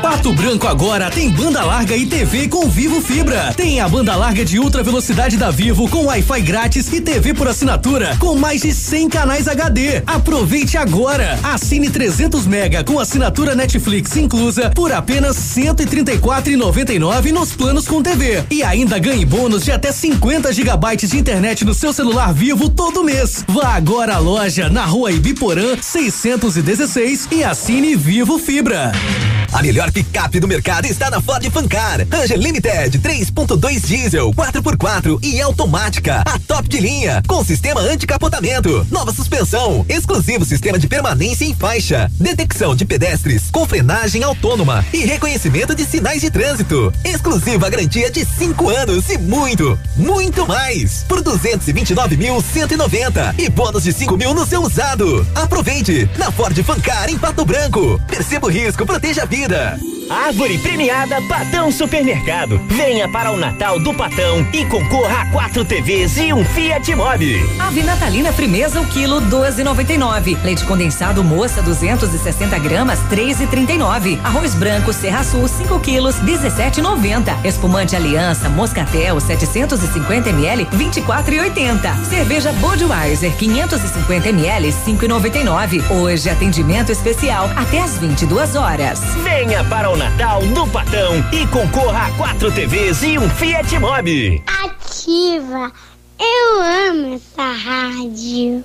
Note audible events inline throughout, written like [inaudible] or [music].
Pato Branco agora tem banda larga e TV com Vivo Fibra. Tem a banda larga de ultra velocidade da Vivo com Wi-Fi grátis e TV por assinatura com mais de 100 canais HD. Aproveite agora. Assine 300 mega com assinatura Netflix inclusa por apenas 134,99 nos planos com TV. E ainda ganhe bônus de até 50 gigabytes de internet no seu celular Vivo todo mês. Vá agora à loja na Rua Ibiporã 616 e assine Vivo Fibra. A melhor picape do mercado está na Ford Fancar. Ranger Limited 3.2 diesel, 4x4 e automática. A top de linha, com sistema anticapotamento, nova suspensão, exclusivo sistema de permanência em faixa, detecção de pedestres, com frenagem autônoma e reconhecimento de sinais de trânsito. Exclusiva garantia de 5 anos e muito, muito mais. Por 229.190 e bônus de 5 mil no seu usado. Aproveite na Ford Fancar em Pato Branco. Perceba o risco, proteja a vida vida. Árvore premiada Patão Supermercado. Venha para o Natal do Patão e concorra a quatro TVs e um Fiat Mobi. Ave Natalina Frimeza, o quilo 12,99. Leite condensado Moça 260 gramas 3,39. Arroz branco Serra Sul 5 quilos 17,90. Espumante Aliança Moscatel 750 ml 24,80. Cerveja Budweiser 550 ml 5,99. Hoje atendimento especial até às 22 horas. Venha para o Natal do Patão e concorra a quatro TVs e um Fiat Mobi. Ativa. Eu amo essa rádio.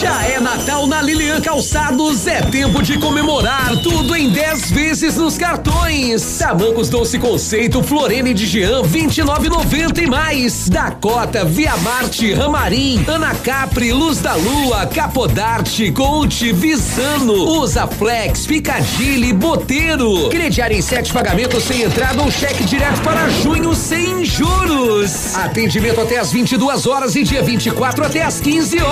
Já é Natal na Lilian Calçados, é tempo de comemorar tudo em 10 vezes nos cartões. Tamancos Doce Conceito, Florene de Jean, 29,90 e mais. Dakota, Via Marte, Ramarim, Ana Capri, Luz da Lua, Capodarte, Conte, Visano, Usa Flex, Picadilly, Boteiro. Crediário em sete pagamentos sem entrada ou cheque direto para junho sem juros. Atendimento até às 22 horas e dia 24 até às 15 horas.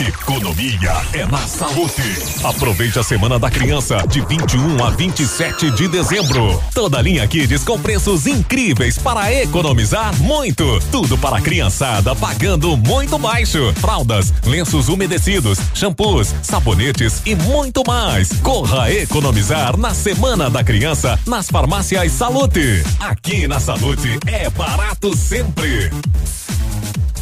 Economia é na saúde. Aproveite a Semana da Criança de 21 a 27 de dezembro. Toda linha Kids com preços incríveis para economizar muito. Tudo para a criançada pagando muito baixo. Fraldas, lenços umedecidos, shampoos, sabonetes e muito mais. Corra economizar na Semana da Criança nas farmácias Salute. Aqui na Salute é barato sempre.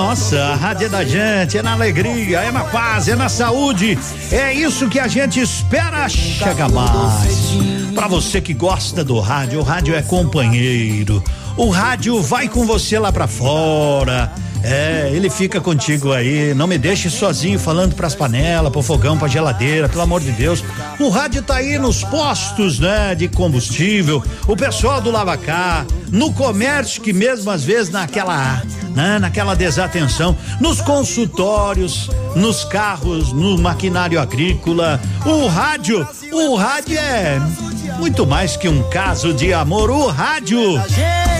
nossa, a rádio é da gente, é na alegria, é na paz, é na saúde. É isso que a gente espera chegar mais. Pra você que gosta do rádio, o rádio é companheiro. O rádio vai com você lá pra fora. É, ele fica contigo aí. Não me deixe sozinho falando pras panelas, pro fogão, pra geladeira, pelo amor de Deus. O rádio tá aí nos postos, né, de combustível. O pessoal do Lavacá, no comércio que mesmo às vezes naquela né? Naquela desatenção, nos consultórios, nos carros, no maquinário agrícola. O rádio, o rádio é muito mais que um caso de amor. O rádio,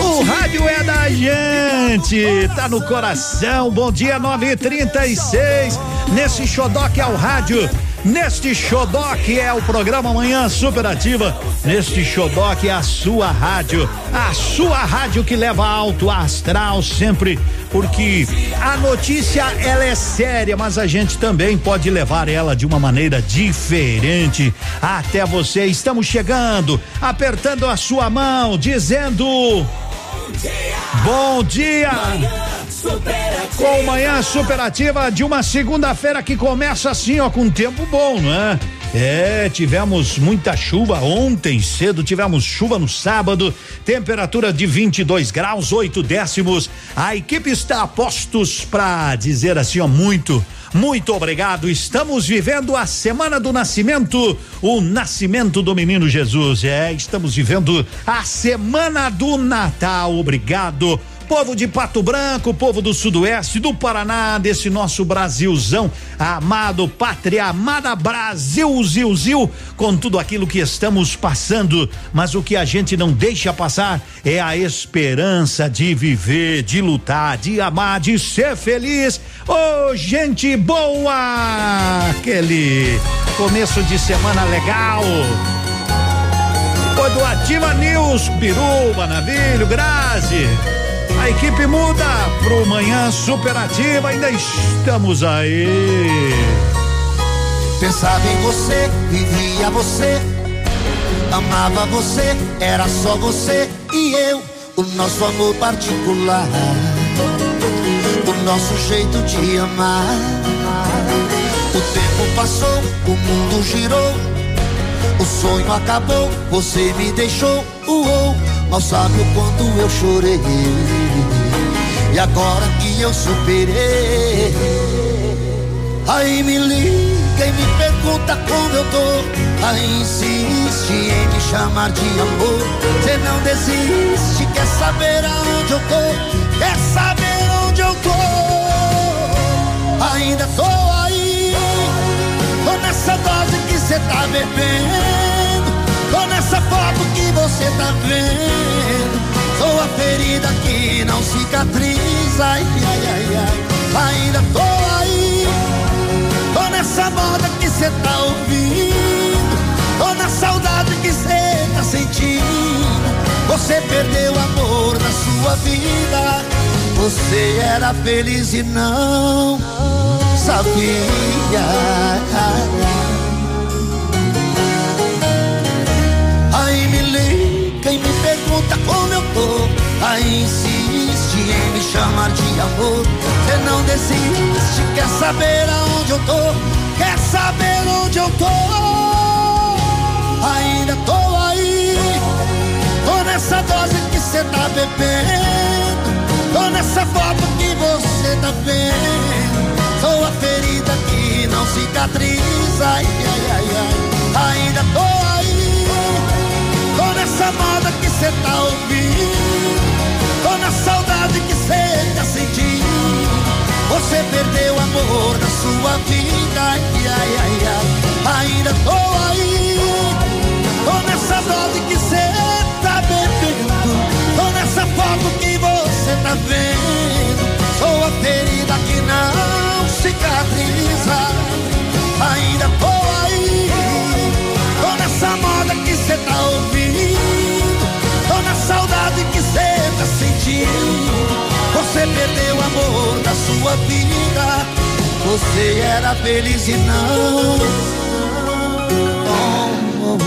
o rádio é da gente, tá no coração. Bom dia, 936. Nesse xodó que é o rádio. Neste xodó que é o programa Manhã Superativa, neste xodó que é a sua rádio, a sua rádio que leva alto astral sempre, porque a notícia ela é séria, mas a gente também pode levar ela de uma maneira diferente até você. Estamos chegando, apertando a sua mão, dizendo Bom dia! Com manhã superativa de uma segunda-feira que começa assim, ó, com tempo bom, não é? É, tivemos muita chuva ontem cedo, tivemos chuva no sábado, temperatura de 22 graus, 8 décimos. A equipe está a postos para dizer assim, ó, muito, muito obrigado. Estamos vivendo a semana do nascimento, o nascimento do menino Jesus. É, estamos vivendo a semana do Natal. Obrigado povo de Pato Branco, povo do Sudoeste, do Paraná, desse nosso Brasilzão amado, pátria amada Brasil, Zil, Zil, com tudo aquilo que estamos passando, mas o que a gente não deixa passar é a esperança de viver, de lutar, de amar, de ser feliz. Ô, oh, gente boa! Aquele começo de semana legal. Foi do Ativa News, Biruba, Navilho, Grazi. A equipe muda pro manhã superativa, ainda estamos aí. Pensava em você, vivia você, amava você, era só você e eu, o nosso amor particular, o nosso jeito de amar. O tempo passou, o mundo girou, o sonho acabou, você me deixou, uou, mal sabe o quanto eu chorei. E agora que eu superei, aí me liga e me pergunta como eu tô. Aí insiste em me chamar de amor. Você não desiste, quer saber aonde eu tô? Quer saber onde eu tô? Ainda tô aí, tô nessa dose que você tá bebendo. Tô nessa foto que você tá vendo. Sou a ferida que não cicatriza. Ai, ai, ai, ai. Ainda tô aí. Tô nessa moda que cê tá ouvindo. Tô na saudade que cê tá sentindo. Você perdeu o amor da sua vida. Você era feliz e não sabia. Aí me liga e me pergunta como eu tô. Aí insiste em me chamar de amor. Você não desiste, quer saber aonde eu tô? Quer saber onde eu tô? Ainda tô aí. Tô nessa dose que cê tá bebendo. Tô nessa foto que você tá vendo. Sou a ferida que não cicatriza. Ai, ai, ai, ai. Ainda tô aí. Tô nessa moda que cê tá ouvindo. Tô na saudade que cê tá sentindo. Você perdeu o amor da sua vida. Ai, ai, ai, ai. Ainda tô aí. Tô nessa dose que cê tá bebendo. Tô nessa foto que você tá vendo. Sou a ferida que não cicatriza. Ainda tô aí. Tô nessa moda que cê tá ouvindo. Saudade que cê tá sentindo. Você perdeu o amor da sua vida. Você era feliz e não. Oh, oh,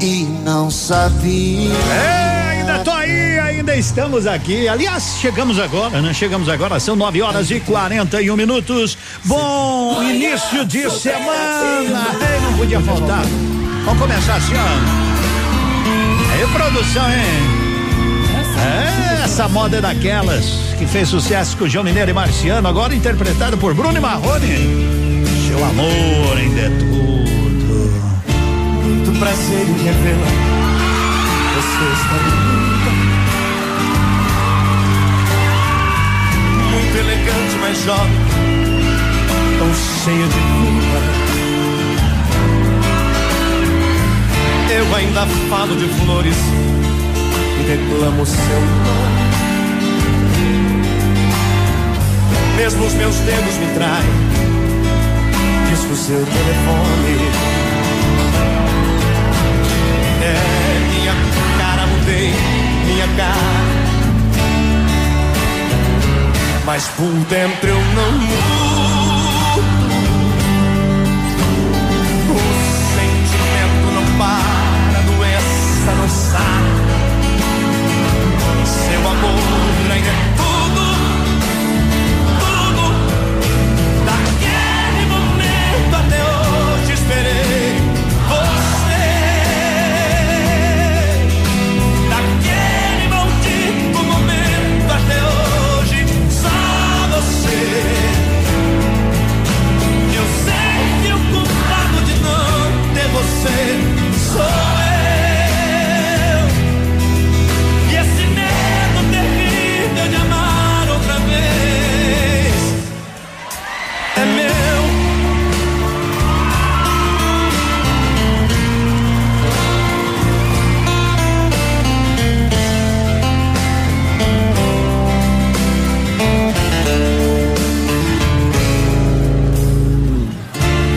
oh. E não sabia. É, ainda tô aí, ainda estamos aqui. Aliás, chegamos agora, né? Chegamos agora, são 9 horas e 41 minutos. Bom início de semana. Ei, não podia faltar. Vamos começar assim, ó. Reprodução, hein? Essa, é, essa moda é daquelas que fez sucesso com João Mineiro e Marciano, agora interpretado por Bruno Marrone. Seu amor ainda é tudo. Muito prazer em revela. Você está linda. Muito elegante, mas jovem. Tão cheia de vida. Eu ainda falo de flores e reclamo seu nome. Mesmo os meus dedos me traem, disco seu telefone. É, minha cara mudei, minha cara. Mas por dentro eu não mudo. Você sou eu. E esse medo terrível de amar outra vez é meu.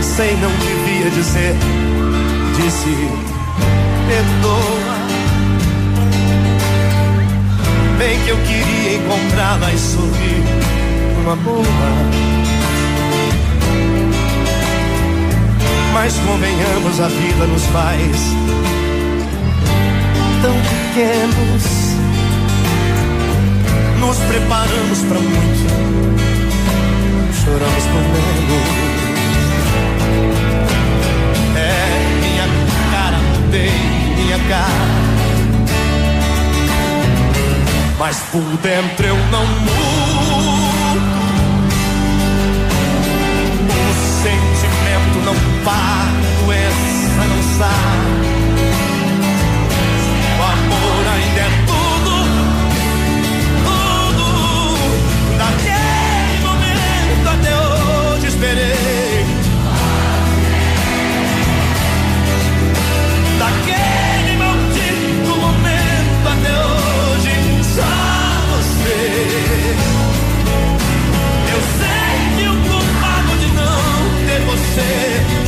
Sei, não devia dizer, disse, perdoa. Bem que eu queria encontrá-la e sorrir numa boa. Mas convenhamos, a vida nos faz tão pequenos. Nos preparamos para muito, choramos por menos. Mudei minha cara. Mas por dentro eu não mudo. O sentimento não para, a doença não sai.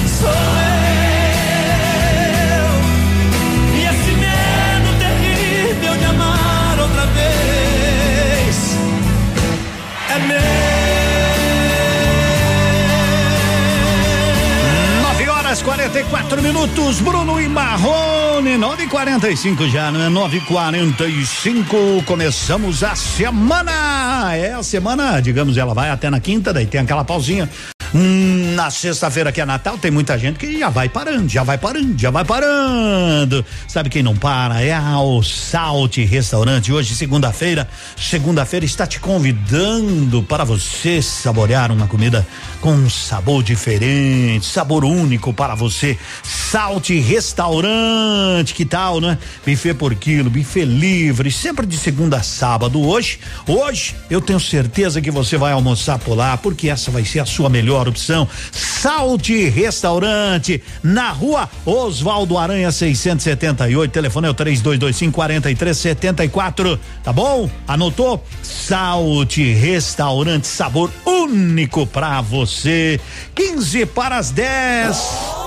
Sou eu. E esse medo terrível de amar outra vez é meu. 9 horas 44 minutos, Bruno e Marrone, 9 e 45 já, não é? 9 e 45 começamos a semana. É a semana, digamos, ela vai até na quinta, daí tem aquela pausinha. Hum, na sexta-feira que é Natal, tem muita gente que já vai parando, já vai parando, já vai parando. Sabe quem não para? É o Salt Restaurante. Hoje, segunda-feira, segunda-feira está te convidando para você saborear uma comida com um sabor diferente, sabor único para você. Salt Restaurante, que tal, né? Buffet por quilo, buffet livre, sempre de segunda a sábado. Hoje, hoje eu tenho certeza que você vai almoçar por lá, porque essa vai ser a sua melhor opção. Salt Restaurante, na rua Oswaldo Aranha 678, telefone é o 3225 4374, tá bom? Anotou? Salt Restaurante, sabor único pra você. 15 para as 10.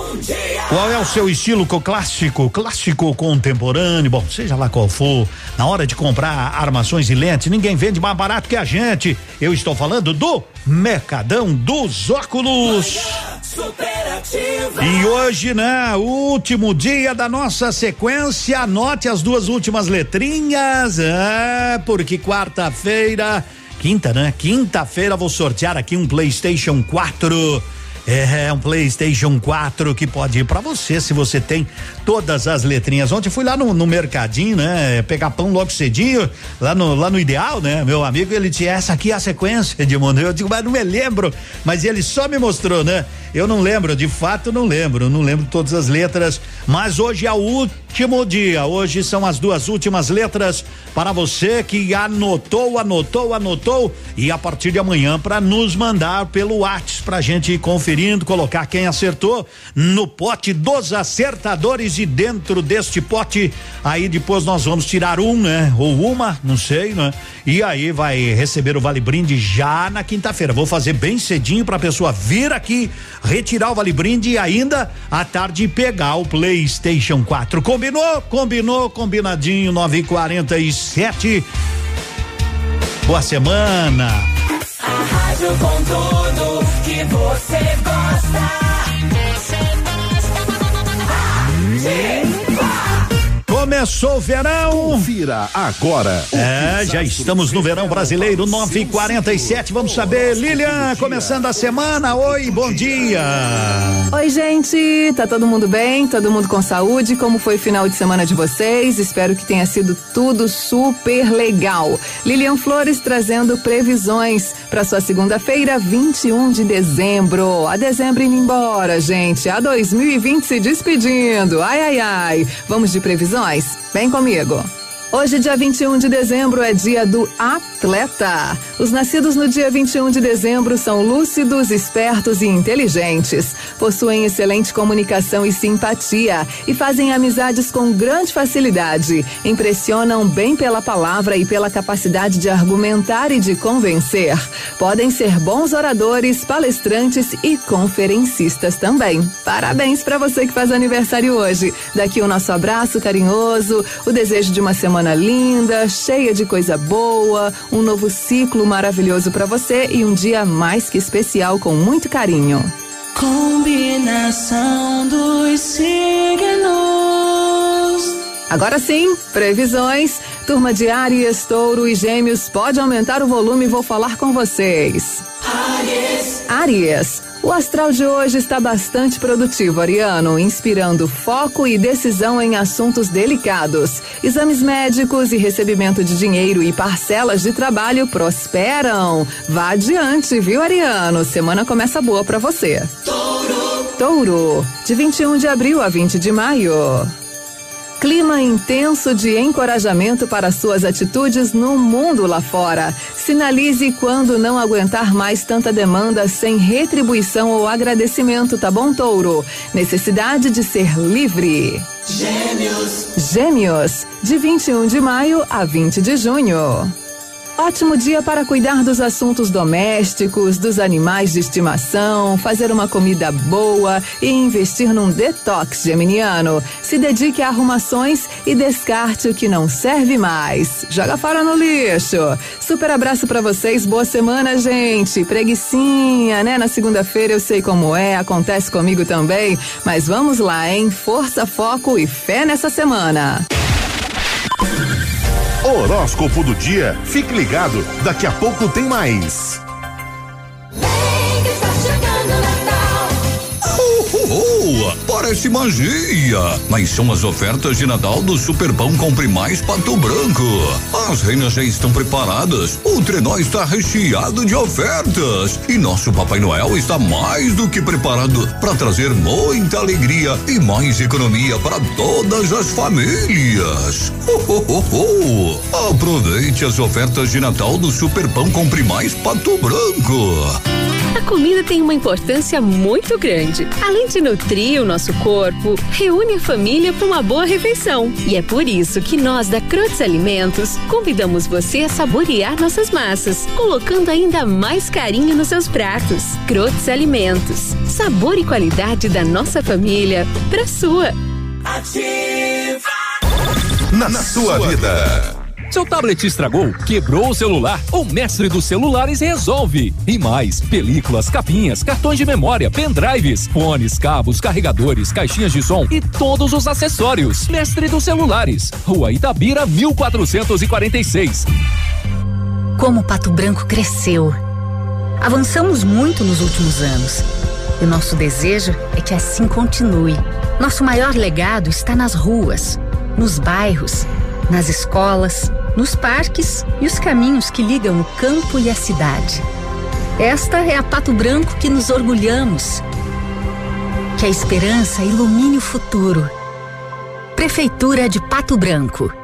Qual é o seu estilo co- clássico, clássico contemporâneo? Bom, seja lá qual for, na hora de comprar armações e lentes, ninguém vende mais barato que a gente. Eu estou falando do Mercadão dos Óculos. E hoje, né, último dia da nossa sequência, anote as duas últimas letrinhas, é, porque quarta-feira, quinta, né? Quinta-feira vou sortear aqui um PlayStation 4. É, um PlayStation 4 que pode ir pra você se você tem todas as letrinhas. Ontem fui lá no, no mercadinho, né? Pegar pão logo cedinho, lá no, lá no Ideal, né? Meu amigo, ele tinha essa aqui é a sequência, Edmundo. Eu digo, mas não me lembro. Mas ele só me mostrou, né? Eu não lembro, de fato não lembro, não lembro todas as letras, mas hoje é o último dia. Hoje são as duas últimas letras para você que anotou, anotou, anotou e a partir de amanhã para nos mandar pelo WhatsApp pra gente ir conferindo, colocar quem acertou no pote dos acertadores e dentro deste pote aí depois nós vamos tirar um, né? Ou uma, não sei, né? E aí vai receber o vale brinde já na quinta-feira. Vou fazer bem cedinho pra pessoa vir aqui retirar o vale brinde e ainda à tarde pegar o PlayStation 4. Combinou? Combinou, combinadinho, 9h47. Boa semana. A rádio com tudo que você gosta. Yeah. Começou o verão. Confira agora. É, já estamos no verão brasileiro 947. Vamos saber, Lilian, começando a semana. Oi, bom dia. Oi, gente. Tá todo mundo bem? Todo mundo com saúde? Como foi o final de semana de vocês? Espero que tenha sido tudo super legal. Lilian Flores trazendo previsões para sua segunda-feira, 21 de dezembro. A dezembro indo embora, gente. A 2020 se despedindo. Ai, ai, ai. Vamos de previsões? Vem comigo. Hoje, dia 21 de dezembro, é dia do atleta. Os nascidos no dia 21 de dezembro são lúcidos, espertos e inteligentes. Possuem excelente comunicação e simpatia e fazem amizades com grande facilidade. Impressionam bem pela palavra e pela capacidade de argumentar e de convencer. Podem ser bons oradores, palestrantes e conferencistas também. Parabéns para você que faz aniversário hoje. Daqui o nosso abraço carinhoso, o desejo de uma semana linda, cheia de coisa boa, um novo ciclo maravilhoso para você e um dia mais que especial com muito carinho. Combinação dos signos. Agora sim, previsões. Turma de Áries, Touro e Gêmeos, pode aumentar o volume, vou falar com vocês. Aries. Áries, o astral de hoje está bastante produtivo, Ariano, inspirando foco e decisão em assuntos delicados. Exames médicos e recebimento de dinheiro e parcelas de trabalho prosperam. Vá adiante, viu, Ariano? Semana começa boa para você. Touro. Touro, de 21 de abril a 20 de maio. Clima intenso de encorajamento para suas atitudes no mundo lá fora. Sinalize quando não aguentar mais tanta demanda sem retribuição ou agradecimento, tá bom, Touro? Necessidade de ser livre. Gêmeos. Gêmeos, de 21 de maio a 20 de junho. Ótimo dia para cuidar dos assuntos domésticos, dos animais de estimação, fazer uma comida boa e investir num detox geminiano. Se dedique a arrumações e descarte o que não serve mais. Joga fora no lixo. Super abraço para vocês, boa semana, gente. Preguiçinha, né? Na segunda-feira eu sei como é, acontece comigo também. Mas vamos lá, hein? Força, foco e fé nessa semana. Horóscopo do dia. Fique ligado, daqui a pouco tem mais. Parece magia, mas são as ofertas de Natal do Superpão Compre Mais Pato Branco. As reinas já estão preparadas, o trenó está recheado de ofertas e nosso Papai Noel está mais do que preparado para trazer muita alegria e mais economia para todas as famílias. Oh, oh, oh, oh. Aproveite as ofertas de Natal do Superpão Compre Mais Pato Branco. A comida tem uma importância muito grande. Além de nutrir o nosso corpo, reúne a família para uma boa refeição. E é por isso que nós da Crotes Alimentos convidamos você a saborear nossas massas, colocando ainda mais carinho nos seus pratos. Crotes Alimentos, sabor e qualidade da nossa família para sua. Ativa. Na, na sua vida. Seu tablet estragou, quebrou o celular? O mestre dos celulares resolve. E mais, películas, capinhas, cartões de memória, pendrives, fones, cabos, carregadores, caixinhas de som e todos os acessórios. Mestre dos celulares, Rua Itabira, 1446. Como Pato Branco cresceu. Avançamos muito nos últimos anos. E o nosso desejo é que assim continue. Nosso maior legado está nas ruas, nos bairros, nas escolas, nos parques e os caminhos que ligam o campo e a cidade. Esta é a Pato Branco que nos orgulhamos. Que a esperança ilumine o futuro. Prefeitura de Pato Branco.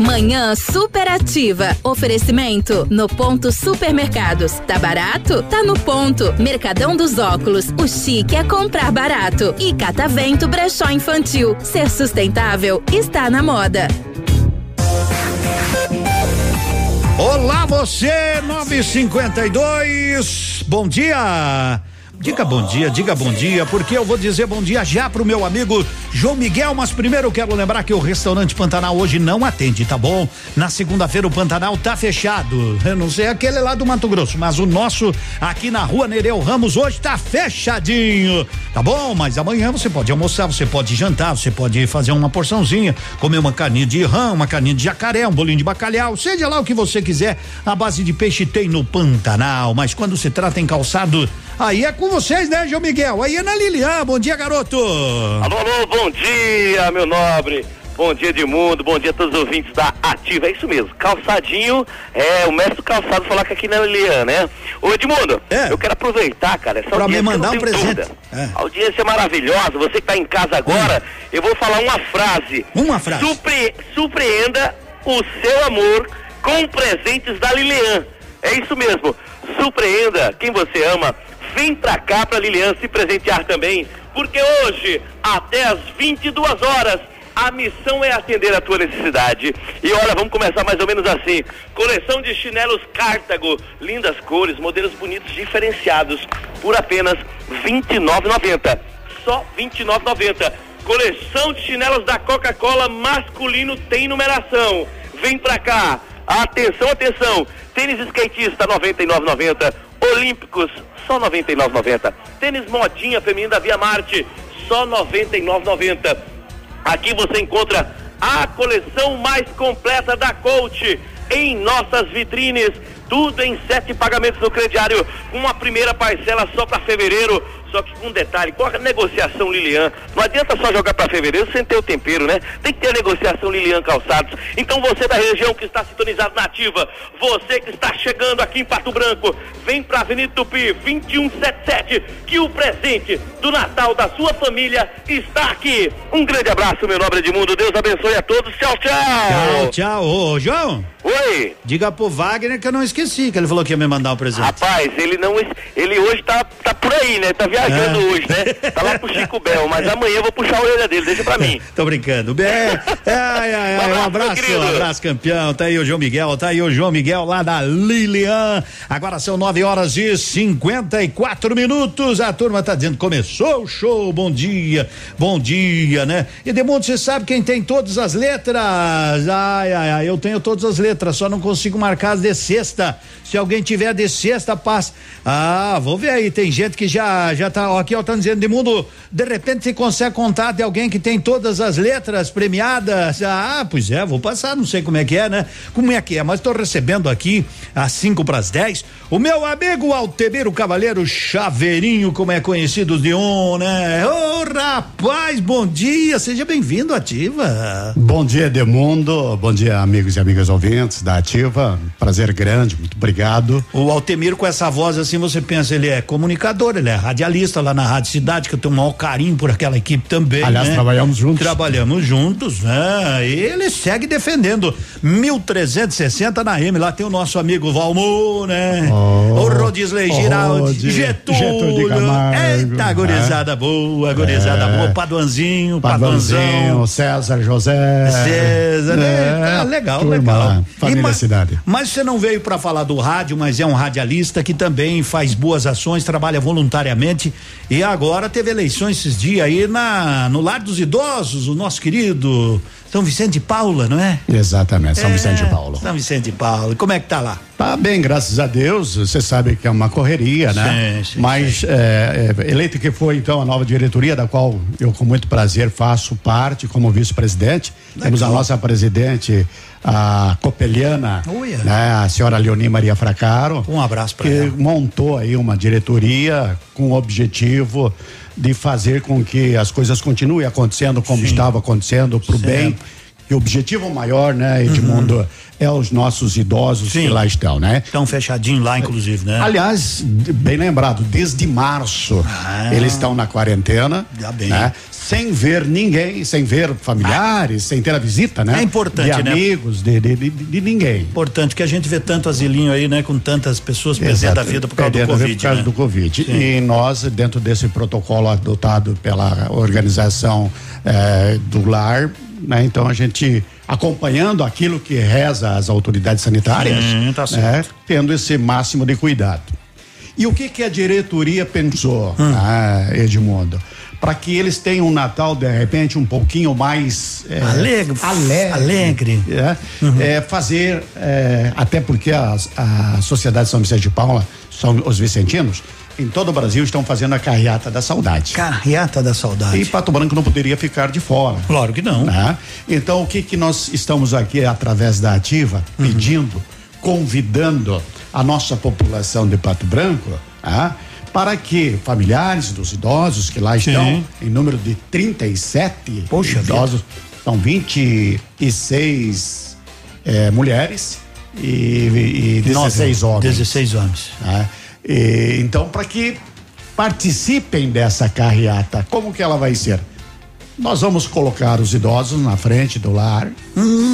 Manhã superativa. Oferecimento no ponto supermercados. Tá barato? Tá no ponto. Mercadão dos óculos. O chique é comprar barato. E Catavento Brechó Infantil. Ser sustentável está na moda. Olá você, 952. Bom dia. Diga bom dia, diga bom dia, porque eu vou dizer bom dia já pro meu amigo João Miguel, mas primeiro eu quero lembrar que o restaurante Pantanal hoje não atende, tá bom? Na segunda-feira o Pantanal tá fechado. Eu não sei aquele lá do Mato Grosso, mas o nosso aqui na rua Nereu Ramos hoje tá fechadinho, tá bom? Mas amanhã você pode almoçar, você pode jantar, você pode fazer uma porçãozinha, comer uma carninha de rã, uma carninha de jacaré, um bolinho de bacalhau, seja lá o que você quiser. A base de peixe tem no Pantanal, mas quando se trata em calçado, aí é com vocês, né, João Miguel? Aí é na Lilian. Bom dia, garoto. Alô, alô, bom dia, meu nobre. Bom dia, Edmundo. Bom dia a todos os ouvintes da Ativa. É isso mesmo. Calçadinho, é o mestre calçado falar que aqui na Lilian, né? Ô, Edmundo, é. eu quero aproveitar, cara, essa Pra me audiência, mandar eu um presente. É. Audiência é maravilhosa. Você que tá em casa agora, eu vou falar uma frase. Uma frase. Supre- surpreenda o seu amor com presentes da Lilian. É isso mesmo. Surpreenda quem você ama. Vem pra cá pra Lilian se presentear também, porque hoje, até às 22 horas, a missão é atender a tua necessidade. E olha, vamos começar mais ou menos assim. Coleção de chinelos Cartago, lindas cores, modelos bonitos diferenciados, por apenas R$ 29,90. Só R$ 29,90. Coleção de chinelos da Coca-Cola masculino tem numeração. Vem pra cá. Atenção, atenção. Tênis skatista 99,90. Olímpicos só 99,90. Tênis modinha feminina da Via Marte só 99,90. Aqui você encontra a coleção mais completa da Coach em nossas vitrines. Tudo em sete pagamentos no crediário, com uma primeira parcela só para fevereiro. Só que com um detalhe, com a negociação Lilian, não adianta só jogar para fevereiro sem ter o tempero, né? Tem que ter a negociação Lilian Calçados. Então você da região que está sintonizado na ativa, você que está chegando aqui em Pato Branco, vem para Avenida Tupi 2177, que o presente do Natal da sua família está aqui. Um grande abraço, meu nobre Edmundo. Deus abençoe a todos. Tchau, tchau. Tchau, tchau. Ô, João. Oi. Diga pro Wagner que eu não esqueci, que ele falou que ia me mandar um presente. Rapaz, ele não. Ele hoje tá, tá por aí, né? Tá viajando É. hoje, né? Tá lá pro Chico Bel, mas amanhã eu vou puxar a orelha dele, deixa pra mim. [laughs] Tô brincando. Bem, ai, ai, ai, um abraço, um abraço, campeão. Tá aí o João Miguel, tá aí o João Miguel lá da Lilian. Agora são 9 horas e 54 minutos. A turma tá dizendo, começou o show, bom dia, bom dia, né? E Demundo, você sabe quem tem todas as letras? Ai, ai, ai, eu tenho todas as letras, só não consigo marcar as de sexta. Se alguém tiver de sexta, passa. Ah, vou ver aí, tem gente que já, já tá, aqui ó, tá dizendo, Demundo, de repente você consegue contar de alguém que tem todas as letras premiadas? Ah, pois é, vou passar, não sei como é que é, né? Como é que é, mas tô recebendo aqui às 5 para as 10 o meu amigo Altemiro Cavaleiro Chaveirinho, como é conhecido de um, né? Ô rapaz, bom dia, seja bem-vindo, Ativa. Bom dia, Edmundo. Bom dia, amigos e amigas ouvintes da Ativa. Prazer grande, muito obrigado. O Altemiro com essa voz assim, você pensa, ele é comunicador, ele é radialista lá na Rádio Cidade, que eu tenho o maior carinho por aquela equipe também. Aliás, né? trabalhamos juntos. Trabalhamos juntos, né? E ele segue defendendo 1360 na M, lá tem o nosso amigo Valmor, né? o Rodisley Giraldi, Rodi, Getúlio. Getúlio Camargo, Eita, gurizada é. boa, gurizada É. boa, Paduanzinho, Paduanzinho, Paduanzão. César José. César, né? É, Tá legal, turma legal. Família ma- Cidade. Mas você não veio para falar do rádio, mas é um radialista que também faz boas ações, trabalha voluntariamente e agora teve eleições esses dias aí na no Lar dos Idosos, o nosso querido São Vicente de Paula, não é? Exatamente, São É, Vicente de Paulo. São Vicente de Paula. Como é que tá lá? Tá bem, graças a Deus. Você sabe que é uma correria, né? Sim, sim, Mas é, é, eleito que foi então a nova diretoria, da qual eu com muito prazer faço parte como vice-presidente. Temos a nossa presidente, a Copeliana, né? A senhora Leoni Maria Fracaro. Um abraço para que ela. montou aí uma diretoria com o objetivo de fazer com que as coisas continuem acontecendo como estava acontecendo para o bem. E o objetivo maior, né, Edmundo, Uhum. é os nossos idosos que lá estão, né? Estão fechadinhos lá, inclusive, né? Aliás, bem lembrado, desde março eles estão na quarentena, Ah. Já bem. né? Sem ver ninguém, sem ver familiares, sem ter a visita, né? É importante, de né? amigos, de, de, de, de ninguém. Importante que a gente vê tanto asilinho aí, né? Com tantas pessoas perdendo a vida por causa do perdendo vida Covid. Por causa né? do Covid. Sim. E nós, dentro desse protocolo adotado pela organização eh, do lar, né? Então a gente acompanhando aquilo que reza as autoridades sanitárias, Sim, tá né? Tendo esse máximo de cuidado. E o que que a diretoria pensou, Hum. ah, Edmundo? Para que eles tenham um Natal, de repente, um pouquinho mais eh, Alegre, alegre, alegre. é, é, fazer, é, até porque as- a Sociedade São Vicente de Paula, são os vicentinos, em todo o Brasil estão fazendo a carreata da saudade. Carreata da saudade. E Pato Branco não poderia ficar de fora. Claro que não. né? Então, o que que nós estamos aqui, através da ativa, Uhum. pedindo, convidando a nossa população de Pato Branco, ah, para que familiares dos idosos que lá estão, Sim. em número de 37 Poxa idosos, são 26 eh, mulheres e, e 16 Nove, homens. 16 homens. né? E, então, para que participem dessa carreata, como que ela vai ser? Nós vamos colocar os idosos na frente do lar,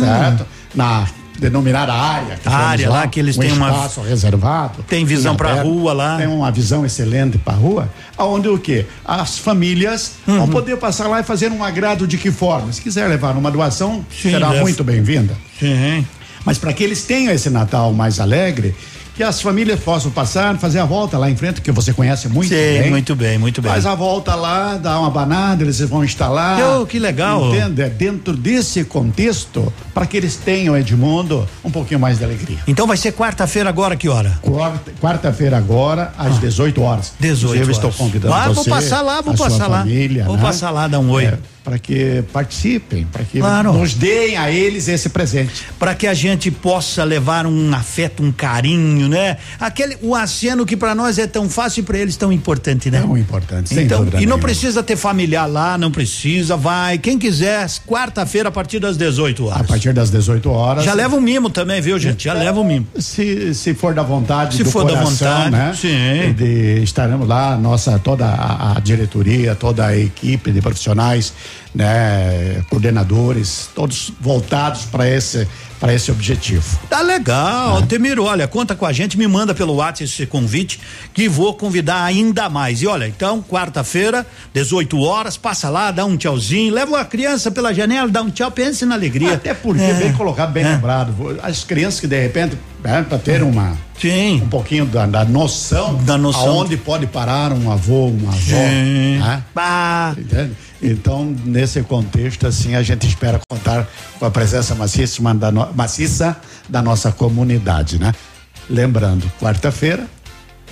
certo? Na denominada área. que A área lá que eles um têm uma- espaço reservado. Tem visão pra aberto, rua lá. Tem uma visão excelente para rua, aonde o quê? As famílias Uhum. vão poder passar lá e fazer um agrado de que forma? Se quiser levar uma doação, Sim, será leva. muito bem-vinda. Sim. Mas para que eles tenham esse Natal mais alegre, que as famílias possam passar, fazer a volta lá em frente, que você conhece muito Sei, bem. muito bem, muito bem. Faz a volta lá, dá uma banada, eles vão instalar. Oh, que legal. Entende? É dentro desse contexto, para que eles tenham, Edmundo, um pouquinho mais de alegria. Então vai ser quarta-feira agora, que hora? Quarta- Quarta-feira agora, às 18 horas. 18 Inclusive, estou horas. convidando Ah, vou você, passar lá, vou passar lá. família, Vou né? passar lá, dar um oi. Para que participem, para que Claro. nos deem a eles esse presente. Para que a gente possa levar um afeto, um carinho, né? Aquele o aceno que para nós é tão fácil e para eles tão importante, né? Tão importante, sem Então, e não precisa ter familiar lá, não precisa, vai. Quem quiser, quarta-feira a partir das 18 horas. A partir das 18 horas. Já leva um mimo também, viu, gente? Já leva um mimo. Se, se for da vontade Se do for da coração, vontade, né? sim. De, estaremos lá, nossa, toda a, a diretoria, toda a equipe de profissionais, né? Coordenadores, todos voltados para esse, para esse objetivo. Tá legal, Temiro, olha, conta com a gente, me manda pelo WhatsApp esse convite que vou convidar ainda mais. E olha, então, quarta-feira, 18 horas, passa lá, dá um tchauzinho, leva a criança pela janela, dá um tchau, pense na alegria. Até porque, É. bem colocado, bem É. lembrado, as crianças que de repente, né, para ter uma. Sim. Um pouquinho da, da noção. Da noção. Aonde pode parar um avô, uma avó. Sim. né? Entende? Então, nesse contexto, assim, a gente espera contar com a presença maciça da, no- maciça da nossa comunidade, né? Lembrando, quarta-feira,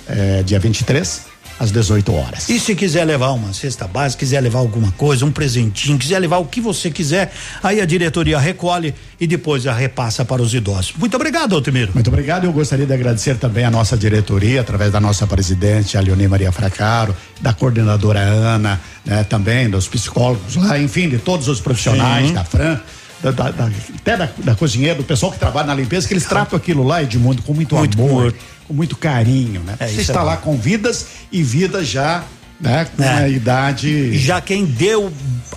é, dia 23, às 18 horas. E se quiser levar uma cesta básica, quiser levar alguma coisa, um presentinho, quiser levar o que você quiser, aí a diretoria recolhe e depois a repassa para os idosos. Muito obrigado, Altemiro. Muito obrigado. Eu gostaria de agradecer também a nossa diretoria, através da nossa presidente, a Leonie Maria Fracaro, da coordenadora Ana, né, também dos psicólogos lá, enfim, de todos os profissionais, Sim. da Fran. Da, da- até da, da cozinheira, do pessoal que trabalha na limpeza, que eles tratam aquilo lá, Edmundo, com muito, Muito amor, amor. Com muito carinho, né? É, Você isso está é lá com vidas e vidas já, né, com É. uma idade. Já quem deu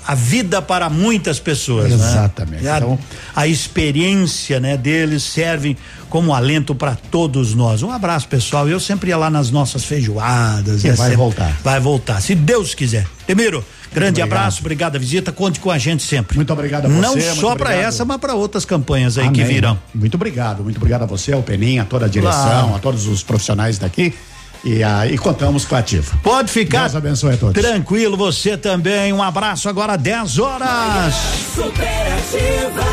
a vida para muitas pessoas, né? Exatamente. A, Então- a experiência, né, deles serve como alento para todos nós. Um abraço, pessoal. Eu sempre ia lá nas nossas feijoadas. Né, vai sempre- voltar. Vai voltar, se Deus quiser. Temiro, grande obrigado. abraço, obrigado a visita, conte com a gente sempre. Muito obrigado a você. Não só para essa, mas para outras campanhas aí que Amém. virão. Muito obrigado, muito obrigado a você, ao Peninha, a toda a direção, Claro. a todos os profissionais daqui. E aí contamos com a Ativa. Pode ficar Deus abençoe a todos. tranquilo, você também. Um abraço agora, 10 horas. Superativa.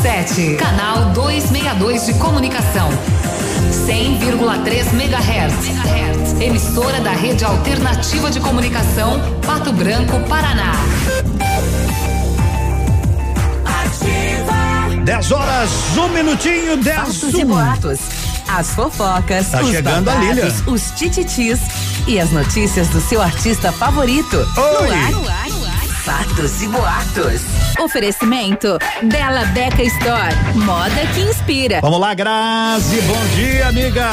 757, canal 262 de comunicação. 100,3 MHz. Emissora da Rede Alternativa de Comunicação, Pato Branco, Paraná. 10 horas, um minutinho, 10 Fatos e boatos. As fofocas, Tá os chegando babados, os tititis e as notícias do seu artista favorito. Oi. no ar, no ar. Fatos e boatos. Oferecimento Bela Beca Store. Moda que inspira. Vamos lá, Grazi, bom dia, amiga.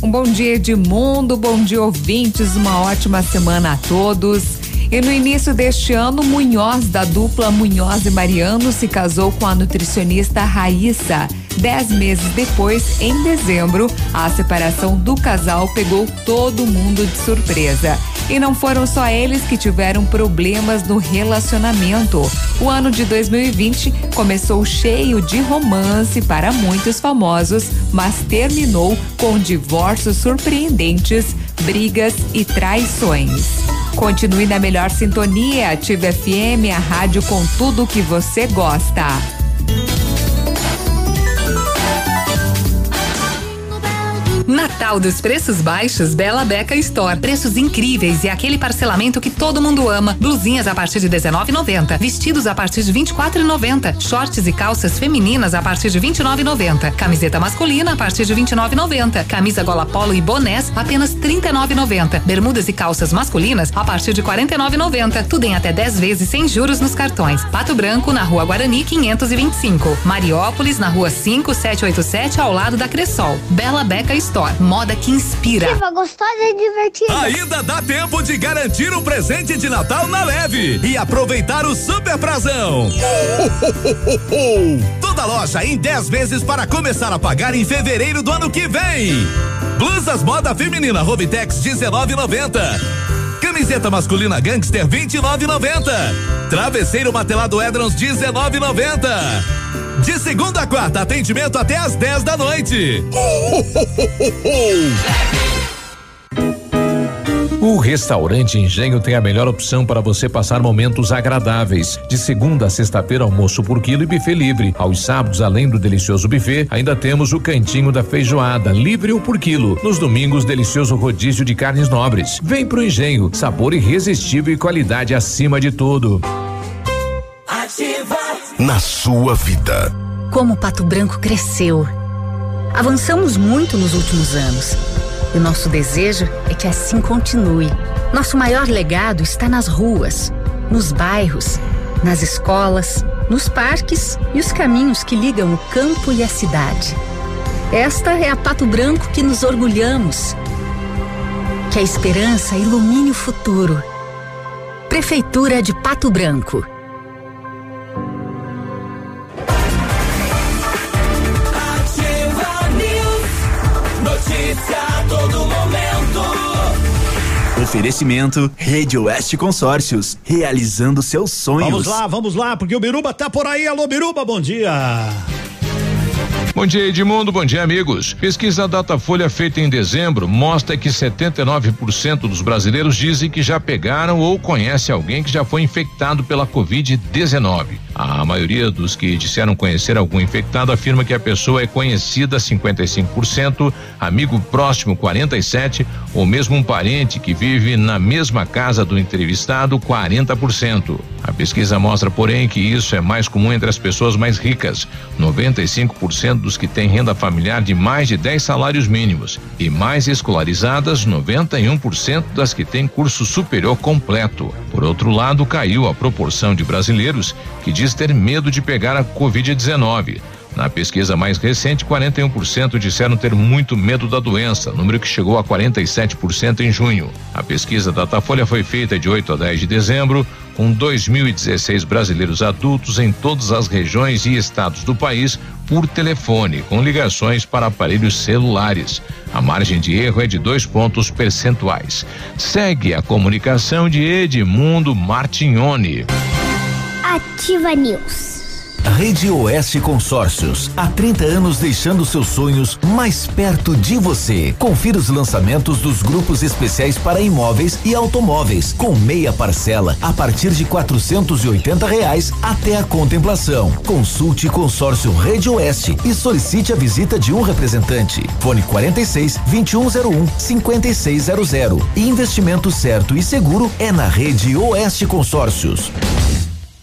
Um bom dia, Edmundo, bom dia, ouvintes, uma ótima semana a todos. E no início deste ano, Munhoz, da dupla Munhoz e Mariano, se casou com a nutricionista Raíssa. Dez meses depois, em dezembro, a separação do casal pegou todo mundo de surpresa. E não foram só eles que tiveram problemas no relacionamento. O ano de 2020 começou cheio de romance para muitos famosos, mas terminou com divórcios surpreendentes, brigas e traições. Continue na melhor sintonia, Ative FM, a rádio com tudo que você gosta. Natal dos preços baixos, Bela Beca Store. Preços incríveis e aquele parcelamento que todo mundo ama. Blusinhas a partir de 19,90. Vestidos a partir de 24,90. Shorts e calças femininas a partir de 29,90. Camiseta masculina a partir de 29,90. Camisa gola polo e bonés apenas 39,90. Bermudas e calças masculinas a partir de 49,90. Tudo em até 10 vezes sem juros nos cartões. Pato Branco na Rua Guarani 525. Mariópolis na Rua 5787 ao lado da Cressol. Bela Beca Store. Moda que inspira. Ativa, gostosa e divertida. Ainda dá tempo de garantir um presente de Natal na leve e aproveitar o super prazão. Toda loja em 10 vezes para começar a pagar em fevereiro do ano que vem. Blusas moda feminina Rovitex 19,90. Camiseta masculina Gangster 29,90. Travesseiro matelado Edrons 19,90. De segunda a quarta, atendimento até às 10 da noite. O restaurante Engenho tem a melhor opção para você passar momentos agradáveis. De segunda a sexta-feira, almoço por quilo e buffet livre. Aos sábados, além do delicioso buffet, ainda temos o cantinho da feijoada, livre ou por quilo. Nos domingos, delicioso rodízio de carnes nobres. Vem pro Engenho, sabor irresistível e qualidade acima de tudo. Ativa. Na sua vida. Como Pato Branco cresceu. Avançamos muito nos últimos anos. E o nosso desejo é que assim continue. Nosso maior legado está nas ruas, nos bairros, nas escolas, nos parques e os caminhos que ligam o campo e a cidade. Esta é a Pato Branco que nos orgulhamos. Que a esperança ilumine o futuro. Prefeitura de Pato Branco. Oferecimento Rede Oeste Consórcios, realizando seus sonhos. Vamos lá, vamos lá, porque o Biruba tá por aí. Alô, Biruba, bom dia. Bom dia, Edmundo. Bom dia, amigos. Pesquisa Datafolha feita em dezembro mostra que 79% dos brasileiros dizem que já pegaram ou conhece alguém que já foi infectado pela Covid-19. A maioria dos que disseram conhecer algum infectado afirma que a pessoa é conhecida 55%, amigo próximo 47% ou mesmo um parente que vive na mesma casa do entrevistado 40%. A pesquisa mostra, porém, que isso é mais comum entre as pessoas mais ricas, 95% dos que têm renda familiar de mais de 10 salários mínimos e mais escolarizadas, 91% das que têm curso superior completo. Por outro lado, caiu a proporção de brasileiros que diz ter medo de pegar a Covid-19. Na pesquisa mais recente, 41% disseram ter muito medo da doença, número que chegou a 47% em junho. A pesquisa Datafolha foi feita de 8 a 10 de dezembro. com 2016 brasileiros adultos em todas as regiões e estados do país por telefone, com ligações para aparelhos celulares. A margem de erro é de dois pontos percentuais. Segue a comunicação de Edmundo Martignoni. Ativa News. Rede Oeste Consórcios, há 30 anos deixando seus sonhos mais perto de você. Confira os lançamentos dos grupos especiais para imóveis e automóveis, com meia parcela a partir de quatrocentos e oitenta reais até a contemplação. Consulte Consórcio Rede Oeste e solicite a visita de um representante. Fone 46 2101 5600. Investimento certo e seguro é na Rede Oeste Consórcios.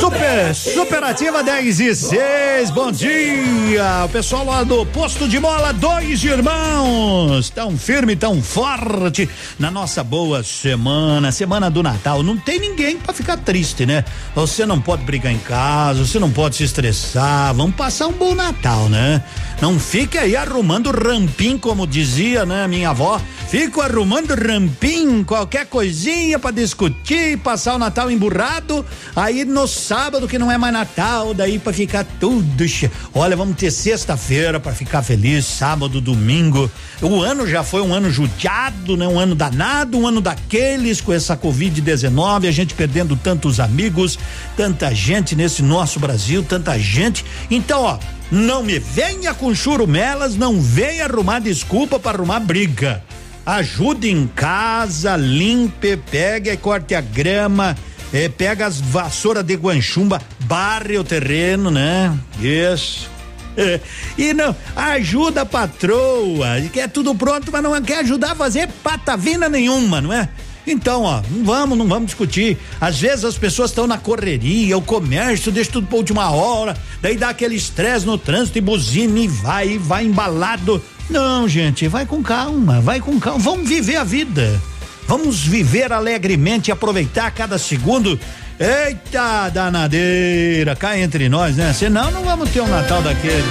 Super, superativa 10 e 6, bom dia! O pessoal lá do Posto de Mola, dois irmãos, tão firme, tão forte na nossa boa semana, semana do Natal. Não tem ninguém pra ficar triste, né? Você não pode brigar em casa, você não pode se estressar. Vamos passar um bom Natal, né? Não fique aí arrumando rampim, como dizia, né, minha avó. Fico arrumando rampim, qualquer coisinha pra discutir, passar o Natal emburrado. Aí no sábado que não é mais Natal, daí pra ficar tudo. Olha, vamos ter sexta-feira pra ficar feliz, sábado, domingo. O ano já foi um ano judiado, né? Um ano danado, um ano daqueles com essa Covid-19, a gente perdendo tantos amigos, tanta gente nesse nosso Brasil, tanta gente. Então, ó, não me venha com churumelas, não venha arrumar desculpa para arrumar briga. Ajude em casa, limpe, pegue e corte a grama, eh, pega as vassouras de guanchumba, barre o terreno, né? Isso. É, E não, ajuda a patroa, que é tudo pronto, mas não quer ajudar a fazer patavina nenhuma, não é? Então, ó, não vamos, não vamos discutir. Às vezes as pessoas estão na correria, o comércio deixa tudo pra última hora, daí dá aquele estresse no trânsito e buzina e vai, vai embalado. Não, gente, vai com calma, vai com calma. Vamos viver a vida. Vamos viver alegremente e aproveitar cada segundo. Eita, danadeira, cá entre nós, né? Senão não vamos ter um Natal daquele.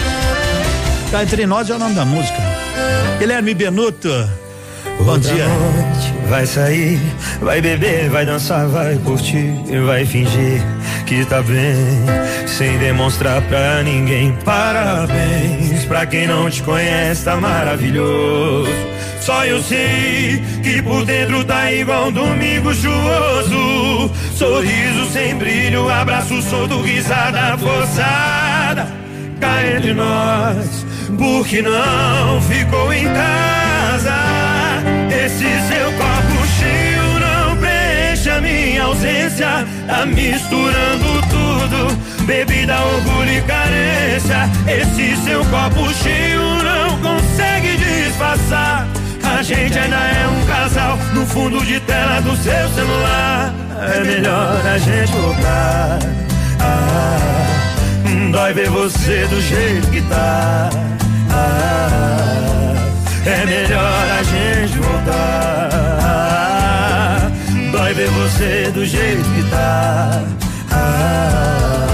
Cá entre nós é o nome da música. Guilherme Benuto. Bom Outra dia. noite vai sair, vai beber, vai dançar, vai curtir, vai fingir que tá bem, sem demonstrar pra ninguém. Parabéns pra quem não te conhece, tá maravilhoso. Só eu sei que por dentro tá igual um domingo chuvoso. Sorriso sem brilho, abraço solto, risada forçada. Cá entre nós, porque não ficou em casa. Esse seu copo cheio não preenche a minha ausência. Tá misturando tudo, bebida, orgulho e carência. Esse seu copo cheio não consegue disfarçar. Gente ainda é um casal no fundo de tela do seu celular. É melhor a gente voltar. Ah, dói ver você do jeito que tá. Ah, é melhor a gente voltar. Dói ver você do jeito que tá. Ah.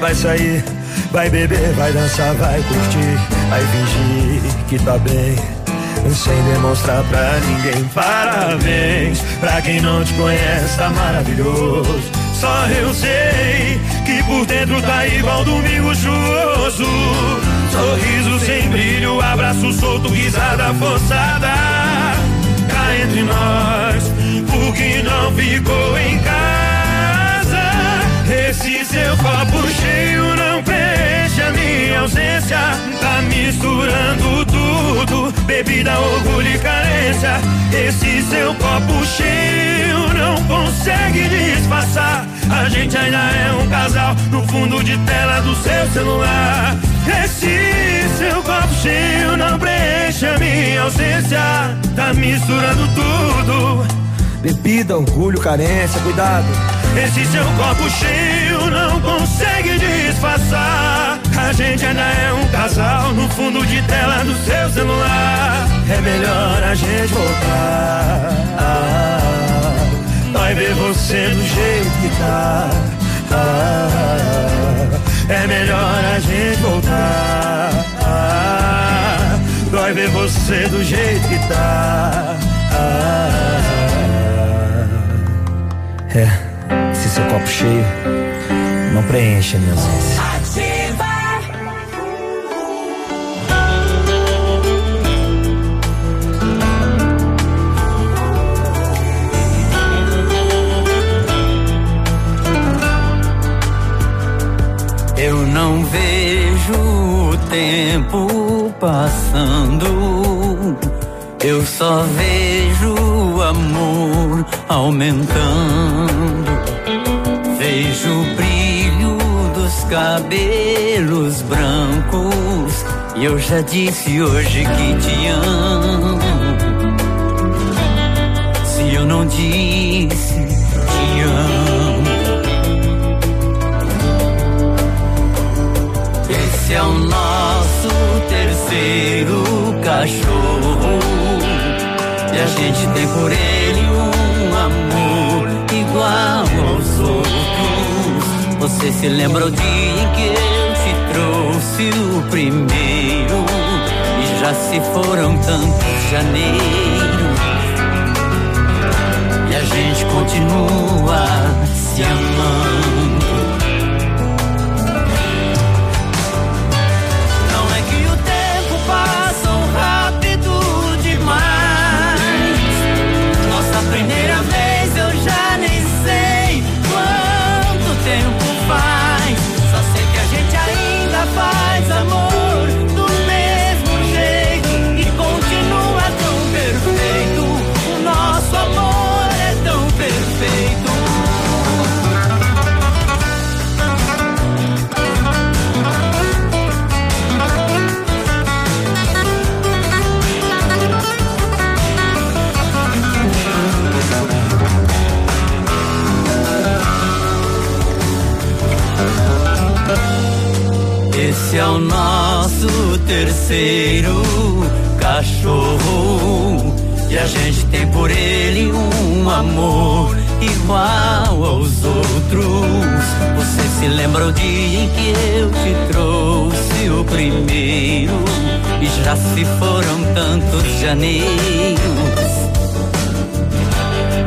Vai sair, vai beber, vai dançar, vai curtir, vai fingir que tá bem. Sem demonstrar pra ninguém parabéns. Pra quem não te conhece tá maravilhoso. Só eu sei que por dentro tá igual domingo chuvoso. Sorriso sem brilho, abraço solto, risada forçada. Cá entre nós, o que não ficou em casa Esse seu copo cheio não preenche a minha ausência Tá misturando tudo, bebida, orgulho e carência Esse seu copo cheio não consegue disfarçar A gente ainda é um casal no fundo de tela do seu celular Esse seu copo cheio não preenche a minha ausência. Tá misturando tudo. Bebida, orgulho, carência, cuidado. Esse seu copo cheio não consegue disfarçar. A gente ainda é um casal no fundo de tela do seu celular. É melhor a gente voltar. Ah, vai ver você do jeito que tá. Ah, é melhor a gente voltar. Ah, vai ver você do jeito que tá. Ah, É, seu copo cheio não preenche a minha ausência. Eu não vejo o tempo passando. Eu só vejo o amor aumentando. Vejo o brilho dos cabelos brancos. E eu já disse hoje que te amo. Se eu não disse, te amo. Esse é o nosso terceiro cachorro. E a gente tem por ele Você se lembra o dia em que eu te trouxe o primeiro? E já se foram tantos janeiros. E a gente continua se amando. Terceiro cachorro. E a gente tem por ele um amor igual aos outros. Você se lembra o dia em que eu te trouxe o primeiro? E já se foram tantos janeiros.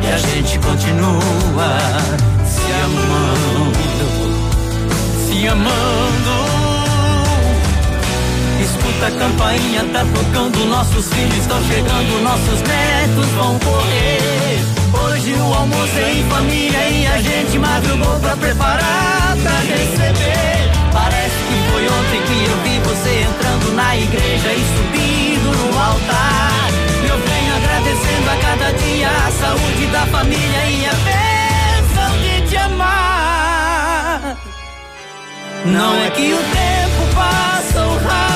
E a gente continua se amando, se amando. Escuta a campainha, tá tocando, nossos filhos estão chegando, nossos netos vão correr. Hoje o almoço é em família e a gente madrugou pra preparar pra receber. Parece que foi ontem que eu vi você entrando na igreja e subindo no altar. Eu venho agradecendo a cada dia a saúde da família e a bênção de te amar. Não é que o tempo passa rápido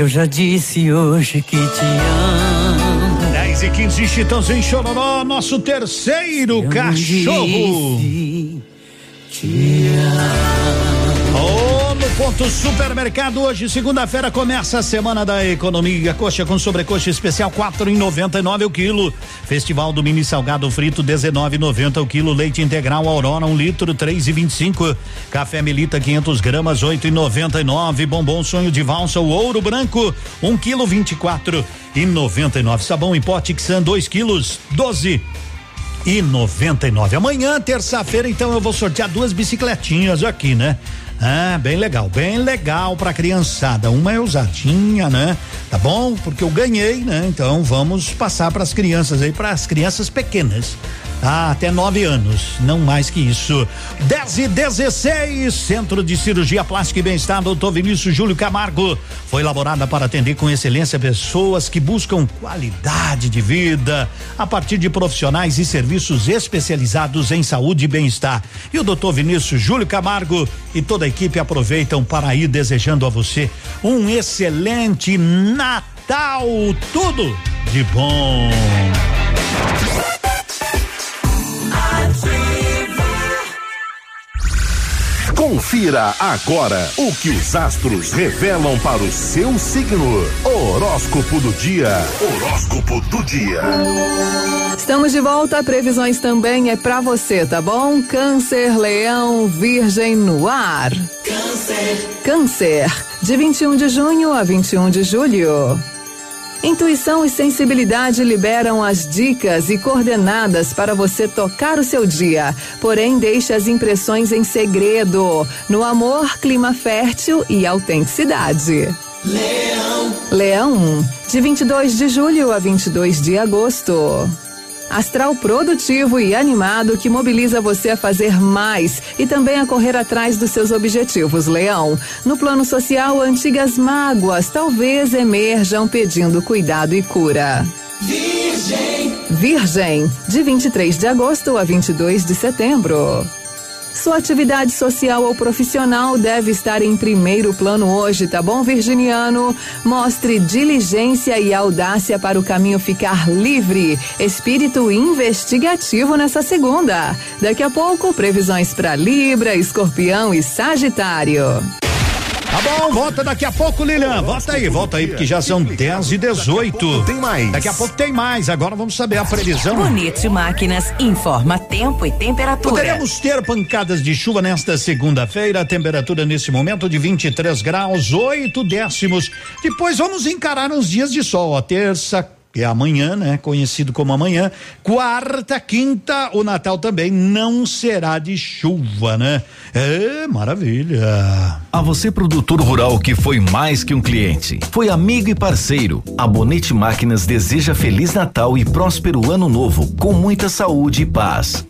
Eu já disse hoje que te amo. 10 e 15 Chitãozinho Chororó, nosso terceiro cachorro. Ô, no Ponto Supermercado hoje, segunda-feira, começa a semana da economia. Coxa com sobrecoxa especial quatro em noventa e nove o quilo. Festival do mini salgado frito dezenove noventa o quilo. Leite integral Aurora um litro três e vinte e cinco. Café Melita 500 gramas oito e noventa e nove. Bombom sonho de valsa o ouro branco um quilo vinte e quatro e noventa e nove. Sabão em pote Xan dois quilos doze e noventa e nove. Amanhã, terça-feira, então eu vou sortear duas bicicletinhas aqui, né? Ah, bem legal, bem legal pra criançada. Uma é usadinha, né? Tá bom? Porque eu ganhei, né? Então vamos passar para as crianças aí, para as crianças pequenas. Ah, até nove anos, não mais que isso. 10 e 16, Centro de Cirurgia Plástica e Bem-Estar, doutor Vinícius Júlio Camargo. Foi elaborada para atender com excelência pessoas que buscam qualidade de vida a partir de profissionais e serviços especializados em saúde e bem-estar. E o doutor Vinícius Júlio Camargo e toda a equipe aproveitam para ir desejando a você um excelente Natal. Tudo de bom. Confira agora o que os astros revelam para o seu signo. Horóscopo do dia. Horóscopo do dia. Estamos de volta, previsões também é pra você, tá bom? Câncer, Leão, Virgem no ar. Câncer. Câncer, de 21 de junho a 21 de julho. Intuição e sensibilidade liberam as dicas e coordenadas para você tocar o seu dia. Porém, deixe as impressões em segredo. No amor, clima fértil e autenticidade. Leão. Leão, de 22 de julho a 22 de agosto. Astral produtivo e animado que mobiliza você a fazer mais e também a correr atrás dos seus objetivos, Leão. No plano social, antigas mágoas talvez emerjam pedindo cuidado e cura. Virgem. Virgem, de 23 de agosto a 22 de setembro. Sua atividade social ou profissional deve estar em primeiro plano hoje, tá bom, Virginiano? Mostre diligência e audácia para o caminho ficar livre. Espírito investigativo nessa segunda. Daqui a pouco, previsões para Libra, Escorpião e Sagitário. Tá bom, volta daqui a pouco, Lilian. Volta aí, volta aí, porque já são 10 e 18. Tem mais. Daqui a pouco tem mais. Agora vamos saber a previsão. Bonito Máquinas informa tempo e temperatura. Poderemos ter pancadas de chuva nesta segunda-feira. A temperatura nesse momento de 23 graus, 8 décimos. Depois vamos encarar uns dias de sol. A terça, que é amanhã, né? Conhecido como amanhã. Quarta, quinta, o Natal também não será de chuva, né? É, maravilha. A você, produtor rural que foi mais que um cliente, foi amigo e parceiro. A Bonete Máquinas deseja Feliz Natal e próspero Ano Novo, com muita saúde e paz.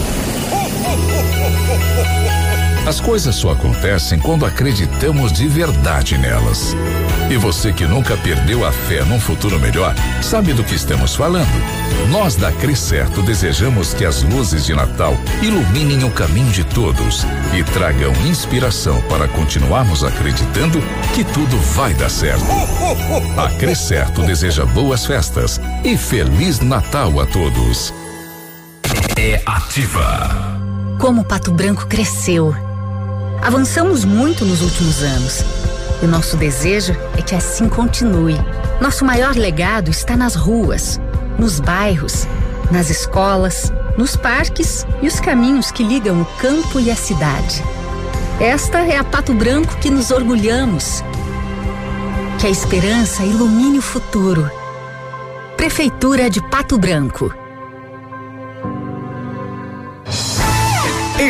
As coisas só acontecem quando acreditamos de verdade nelas. E você que nunca perdeu a fé num futuro melhor, sabe do que estamos falando. Nós da Crescerto desejamos que as luzes de Natal iluminem o caminho de todos e tragam inspiração para continuarmos acreditando que tudo vai dar certo. A Crescerto deseja boas festas e Feliz Natal a todos. É ativa. Como Pato Branco cresceu. Avançamos muito nos últimos anos. E nosso desejo é que assim continue. Nosso maior legado está nas ruas, nos bairros, nas escolas, nos parques e os caminhos que ligam o campo e a cidade. Esta é a Pato Branco que nos orgulhamos. Que a esperança ilumine o futuro. Prefeitura de Pato Branco.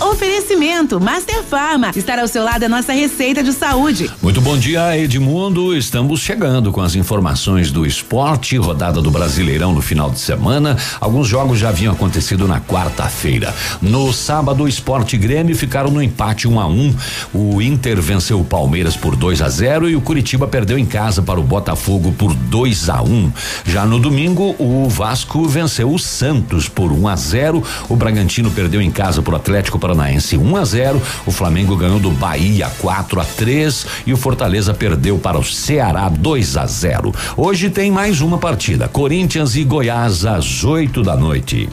Oferecimento Master Farma. Estar ao seu lado é nossa receita de saúde. Muito bom dia, Edmundo. Estamos chegando com as informações do esporte, rodada do Brasileirão no final de semana. Alguns jogos já haviam acontecido na quarta-feira. No sábado, o Esporte Grêmio ficaram no empate 1 um a 1. Um. O Inter venceu o Palmeiras por 2 a 0 e o Curitiba perdeu em casa para o Botafogo por 2 a 1. Um. Já no domingo, o Vasco venceu o Santos por 1 um a 0. O Bragantino perdeu em casa para Atlético Paranaense 1 um a 0. O Flamengo ganhou do Bahia 4 a 3 e o Fortaleza perdeu para o Ceará 2 a 0. Hoje tem mais uma partida: Corinthians e Goiás às 8 da noite.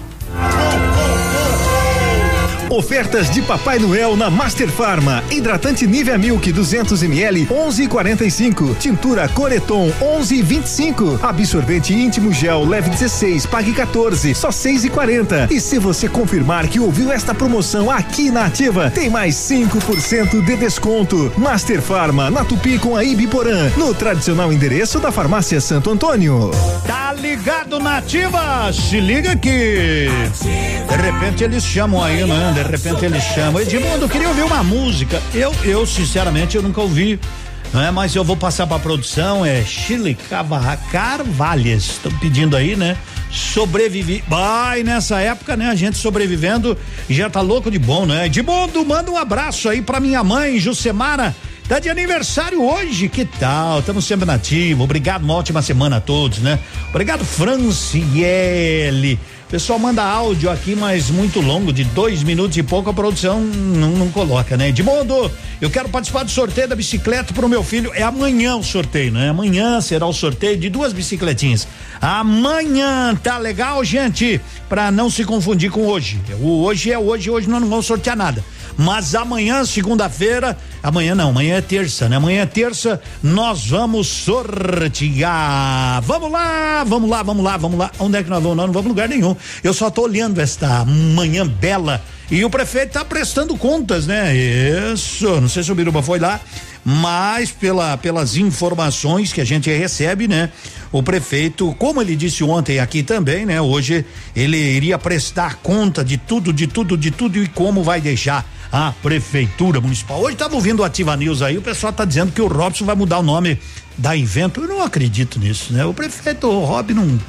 Ofertas de Papai Noel na Master Farma. Hidratante Nivea Milk 200 ml 11,45. Tintura Coreton 11,25. Absorvente íntimo gel leve 16, pague 14, só 6,40. E se você confirmar que ouviu esta promoção aqui na Ativa, tem mais 5% de desconto. Master Farma na Tupi com a Ibiporã, no tradicional endereço da Farmácia Santo Antônio. Tá ligado na Ativa? Se liga aqui. De repente eles chamam aí, né? De repente eles chamam. Edmundo, queria ouvir uma música. Eu, eu sinceramente, eu nunca ouvi. Não é, mas eu vou passar para produção, é Chile Carvalhas. Estão pedindo aí, né? Sobrevivi. Vai nessa época, né? A gente sobrevivendo já tá louco de bom, né? Edmundo, manda um abraço aí para minha mãe, Jusemara. Tá de aniversário hoje, que tal? Estamos sempre nativo. Obrigado, uma ótima semana a todos, né? Obrigado, Franciele. Pessoal manda áudio aqui, mas muito longo, de dois minutos e pouco, a produção não, não coloca, né? Edmundo, eu quero participar do sorteio da bicicleta pro meu filho. É amanhã o sorteio, né? Amanhã será o sorteio de duas bicicletinhas. Amanhã, tá legal, gente? Pra não se confundir com hoje. O hoje é hoje, hoje nós não vamos sortear nada. Mas amanhã, segunda-feira, amanhã não, amanhã é terça, né? Amanhã é terça, nós vamos sortear. Vamos lá, vamos lá, vamos lá, vamos lá. Onde é que nós vamos? Nós não vamos lugar nenhum. Eu só tô olhando esta manhã bela e o prefeito está prestando contas, né? Isso, não sei se o Biruba foi lá, mas pela, pelas informações que a gente recebe, né? O prefeito, como ele disse ontem aqui também, né? Hoje ele iria prestar conta de tudo, de tudo, de tudo e como vai deixar a prefeitura municipal. Hoje estava ouvindo o Ativa News aí, o pessoal está dizendo que o Robson vai mudar o nome da Invento. Eu não acredito nisso, né? O prefeito o Rob não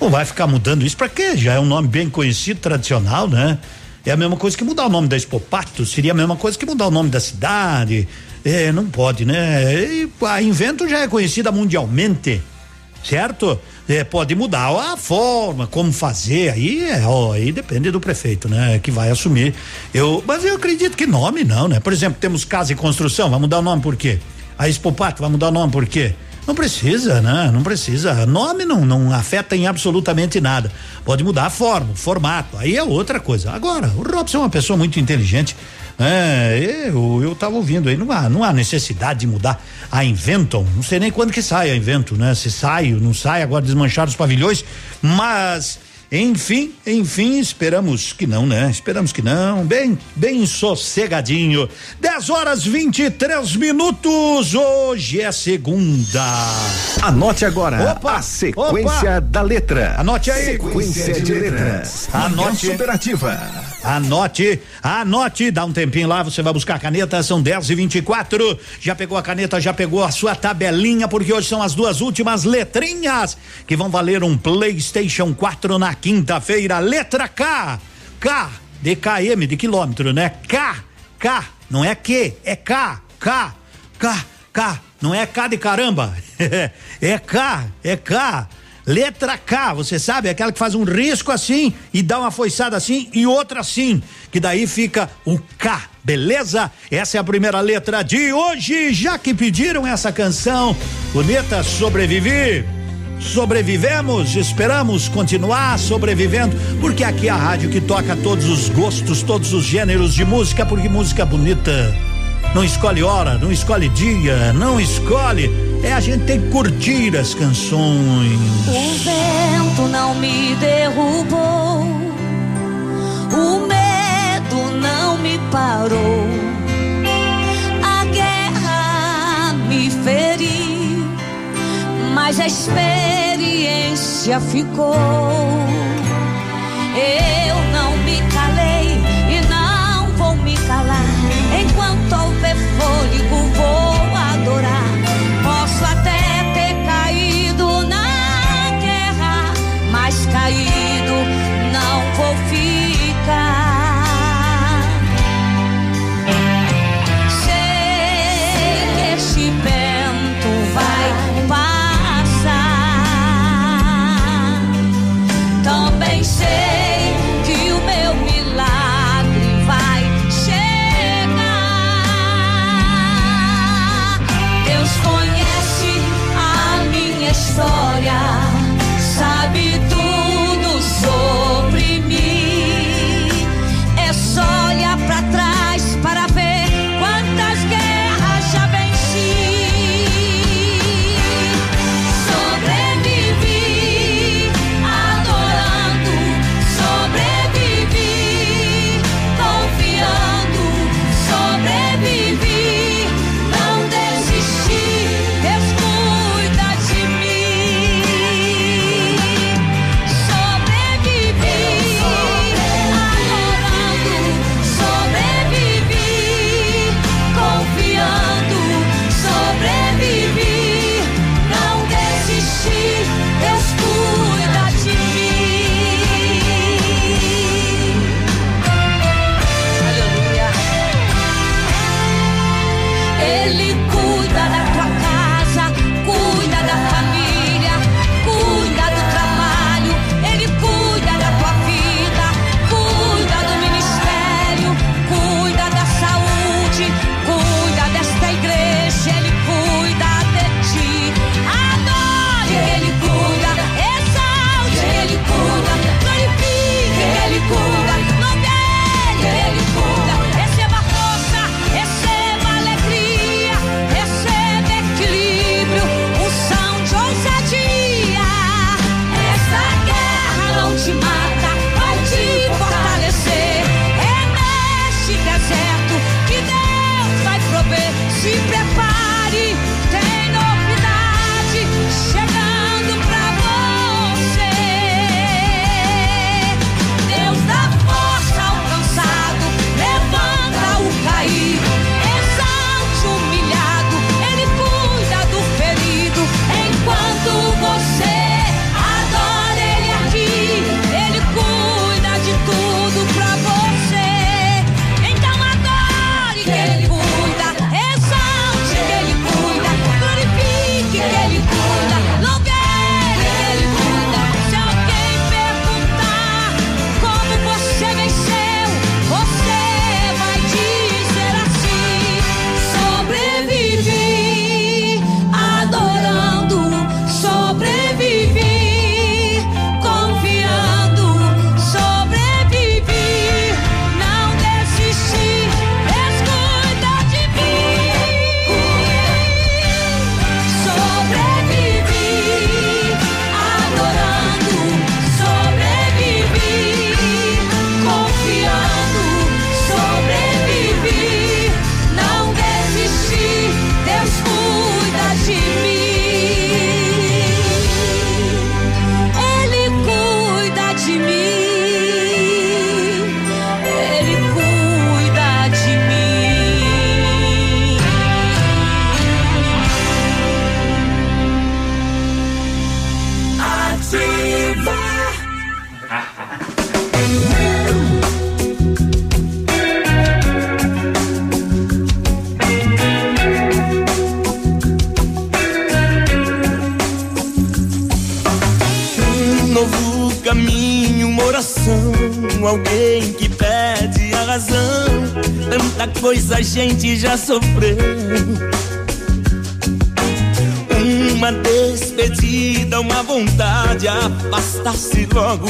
não vai ficar mudando isso para quê? Já é um nome bem conhecido, tradicional, né? É a mesma coisa que mudar o nome da Expopato, seria a mesma coisa que mudar o nome da cidade. É, não pode, né? E a Invento já é conhecida mundialmente, certo? É, pode mudar a forma, como fazer, aí, é, ó, aí depende do prefeito, né? Que vai assumir. Eu, mas eu acredito que nome não, né? Por exemplo, temos casa e construção, vai mudar o nome por quê? A Expopato vai mudar o nome por quê? Não precisa, né? Não precisa. Nome não, não afeta em absolutamente nada. Pode mudar a forma, o formato. Aí é outra coisa. Agora, o Robson é uma pessoa muito inteligente. É, eu, eu tava ouvindo aí, não há, não há necessidade de mudar a Inventon, não sei nem quando que sai a Invento, né? Se sai, não sai, agora desmanchar os pavilhões, mas enfim, enfim, esperamos que não, né? Esperamos que não. Bem, bem sossegadinho. 10 horas 23 minutos. Hoje é segunda. Anote agora opa, a sequência opa. da letra. Anote aí. Sequência de letras. Anote. Superativa. Anote, anote, dá um tempinho lá, você vai buscar a caneta, são 10 e 24 Já pegou a caneta, já pegou a sua tabelinha, porque hoje são as duas últimas letrinhas que vão valer um PlayStation 4 na quinta-feira. Letra K. K de KM, de quilômetro, né? K, K, não é Q, é K, K, K, K, não é K de caramba. [laughs] é K, é K. Letra K, você sabe, é aquela que faz um risco assim e dá uma foiçada assim e outra assim, que daí fica o K, beleza? Essa é a primeira letra de hoje, já que pediram essa canção, bonita sobreviver. Sobrevivemos, esperamos continuar sobrevivendo, porque aqui é a rádio que toca todos os gostos, todos os gêneros de música, porque música bonita não escolhe hora, não escolhe dia, não escolhe. É a gente tem que curtir as canções. O vento não me derrubou, o medo não me parou, a guerra me feriu, mas a experiência ficou. Eu não me calei e não vou me bem fôlego vou adorar. Já sofreu. Uma despedida, uma vontade, afastar-se logo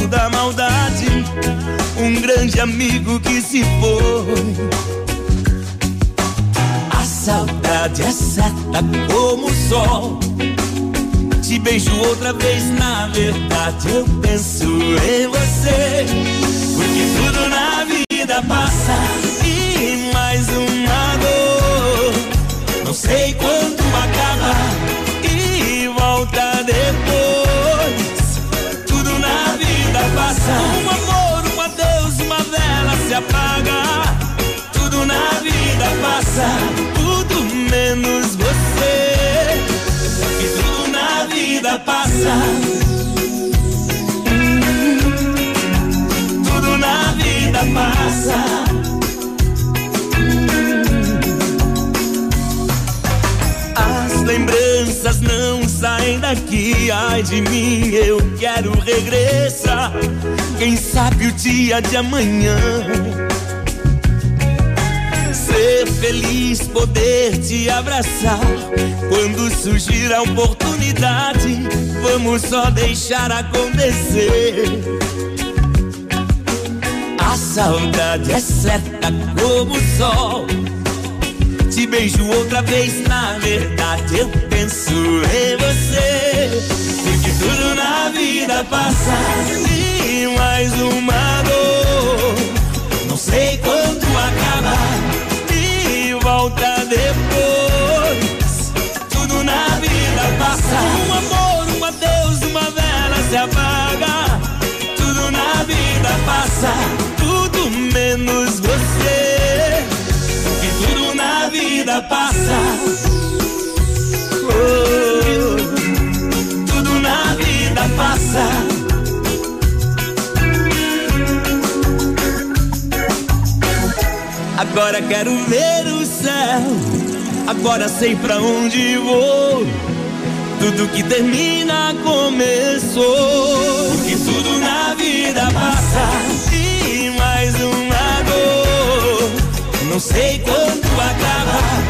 Agora quero ver o céu. Agora sei pra onde vou. Tudo que termina começou. Porque tudo na vida passa. E mais uma dor. Não sei quando acaba.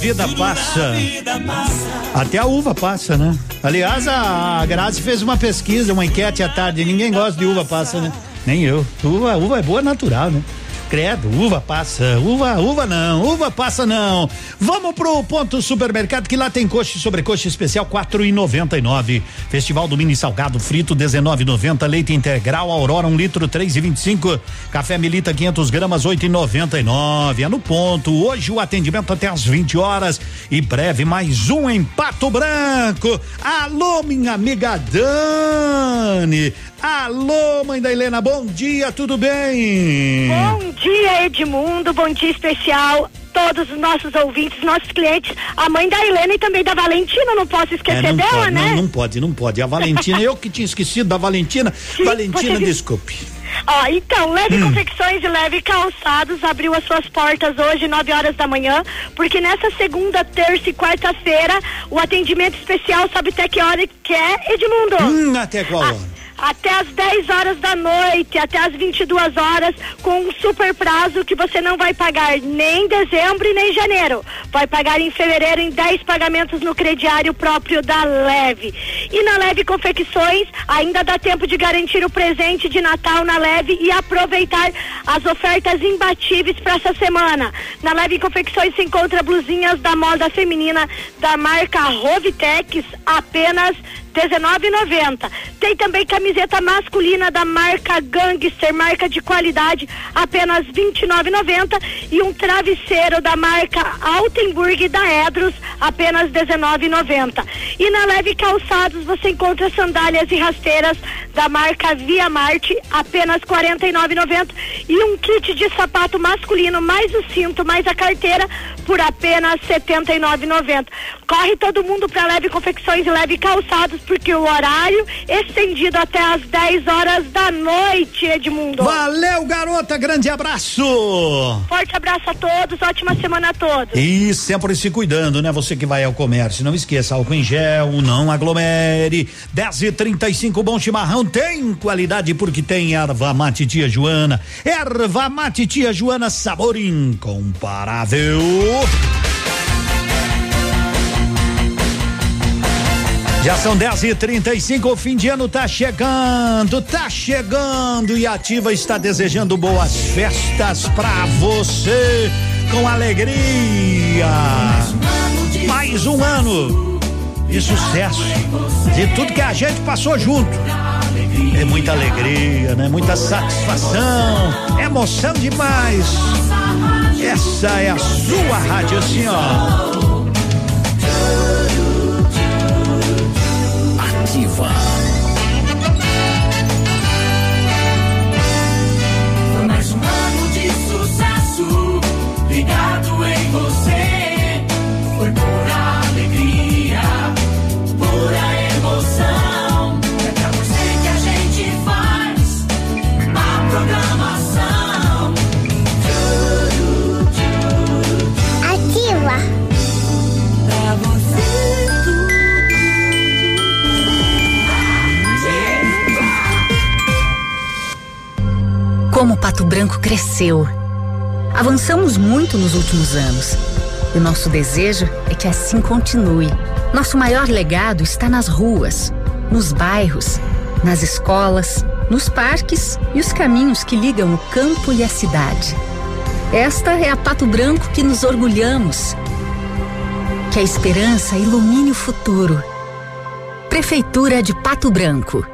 Vida passa. Vida passa. Até a uva passa, né? Aliás, a Grazi fez uma pesquisa, uma enquete à tarde. Ninguém gosta de uva passa, né? Nem eu. Uva, uva é boa natural, né? Credo, uva passa, uva, uva não, uva passa não. Vamos pro ponto supermercado que lá tem coxa e sobrecoxa especial quatro e noventa e nove. Festival do mini salgado frito 19,90. Leite integral Aurora um litro três e vinte e cinco. Café Milita 500 gramas oito e noventa e nove. É no ponto. Hoje o atendimento até às 20 horas e breve mais um em Pato Branco. Alô minha amiga Dani. Alô mãe da Helena. Bom dia, tudo bem? Bom dia, Edmundo. Bom dia especial. Todos os nossos ouvintes, nossos clientes, a mãe da Helena e também da Valentina, não posso esquecer É, não dela, pode, né? Não, não pode, não pode. A Valentina, eu que tinha esquecido da Valentina. Valentina, você- desculpe. Ó, então, Leve Hum. Confecções e Leve Calçados abriu as suas portas hoje, 9 horas da manhã, porque nessa segunda, terça e quarta-feira, o atendimento especial, sabe até que hora que é, Edmundo? Hum, até qual hora? Até às 10 horas da noite, até às 22 horas, com um super prazo que você não vai pagar nem em dezembro e nem em janeiro. Vai pagar em fevereiro em 10 pagamentos no crediário próprio da Leve. E na Leve Confecções, ainda dá tempo de garantir o presente de Natal na Leve e aproveitar as ofertas imbatíveis para essa semana. Na Leve Confecções se encontra blusinhas da moda feminina da marca Rovitex, apenas 19,90. Tem também camiseta masculina da marca Gangster, marca de qualidade, apenas 29,90 e um travesseiro da marca Altenburg da Edros, apenas 19,90. E na Leve Calçados você encontra sandálias e rasteiras da marca Via Marte, apenas 49,90 e um kit de sapato masculino mais o cinto mais a carteira por apenas 79,90. Corre todo mundo para Leve Confecções e Leve Calçados porque o horário estendido até às 10 horas da noite, Edmundo. Valeu, garota, grande abraço. Forte abraço a todos, ótima semana a todos. E sempre se cuidando, né? Você que vai ao comércio, não esqueça álcool em gel, não aglomere. 10 e 35 bom chimarrão tem qualidade porque tem erva mate tia Joana. Erva mate tia Joana, sabor incomparável. Já são 10 e 35 o fim de ano tá chegando, tá chegando e a Ativa está desejando boas festas pra você com alegria. Mais um ano de sucesso, de tudo que a gente passou junto. É muita alegria, né? Muita satisfação, emoção demais. Essa é a sua rádio, assim. Ativa. Foi mais um ano de sucesso, ligado em você. Foi pura Como Pato Branco cresceu. Avançamos muito nos últimos anos. E o nosso desejo é que assim continue. Nosso maior legado está nas ruas, nos bairros, nas escolas, nos parques e os caminhos que ligam o campo e a cidade. Esta é a Pato Branco que nos orgulhamos. Que a esperança ilumine o futuro. Prefeitura de Pato Branco.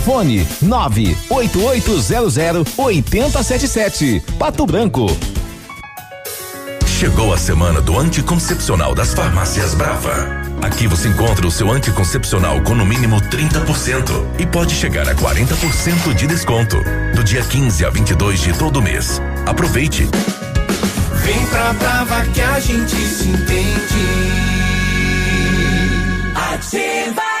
Fone 98800 8077. Pato Branco. Chegou a semana do anticoncepcional das farmácias Brava. Aqui você encontra o seu anticoncepcional com no mínimo 30% e pode chegar a 40% de desconto. Do dia 15 a 22 de todo mês. Aproveite. Vem pra Brava que a gente se entende. Ativa.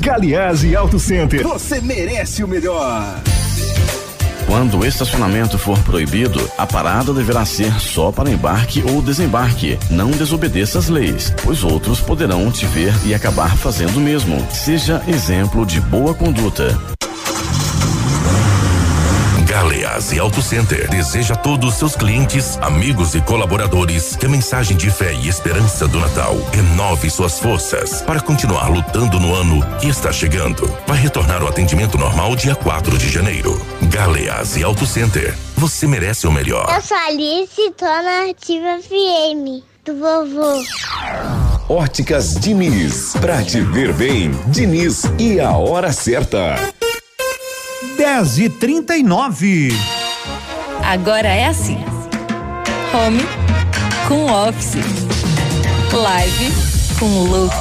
Galiase Auto Center. Você merece o melhor. Quando o estacionamento for proibido, a parada deverá ser só para embarque ou desembarque. Não desobedeça as leis, pois outros poderão te ver e acabar fazendo o mesmo. Seja exemplo de boa conduta. Galeazzi Auto Center deseja a todos seus clientes, amigos e colaboradores que a mensagem de fé e esperança do Natal renove suas forças para continuar lutando no ano que está chegando. Vai retornar o atendimento normal dia 4 de janeiro. Galeazzi Auto Center. Você merece o melhor. Eu sou Alice, tô na Ativa FM do vovô. Óticas Diniz. Pra te ver bem, Diniz e a hora certa. 10 e 39 Agora é assim: home com office, live com look,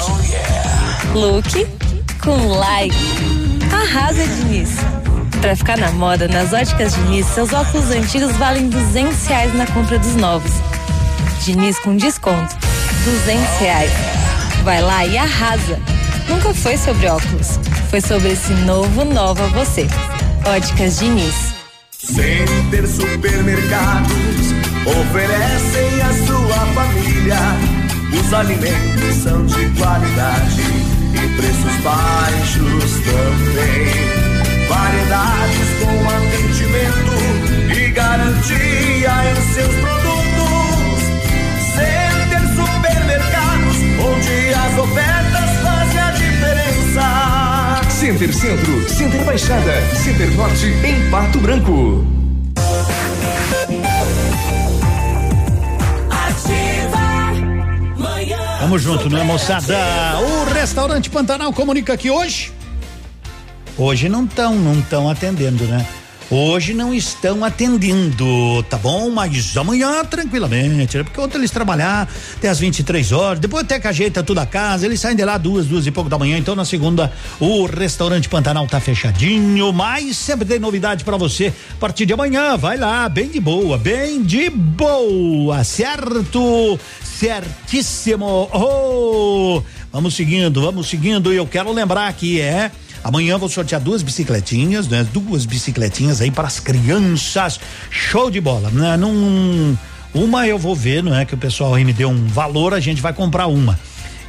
look com like. Arrasa, Diniz! Pra ficar na moda, nas óticas Diniz, seus óculos antigos valem 200 reais na compra dos novos. Diniz com desconto, 200 reais. Vai lá e arrasa! Nunca foi sobre óculos, foi sobre esse novo Nova Você. Óticas Diniz. Center Supermercados oferecem à sua família. Os alimentos são de qualidade e preços baixos também. Variedades com atendimento e garantia em seus produtos. Center Supermercados, onde as ofertas a. Center Centro, Center Baixada, Center Norte em Pato Branco. Vamos junto, né, moçada? O restaurante Pantanal comunica que hoje. Hoje não estão, não estão atendendo, né? Hoje não estão atendendo, tá bom? Mas amanhã tranquilamente, né? Porque ontem eles trabalhar até as 23 horas, depois até que ajeita tudo a casa, eles saem de lá duas, duas e pouco da manhã. Então na segunda o restaurante Pantanal tá fechadinho, mas sempre tem novidade para você. A partir de amanhã, vai lá, bem de boa, bem de boa, certo? Certíssimo. Oh, vamos seguindo, vamos seguindo. E eu quero lembrar que é Amanhã vou sortear duas bicicletinhas, né? Duas bicicletinhas aí para as crianças. Show de bola, né? Num, uma eu vou ver, não é? Que o pessoal aí me deu um valor, a gente vai comprar uma.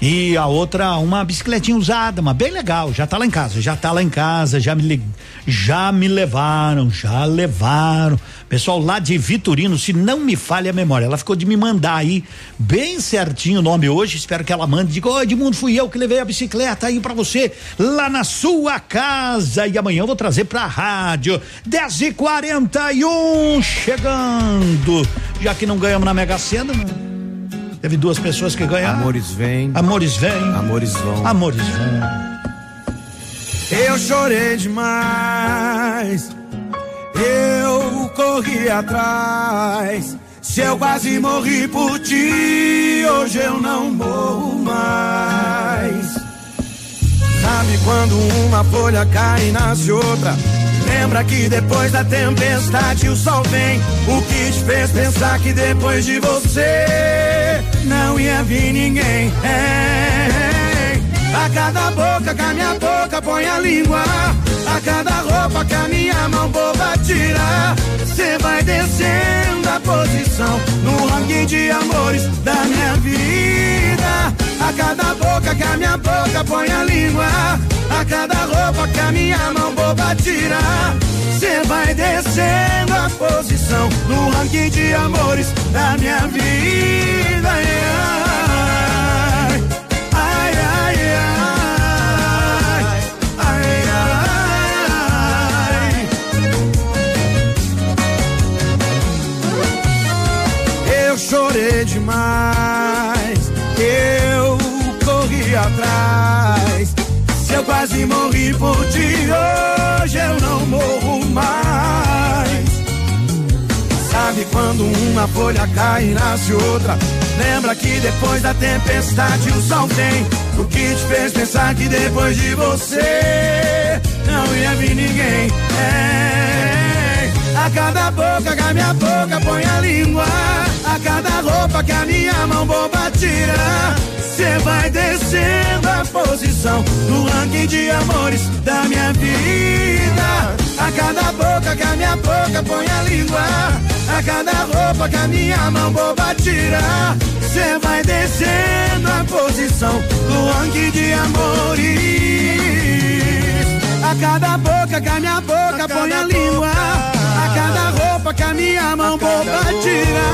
E a outra, uma bicicletinha usada, mas bem legal, já tá lá em casa, já tá lá em casa, já me, já me levaram, já levaram. Pessoal lá de Vitorino, se não me falha a memória, ela ficou de me mandar aí bem certinho o nome hoje, espero que ela mande, diga, ô Edmundo, fui eu que levei a bicicleta aí para você, lá na sua casa, e amanhã eu vou trazer pra rádio, 10 e 41 chegando, já que não ganhamos na Mega Sena, né? Teve duas pessoas que ganharam. Amores vêm. Amores vêm. Amores vão. Amores vão. Eu chorei demais. Eu corri atrás. Se eu quase morri por ti, hoje eu não morro mais. Sabe quando uma folha cai e nasce outra? Lembra que depois da tempestade o sol vem. O que te fez pensar que depois de você não ia vir ninguém? A cada boca que a minha boca põe a língua. A cada roupa que a minha mão boba tira. Cê vai descendo a posição no ranking de amores da minha vida. A cada boca que a minha boca põe a língua. A cada roupa que a minha mão boba tira. Cê vai descendo a posição no ranking de amores da minha vida. Ai, ai, ai, ai, ai. Eu chorei demais, eu corri atrás. Se eu quase morri por ti, hoje eu não morro Sabe quando uma folha cai e nasce outra? Lembra que depois da tempestade o sol vem. O que te fez pensar que depois de você não ia vir ninguém? É, a cada boca que a minha boca põe a língua. A cada roupa que a minha mão boba tira. Cê vai descendo a posição no ranking de amores da minha vida. A cada boca que a minha boca põe a língua. A cada roupa que a minha mão boba tira. Cê vai descendo a posição no ranking de amores. A cada boca que a minha boca põe a língua. A cada roupa que a minha mão boba tira.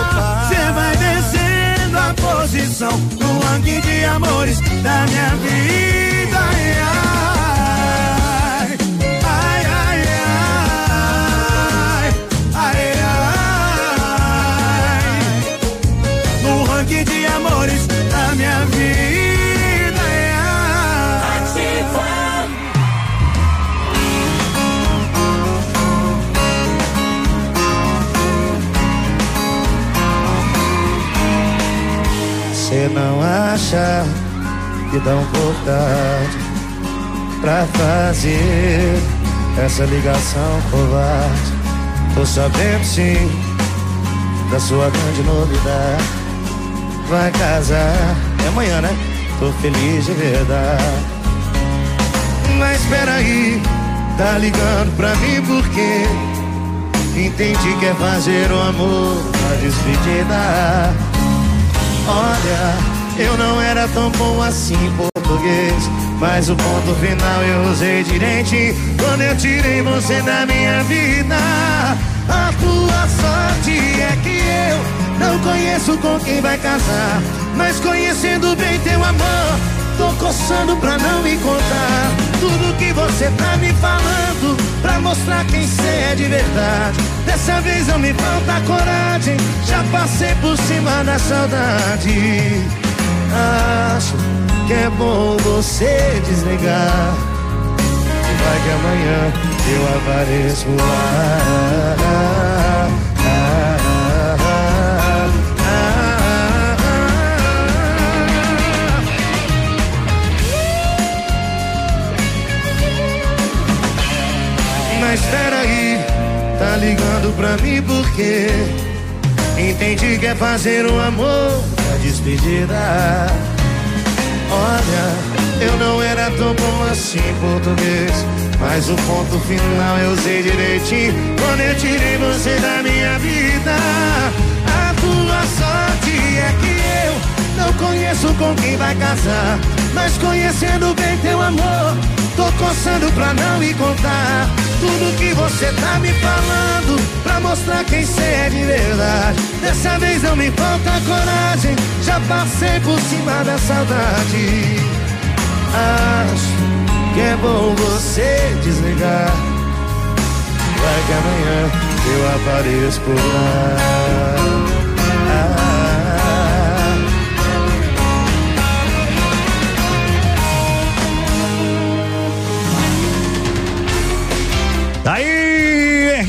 Cê vai descendo a posição no ranking de amores da minha vida. Ai, acha que um pouco tarde pra fazer essa ligação covarde? Tô sabendo sim da sua grande novidade. Vai casar, é amanhã, né? Tô feliz de verdade. Mas espera aí, tá ligando pra mim porque entendi que é fazer o amor na despedida. Olha, eu não era tão bom assim em português. Mas o ponto final eu usei direitinho quando eu tirei você da minha vida. A tua sorte é que eu não conheço com quem vai casar. Mas conhecendo bem teu amor, tô coçando pra não me contar. Tudo que você tá me falando, pra mostrar quem cê é de verdade. Dessa vez não me falta coragem, já passei por cima da saudade. Acho que é bom você desligar. Vai que amanhã eu apareço lá. Mas peraí, tá ligando pra mim porque Entendi que é fazer um amor despedida. Olha, eu não era tão bom assim em português Mas o ponto final eu usei direitinho. Quando eu tirei você da minha vida A tua sorte é que eu não conheço com quem vai casar Mas conhecendo bem teu amor Tô coçando pra não me contar tudo que você tá me falando Pra mostrar quem cê é de verdade. Dessa vez não me falta coragem Já passei por cima da saudade. Acho que é bom você desligar. Vai que amanhã eu apareço por lá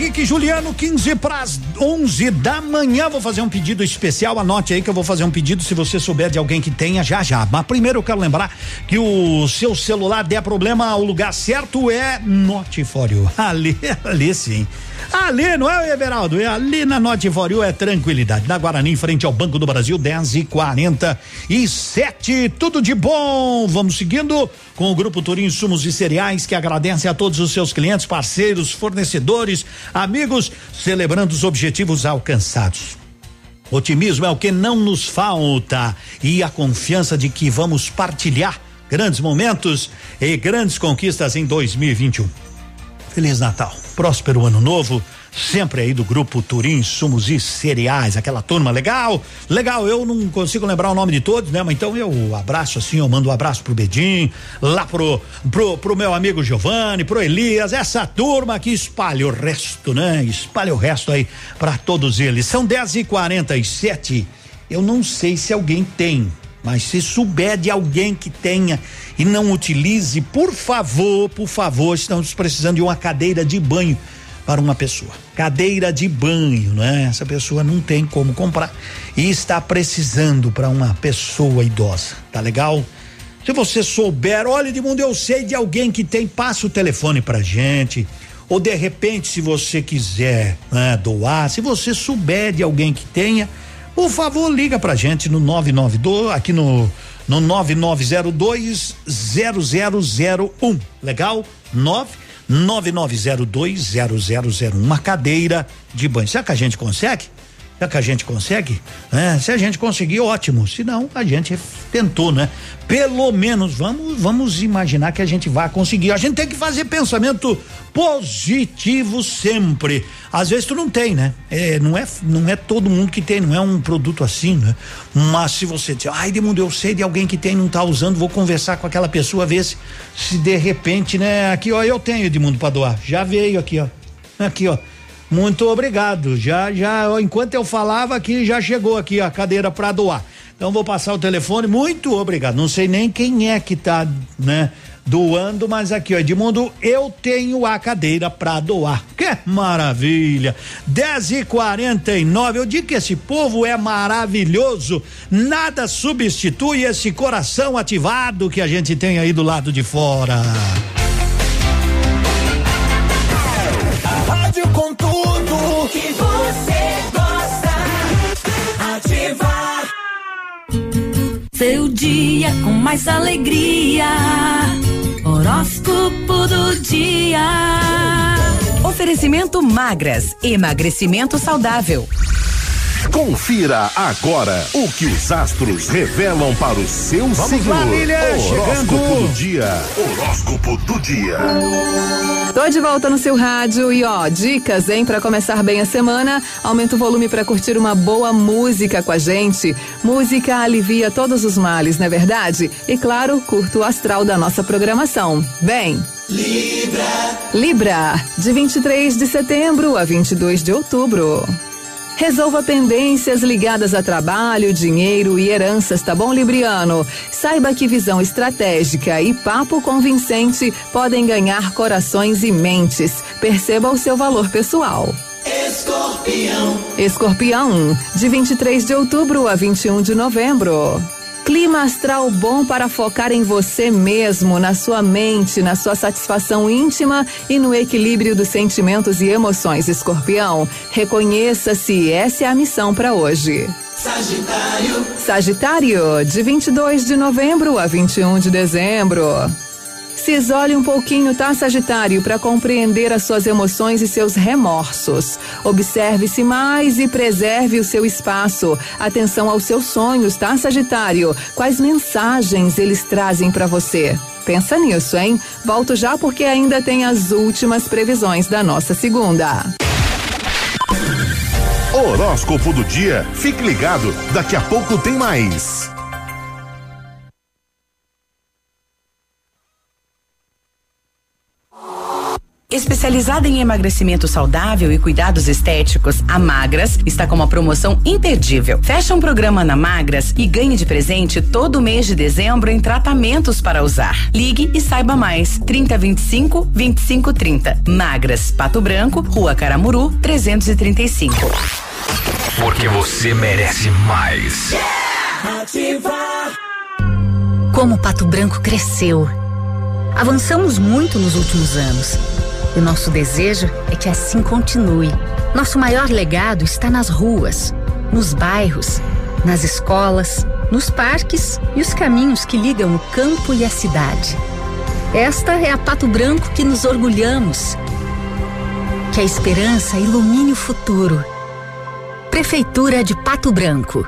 Henrique Juliano, 15 para as 11 da manhã. Vou fazer um pedido especial. Anote aí que eu vou fazer um pedido se você souber de alguém que tenha já já. Mas primeiro eu quero lembrar que o seu celular der problema, o lugar certo é Notifório. [laughs] Ali, ali sim. Ali, não é, Everaldo? É ali na Notifório é tranquilidade. Na Guarani, em frente ao Banco do Brasil, 10 e 47 Tudo de bom. Vamos seguindo com o Grupo Turim Insumos e Cereais, que agradece a todos os seus clientes, parceiros, fornecedores, amigos, celebrando os objetivos alcançados. Otimismo é o que não nos falta e a confiança de que vamos partilhar grandes momentos e grandes conquistas em 2021. Feliz Natal, próspero ano novo, sempre aí do grupo Turim Sumos e Cereais, aquela turma legal, legal, eu não consigo lembrar o nome de todos, né, mas então eu abraço assim, eu mando um abraço pro Bedim, lá pro, pro, pro meu amigo Giovanni, pro Elias, essa turma que espalha o resto, né, espalha o resto aí para todos eles, são dez e quarenta e sete, eu não sei se alguém tem, mas se souber de alguém que tenha e não utilize, por favor, por favor, estamos precisando de uma cadeira de banho para uma pessoa. Cadeira de banho, né? Essa pessoa não tem como comprar e está precisando para uma pessoa idosa. Tá legal? Se você souber, olha de mundo, eu sei de alguém que tem, passa o telefone pra gente. Ou de repente, se você quiser né, doar, se você souber de alguém que tenha, por favor, liga pra gente no 992, aqui no no 9902 0001. Legal? 9 9902 0001. Uma cadeira de banho. Será que a gente consegue? Será que a gente consegue? É, se a gente conseguir, ótimo. Se não, a gente tentou, né? Pelo menos vamos vamos imaginar que a gente vai conseguir. A gente tem que fazer pensamento positivo sempre. Às vezes tu não tem, né? É, não é não é todo mundo que tem, não é um produto assim, né? Mas se você diz, ai, Edmundo, eu sei de alguém que tem, não tá usando, vou conversar com aquela pessoa, ver se, se de repente, né? Aqui, ó, eu tenho Edmundo para doar. Já veio aqui, ó. Aqui, ó. Muito obrigado. Já, já, enquanto eu falava aqui, já chegou aqui a cadeira para doar. Então vou passar o telefone. Muito obrigado. Não sei nem quem é que tá, né? Doando, mas aqui, ó, Edmundo, eu tenho a cadeira para doar. Que maravilha! 10 e 49 Eu digo que esse povo é maravilhoso. Nada substitui esse coração ativado que a gente tem aí do lado de fora. Rádio com tudo que você gosta. Ativa. Seu dia com mais alegria. Horóscopo do dia. Oferecimento magras, emagrecimento saudável. Confira agora o que os astros revelam para o seu Vamos signo. lá, Lilian, Horóscopo chegando. do dia. Horóscopo do dia. Tô de volta no seu rádio e ó, dicas, hein, Pra começar bem a semana. Aumenta o volume pra curtir uma boa música com a gente. Música alivia todos os males, não é verdade? E claro, curta o astral da nossa programação. Bem, Libra. Libra, de 23 de setembro a 22 de outubro. Resolva pendências ligadas a trabalho, dinheiro e heranças, tá bom, Libriano? Saiba que visão estratégica e papo convincente podem ganhar corações e mentes. Perceba o seu valor pessoal. Escorpião. Escorpião, de 23 de outubro a 21 de novembro. Clima astral bom para focar em você mesmo, na sua mente, na sua satisfação íntima e no equilíbrio dos sentimentos e emoções, Escorpião. Reconheça-se, essa é a missão para hoje. Sagitário. Sagitário, de 22 de novembro a 21 de dezembro. Se isole um pouquinho, tá, Sagitário, para compreender as suas emoções e seus remorsos. Observe-se mais e preserve o seu espaço. Atenção aos seus sonhos, tá, Sagitário? Quais mensagens eles trazem para você? Pensa nisso, hein? Volto já porque ainda tem as últimas previsões da nossa segunda. Horóscopo do dia. Fique ligado, daqui a pouco tem mais. Especializada em emagrecimento saudável e cuidados estéticos, a Magras está com uma promoção imperdível. Fecha um programa na Magras e ganhe de presente todo mês de dezembro em tratamentos para usar. Ligue e saiba mais. 3025 2530. Magras, Pato Branco, Rua Caramuru, 335. Porque você merece mais. Como Pato Branco cresceu. Avançamos muito nos últimos anos. E nosso desejo é que assim continue. Nosso maior legado está nas ruas, nos bairros, nas escolas, nos parques e os caminhos que ligam o campo e a cidade. Esta é a Pato Branco que nos orgulhamos. Que a esperança ilumine o futuro. Prefeitura de Pato Branco.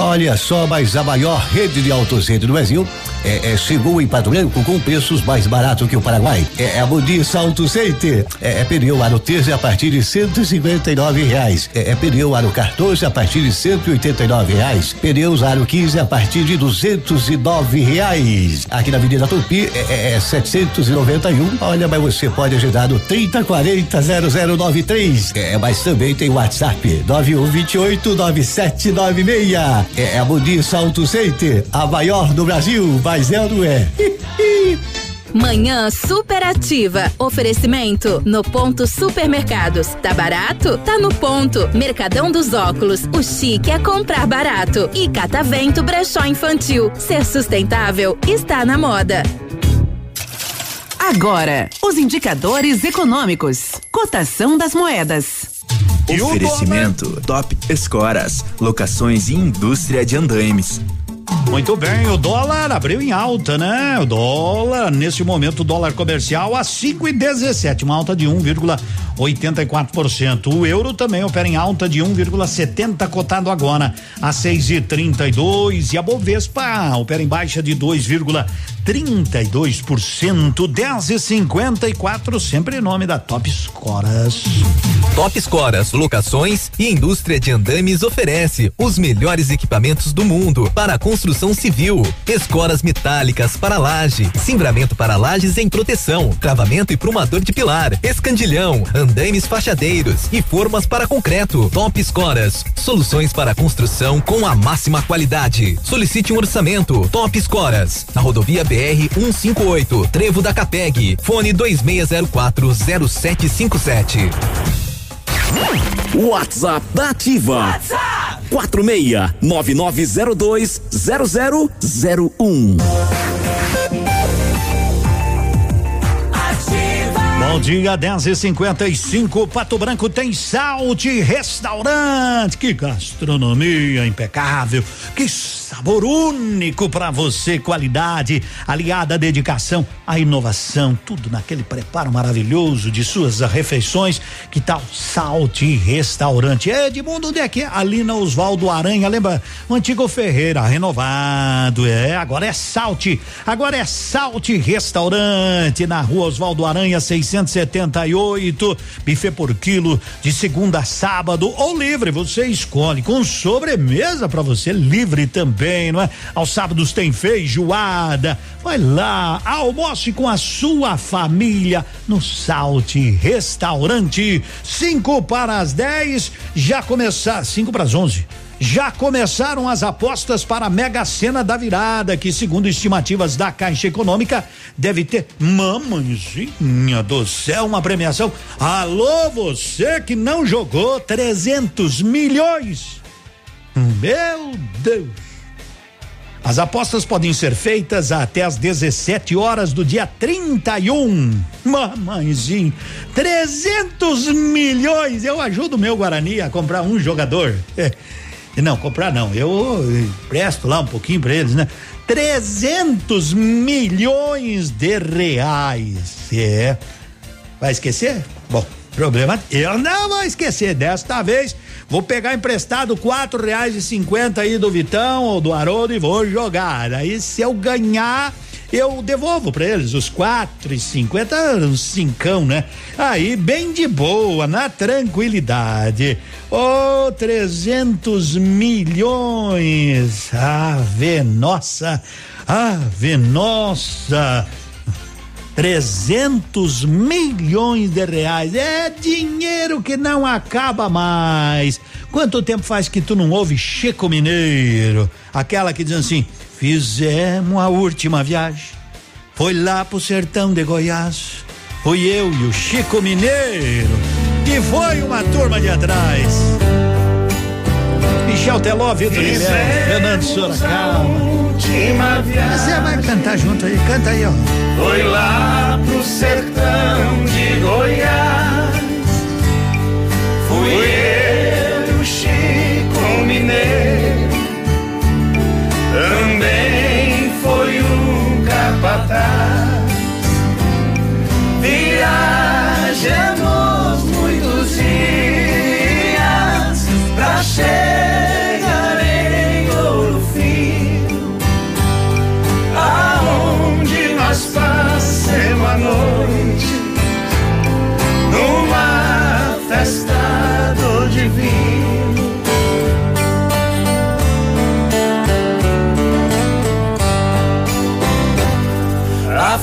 Olha só, mas a maior rede de autocentro do Brasil é, é, chegou em Pato Branco com preços mais baratos que o Paraguai. É, é a Modis Auto Center. É, é pneu aro 13 a partir de 159 reais. É, é pneu aro 14 a partir de 189 reais. Pneus aro 15 a partir de 209 reais. Aqui na Avenida Tupi é, é 791. Olha, mas você pode agendar no 3040 0093. É, mas também tem WhatsApp 9128 9796. É, é a Modis Auto Center, a maior do Brasil, mas é ou não é? [laughs] Manhã superativa. Oferecimento no ponto supermercados. Tá barato? Tá no ponto. Mercadão dos óculos. O chique é comprar barato. E Catavento Brechó Infantil. Ser sustentável está na moda. Agora, os indicadores econômicos. Cotação das moedas. Oferecimento Top Escoras, locações e indústria de andaimes. Muito bem, o dólar abriu em alta, né? O dólar, nesse momento, o dólar comercial a cinco e dezessete, uma alta de 1,84%. O euro também opera em alta de 1,70, cotado agora a seis e trinta e dois. E a Bovespa opera em baixa de 2,32%, 10 e 54, sempre em nome da Top Escoras. Top Escoras, locações e indústria de andames oferece os melhores equipamentos do mundo para a construção civil. Escoras metálicas para laje, cimbramento para lajes em proteção, travamento e prumador de pilar, escandilhão, andames fachadeiros e formas para concreto. Top Escoras, soluções para construção com a máxima qualidade. Solicite um orçamento. Top Escoras, na rodovia BR 158, Trevo da Capeg, fone 2604 0757. WhatsApp da Ativa. WhatsApp 46-9902-0001. Bom dia, 10 e 55 Pato Branco tem Salte Restaurante. Que gastronomia impecável. Que sabor único para você, qualidade aliada à dedicação, à inovação, tudo naquele preparo maravilhoso de suas refeições. Que tal Salte Restaurante? Edmundo, onde é que é? Ali na Oswaldo Aranha, lembra? O antigo Ferreira, renovado, é, agora é Salte, agora é Salte Restaurante, na rua Oswaldo Aranha, 678, buffet por quilo, de segunda a sábado, ou livre, você escolhe, com sobremesa para você, livre também, não é? Aos sábados tem feijoada, vai lá, almoce com a sua família no Salte Restaurante, cinco para as 10, já começar, cinco para as 11. Já começaram as apostas para a Mega Sena da Virada, que, segundo estimativas da Caixa Econômica, deve ter, mamãezinha do céu, uma premiação. Alô, você que não jogou 300 milhões. Meu Deus. As apostas podem ser feitas até às 17 horas do dia 31. Mamãezinho, 300 milhões. Eu ajudo o meu Guarani a comprar um jogador. Não, comprar não. Eu presto lá um pouquinho para eles, né? 300 milhões de reais. É. Vai esquecer? Bom, problema. Eu não vou esquecer. Desta vez vou pegar emprestado quatro reais e cinquenta aí do Vitão ou do Haroldo e vou jogar. Aí se eu ganhar eu devolvo para eles os quatro e cinquenta, uns cincão, né? Aí bem de boa, na tranquilidade. Ô, oh, 300 milhões, ave nossa, ave nossa. 300 milhões de reais. É dinheiro que não acaba mais. Quanto tempo faz que tu não ouve Chico Mineiro? Aquela que diz assim: Fizemos a última viagem. Foi lá pro sertão de Goiás. Fui eu e o Chico Mineiro. E foi uma turma de atrás. Michel Teló, Vitor Guilherme, Fernando Sorocaba. Você vai cantar junto aí, canta aí, ó. Foi lá pro sertão de Goiás. Fui eu Chico Mineiro. Também foi o capataz. Viajamos muitos dias pra chegar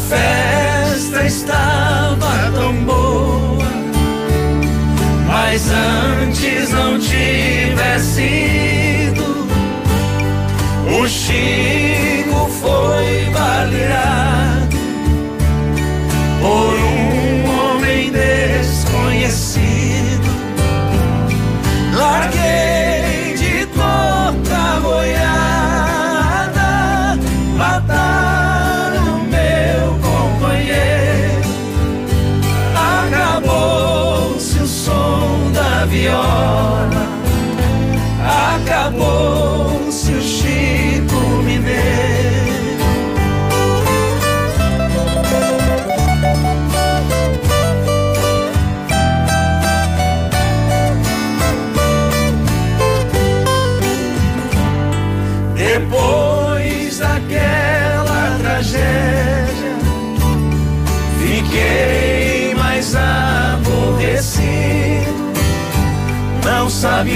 festa estava tão boa, mas antes não tivesse ido. O Chico foi Não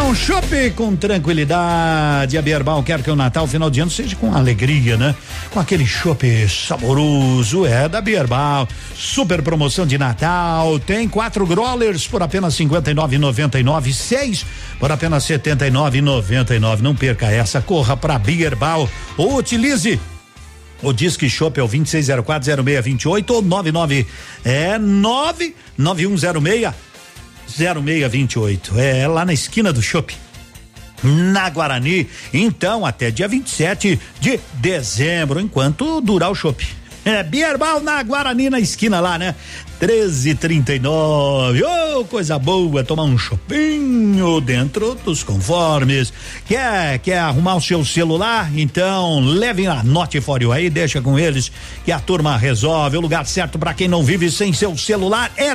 tomar um chopp com tranquilidade. A Bierbal quer que o Natal, final de ano, seja com alegria, né? Com aquele chopp saboroso, é da Bierbal. Super promoção de Natal. Tem quatro growlers por apenas 59,99. Seis por apenas 79,99. Não perca essa. Corra pra Bierbal ou utilize o Disque Shop é o 26040628 ou 99 é 99106 0628. É lá na esquina do shopping. Na Guarani, então até dia 27 de dezembro, enquanto durar o shopping. É Bierbal na Guarani, na esquina lá, né? 1339. Ô, oh, coisa boa, tomar um chopinho dentro dos conformes. Quer, quer arrumar o seu celular? Então, levem a you aí, deixa com eles que a turma resolve. O lugar certo para quem não vive sem seu celular é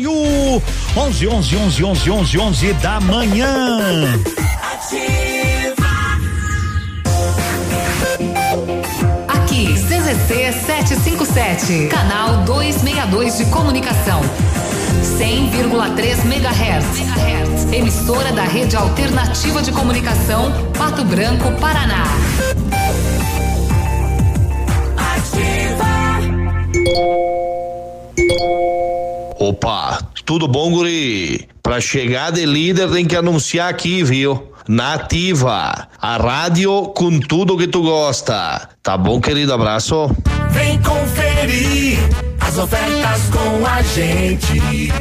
you. 11 11 11 11 11 11 da manhã. Aqui, CZC 757, canal 262 de comunicação. 100,3 MHz. Emissora da Rede Alternativa de Comunicação, Pato Branco, Paraná. Opa, tudo bom, guri? Pra chegar de líder tem que anunciar aqui, viu? Nativa, a rádio com tudo que tu gosta. Tá bom, querido? Abraço. Vem conferir as ofertas com a gente.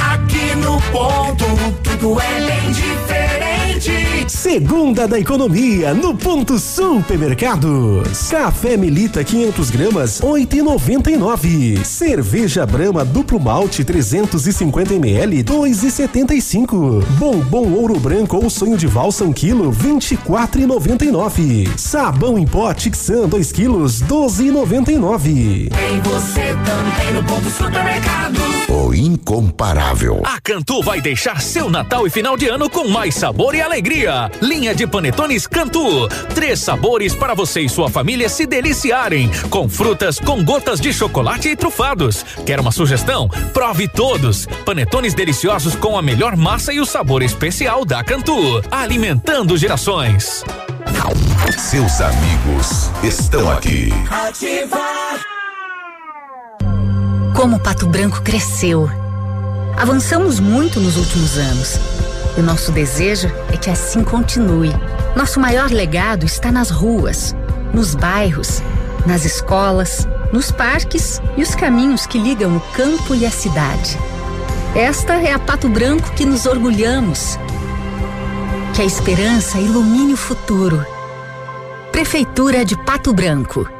Aqui no ponto, tudo é bem diferente. Segunda da economia no ponto supermercados. Café Melita 500 gramas 8,99. Cerveja Brama duplo malte 350 ml 2,75. Bombom ouro branco ou sonho de valsa 1 quilo 24,99. Sabão em pó Tixan 2 quilos 12,99. Tem você também no ponto supermercado. O incomparável. A Cantu vai deixar seu Natal e final de ano com mais sabor e alegria. Linha de panetones Cantu. Três sabores para você e sua família se deliciarem. Com frutas, com gotas de chocolate e trufados. Quer uma sugestão? Prove todos. Panetones deliciosos com a melhor massa e o sabor especial da Cantu. Alimentando gerações. Seus amigos estão aqui. Ativar. Como Pato Branco cresceu. Avançamos muito nos últimos anos. E nosso desejo é que assim continue. Nosso maior legado está nas ruas, nos bairros, nas escolas, nos parques e os caminhos que ligam o campo e a cidade. Esta é a Pato Branco que nos orgulhamos. Que a esperança ilumine o futuro. Prefeitura de Pato Branco.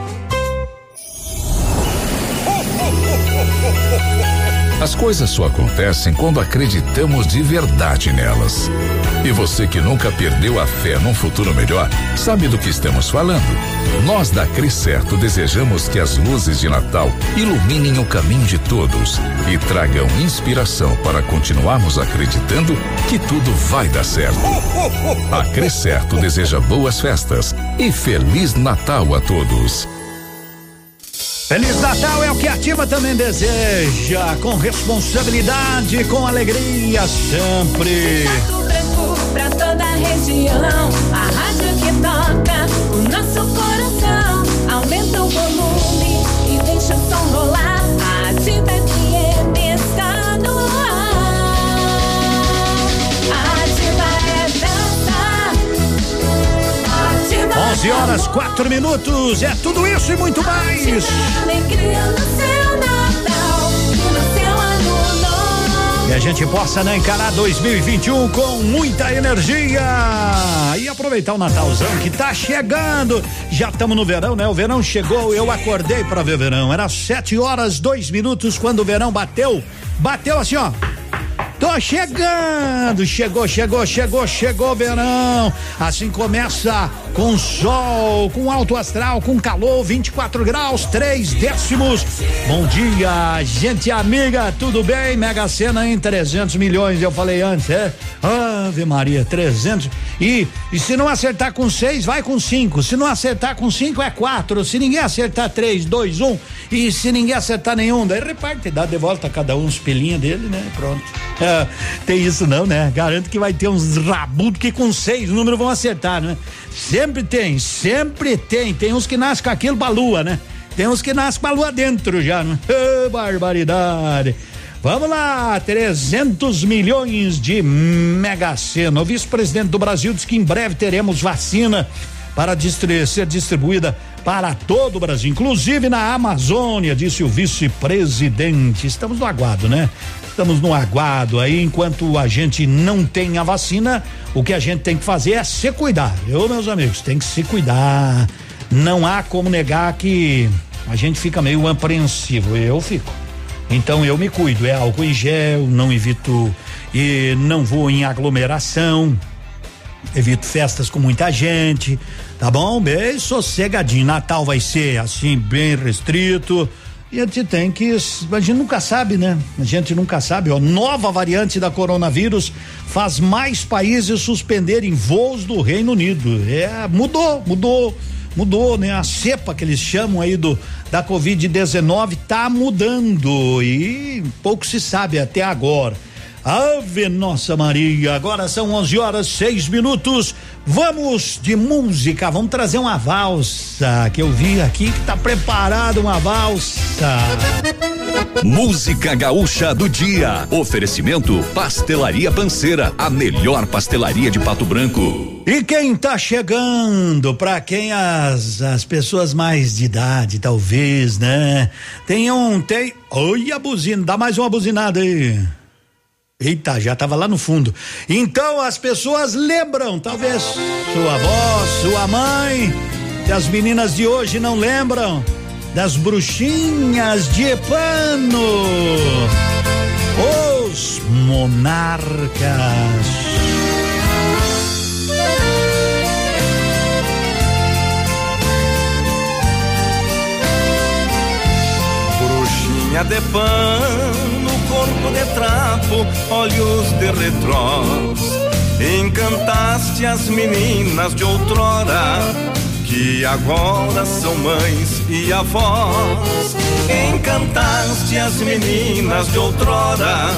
As coisas só acontecem quando acreditamos de verdade nelas. E você que nunca perdeu a fé num futuro melhor, sabe do que estamos falando. Nós da Certo desejamos que as luzes de Natal iluminem o caminho de todos e tragam inspiração para continuarmos acreditando que tudo vai dar certo. A Certo deseja boas festas e Feliz Natal a todos. Feliz Natal é o que a Ativa também deseja, com responsabilidade, com alegria sempre. Pato Branco pra toda a região. A rádio que toca o nosso coração. Horas, 4 minutos, é tudo isso e muito mais. Alegria no seu Natal no seu a gente possa né, encarar 2021 com muita energia e aproveitar o Natalzão que tá chegando. Já estamos no verão, né? O verão chegou, eu acordei para ver verão. Era 7 horas, 2 minutos quando o verão bateu. Bateu assim, ó. Tô chegando, chegou, chegou, chegou, chegou verão. Assim começa com sol, com alto astral, com calor, 24 graus, 3 décimos. Bom dia, gente amiga, tudo bem? Mega Sena em 300 milhões, eu falei antes, é? Ave Maria, 300. E, e se não acertar com seis, vai com cinco. Se não acertar com cinco, é quatro. Se ninguém acertar três, dois, um. E se ninguém acertar nenhum, daí reparte, dá de volta a cada um os pelinhos dele, né? Pronto. É, tem isso não, né? Garanto que vai ter uns rabudos que com seis números vão acertar, né? Sempre tem, sempre tem. Tem uns que nascem com aquilo pra lua, né? Tem uns que nascem com a lua dentro já, né? [laughs] Barbaridade. Vamos lá, 300 milhões de Mega Sena. O vice-presidente do Brasil diz que em breve teremos vacina para distri ser distribuída para todo o Brasil, inclusive na Amazônia, disse o vice-presidente. Estamos no aguardo, né? Estamos no aguardo aí, enquanto a gente não tem a vacina, o que a gente tem que fazer é se cuidar. Eu, meus amigos, tem que se cuidar. Não há como negar que a gente fica meio apreensivo. Eu fico. Então eu me cuido, é álcool em gel, não evito e não vou em aglomeração, evito festas com muita gente, tá bom? Bem sossegadinho. Natal vai ser assim, bem restrito. E a gente tem que. A gente nunca sabe, né? A gente nunca sabe. Ó, nova variante da coronavírus faz mais países suspenderem voos do Reino Unido. É, mudou, mudou mudou, né? A cepa que eles chamam aí do da Covid-19 tá mudando e pouco se sabe até agora. Ave Nossa Maria, agora são 11 horas seis minutos. Vamos de música, vamos trazer uma valsa que eu vi aqui que tá preparado uma valsa. Música Gaúcha do Dia. Oferecimento Pastelaria Panceira, a melhor pastelaria de Pato Branco. E quem tá chegando, para quem as as pessoas mais de idade, talvez, né? Tem um, tem. Oi, a buzina, dá mais uma buzinada aí. Eita, já estava lá no fundo. Então as pessoas lembram, talvez sua avó, sua mãe, que as meninas de hoje não lembram das bruxinhas de pano. Os monarcas. Bruxinha de pano, de trapo, olhos de retrós. Encantaste as meninas de outrora, que agora são mães e avós. Encantaste as meninas de outrora,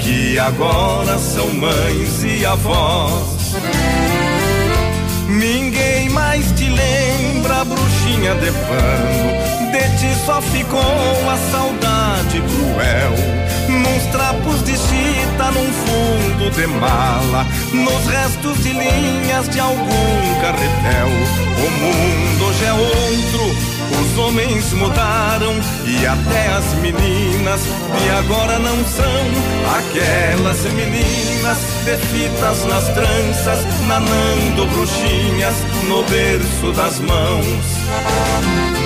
que agora são mães e avós. Ninguém mais te lembra, bruxinha de pano. De ti só ficou a saudade cruel. Nos trapos de chita, num fundo de mala, nos restos de linhas de algum carretel. O mundo hoje é outro, os homens mudaram e até as meninas de agora não são aquelas meninas de fitas nas tranças, nanando bruxinhas no berço das mãos.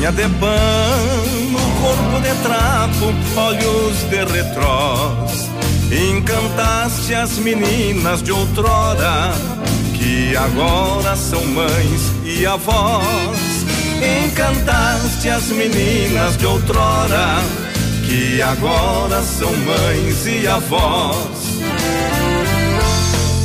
De pano, corpo de trapo, olhos de retrós. Encantaste as meninas de outrora, que agora são mães e avós. Encantaste as meninas de outrora, que agora são mães e avós.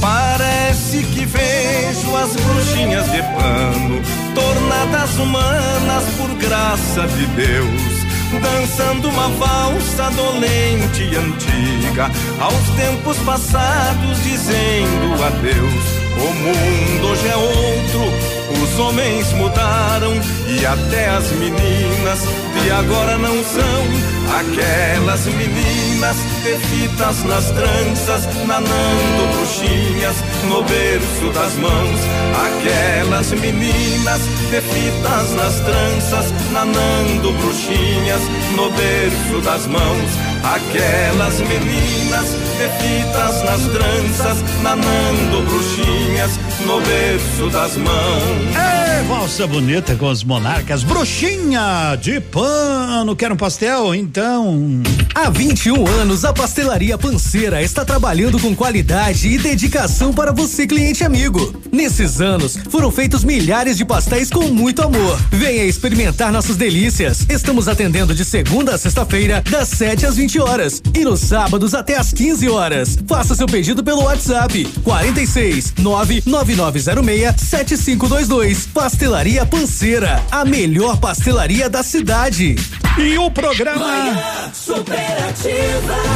Parece que vejo as bruxinhas de pano, tornadas humanas por graça de Deus. Dançando uma valsa dolente e antiga, aos tempos passados dizendo adeus. O mundo hoje é outro, os homens mudaram e até as meninas de agora não são aquelas meninas de fitas nas tranças, nanando bruxinhas no berço das mãos. Aquelas meninas de fitas nas tranças, nanando bruxinhas no berço das mãos. Aquelas meninas de fitas nas tranças, nanando bruxinhas no berço das mãos. É, valsa bonita com os monarcas. Bruxinha de pano. Quer um pastel? Então. Há 21 anos, a Pastelaria Panceira está trabalhando com qualidade e dedicação para você, cliente amigo. Nesses anos, foram feitos milhares de pastéis com muito amor. Venha experimentar nossas delícias. Estamos atendendo de segunda a sexta-feira, das 7 às 20 horas. E nos sábados até às 15 horas. Faça seu pedido pelo WhatsApp 46 99906 7522. Pastelaria Panceira, a melhor pastelaria da cidade. E o programa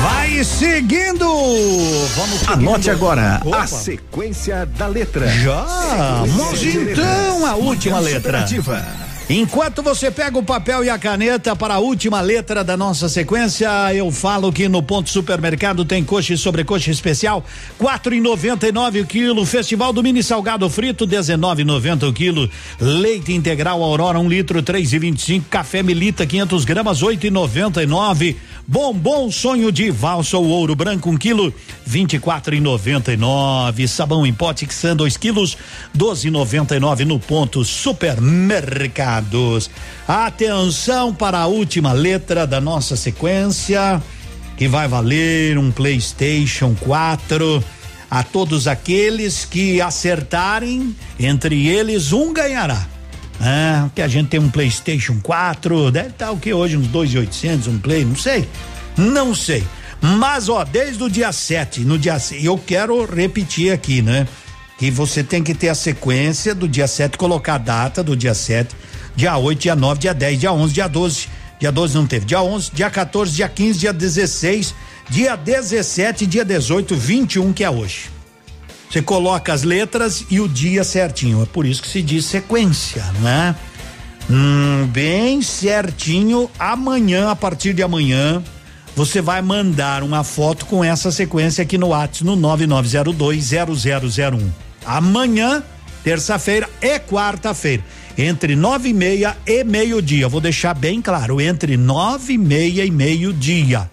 vai seguindo. Vamos seguindo. Anote agora Opa. a sequência da letra. Já, de então a letras. última letra. Superativa. Enquanto você pega o papel e a caneta para a última letra da nossa sequência, eu falo que no Ponto Supermercado tem coxa e sobrecoxa especial, quatro e noventa e nove o quilo, Festival do Mini Salgado Frito, dezenove e noventa o quilo, leite integral Aurora um litro, três e vinte e cinco, café Melita 500 gramas, oito e noventa e nove, bombom sonho de valsa ou ouro branco um quilo, vinte e quatro e noventa e nove, sabão em pote Xan dois quilos, doze e noventa e nove no Ponto Supermercados. Atenção para a última letra da nossa sequência, que vai valer um PlayStation 4 a todos aqueles que acertarem, entre eles um ganhará. Ah, que a gente tem um PlayStation 4, deve estar o que hoje uns 2.800 um Play, não sei. Não sei. Mas ó, desde o dia 7, no dia eu quero repetir aqui, né? Que você tem que ter a sequência do dia 7, colocar a data do dia 7, dia 8, dia 9, dia 10, dia 11, dia 12. Dia 12 não teve. Dia 11, dia 14, dia 15, dia 16, dia 17, dia 18, 21 que é hoje. Você coloca as letras e o dia certinho. É por isso que se diz sequência, né? Hum, bem certinho. Amanhã, a partir de amanhã, você vai mandar uma foto com essa sequência aqui no WhatsApp no 99020001. Amanhã, terça-feira e quarta-feira, entre nove e meia e meio-dia. Vou deixar bem claro, entre nove e meia e meio-dia.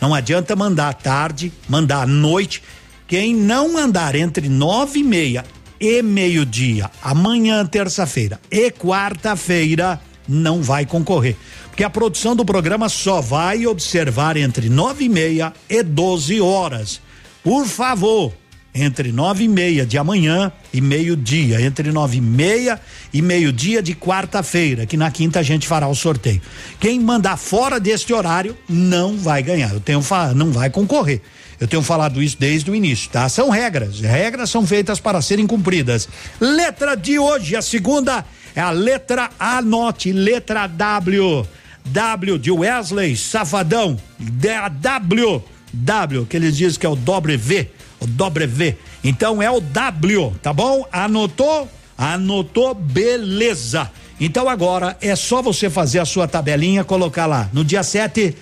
Não adianta mandar à tarde, mandar à noite. Quem não andar entre nove e meia e meio-dia, amanhã, terça-feira e quarta-feira, não vai concorrer. Porque a produção do programa só vai observar entre nove e meia e 12 horas. Por favor, entre nove e meia de amanhã e meio-dia, entre nove e meia e meio-dia de quarta-feira, que na quinta a gente fará o sorteio. Quem mandar fora deste horário não vai ganhar. Eu tenho não vai concorrer. Eu tenho falado isso desde o início, tá? São regras. Regras são feitas para serem cumpridas. Letra de hoje, a segunda é a letra Anote, letra W. W de Wesley Safadão. Da W. W, que eles dizem que é o W. O W. Então é o W, tá bom? Anotou? Anotou, beleza. Então agora é só você fazer a sua tabelinha, colocar lá. No dia 7,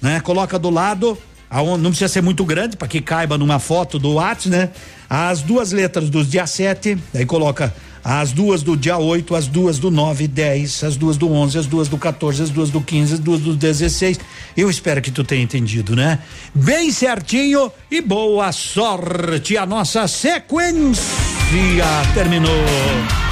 né? Coloca do lado, aonde, não precisa ser muito grande para que caiba numa foto do WhatsApp, né? As duas letras do dia 7, aí coloca as duas do dia 8, as duas do 9 e 10, as duas do 11, as duas do 14, as duas do 15, as duas do 16. Eu espero que tu tenha entendido, né? Bem certinho e boa sorte. A nossa sequência terminou.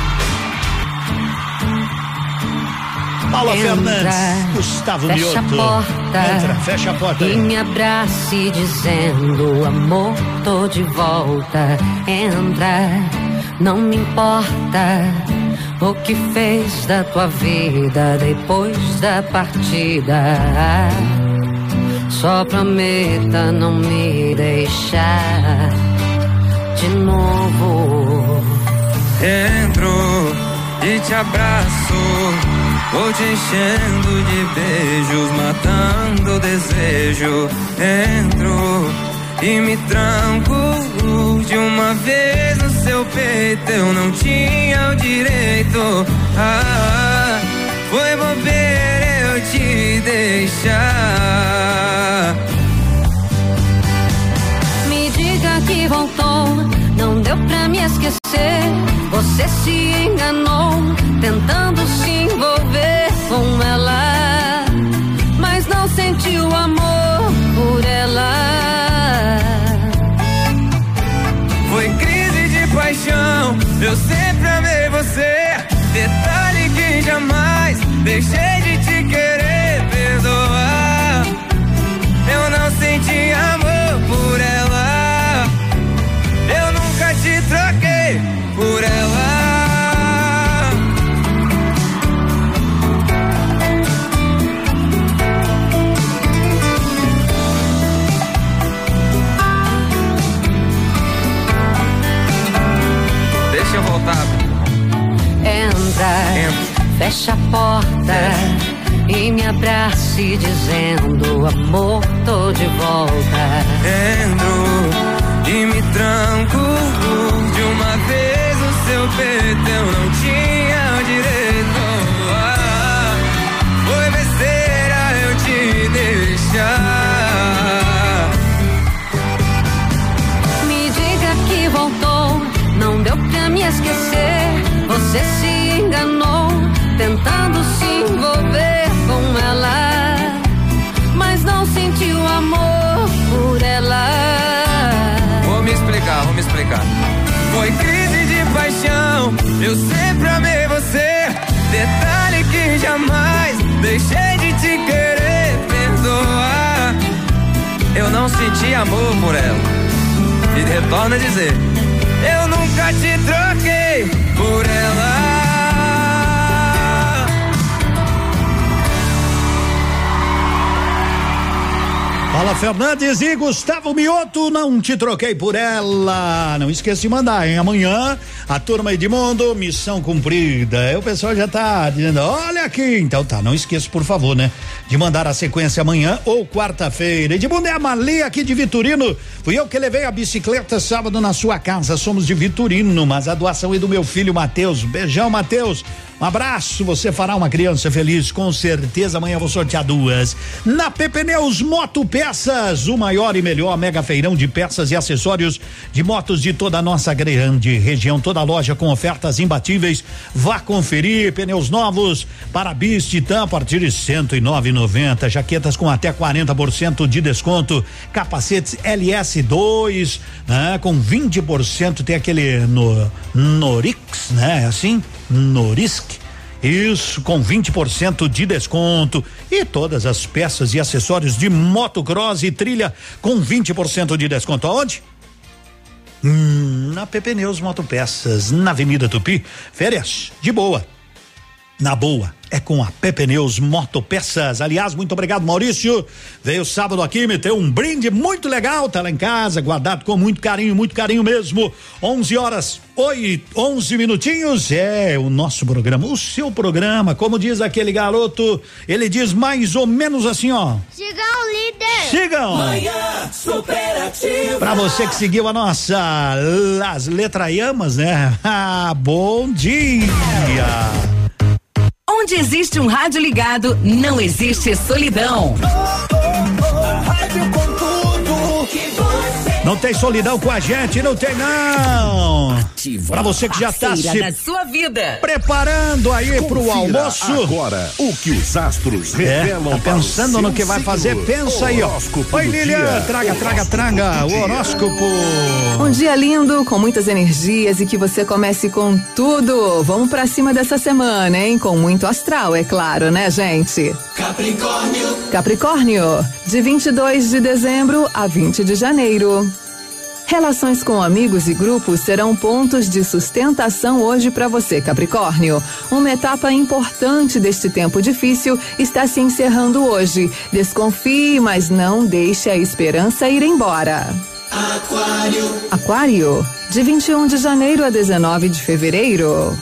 Paula Entra, Fernandes, Gustavo fecha Mioto. a porta Entra, fecha a porta. E me abrace dizendo amor, tô de volta. Entra, não me importa o que fez da tua vida depois da partida. Só prometa não me deixar de novo. Entro e te abraço, vou te enchendo de beijos, matando o desejo. Entro e me tranco de uma vez no seu peito, eu não tinha o direito. Ah, foi bobeira eu te deixar. que voltou, deu pra me esquecer. Você se enganou, tentando se envolver com ela, mas não sentiu amor por ela. Foi crise de paixão, eu sempre amei você. Detalhe que jamais deixei fecha a porta e me abrace dizendo amor, tô de volta. Entro e me tranco de uma vez o seu peito eu não tinha eu sempre amei você. Detalhe que jamais deixei de te querer perdoar. Eu não senti amor por ela. E retorna a dizer: Eu nunca te troquei Fala Fernandes e Gustavo Mioto, não te troquei por ela. Não esqueça de mandar, hein? Amanhã, a turma Edmundo, missão cumprida. Aí o pessoal já tá dizendo, olha aqui. Então tá, não esqueça, por favor, né? De mandar a sequência amanhã ou quarta-feira. Edmundo é a Mali aqui de Vitorino. Fui eu que levei a bicicleta sábado na sua casa. Somos de Vitorino, mas a doação é do meu filho Matheus. Beijão, Matheus. Um abraço, você fará uma criança feliz, com certeza. Amanhã vou sortear duas. Na PP Neus Moto Peças, o maior e melhor mega feirão de peças e acessórios de motos de toda a nossa grande região. Toda loja com ofertas imbatíveis. Vá conferir pneus novos para bis Titan a partir de 109,90. Jaquetas com até 40% de desconto. Capacetes LS2, né? Com 20% tem aquele no Norix, né? Assim, Norisk. Isso, com 20% de desconto. E todas as peças e acessórios de motocross e trilha com 20% de desconto. Aonde? Hum, na PP Neus Motopeças, na Avenida Tupi. Férias, de boa. Na boa, é com a Pepe Neus Motopeças. Aliás, muito obrigado, Maurício. Veio sábado aqui, me deu um brinde muito legal, tá lá em casa, guardado com muito carinho, muito carinho mesmo. 11 horas, oi, 11 minutinhos. É o nosso programa, o seu programa. Como diz aquele garoto, ele diz mais ou menos assim, ó. Siga o líder. Sigam. Manhã superativa. Pra você que seguiu a nossa, as letraiamas, né? [laughs] Ah, bom dia. Onde existe um rádio ligado, não existe solidão. Não tem solidão com a gente, não tem não. Pra você que já tá Parceira se da sua vida. preparando aí pro Confira almoço. Agora, o que os astros É, revelam tá para o pensando no que vai fazer? Pensa aí, ó. Horóscopo Oi, Lilian, traga, traga, traga o horóscopo. Um dia lindo, com muitas energias e que você comece com tudo. Vamos pra cima dessa semana, hein? Com muito astral, é claro, né, gente? Capricórnio. Capricórnio, de 22 de dezembro a 20 de janeiro. Relações com amigos e grupos serão pontos de sustentação hoje para você, Capricórnio. Uma etapa importante deste tempo difícil está se encerrando hoje. Desconfie, mas não deixe a esperança ir embora. Aquário. Aquário, de 21 de janeiro a 19 de fevereiro.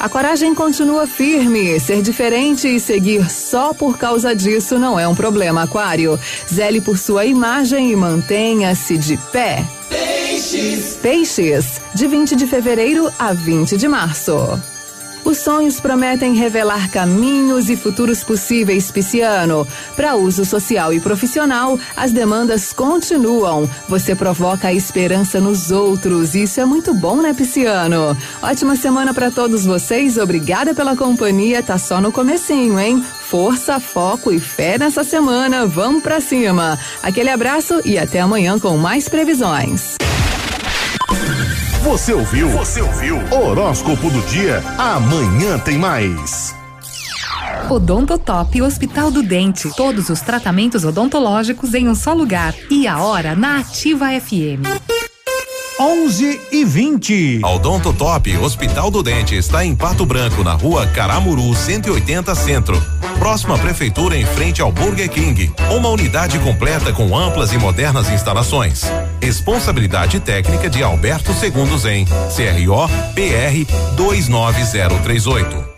A coragem continua firme. Ser diferente e seguir só por causa disso não é um problema, Aquário. Zele por sua imagem e mantenha-se de pé. Peixes. Peixes, de 20 de fevereiro a 20 de março. Os sonhos prometem revelar caminhos e futuros possíveis, Pisciano. Para uso social e profissional, as demandas continuam. Você provoca a esperança nos outros. Isso é muito bom, né, Pisciano? Ótima semana para todos vocês. Obrigada pela companhia. Tá só no comecinho, hein? Força, foco e fé nessa semana. Vamos para cima. Aquele abraço e até amanhã com mais previsões. Você ouviu? Você ouviu? Horóscopo do dia. Amanhã tem mais. Odontotop Hospital do Dente. Todos os tratamentos odontológicos em um só lugar. E a hora na Ativa FM. 11 e 20. A Odonto Top Hospital do Dente está em Pato Branco, na rua Caramuru 180 Centro. Próxima prefeitura em frente ao Burger King. Uma unidade completa com amplas e modernas instalações. Responsabilidade técnica de Alberto Segundos em CRO PR 29038.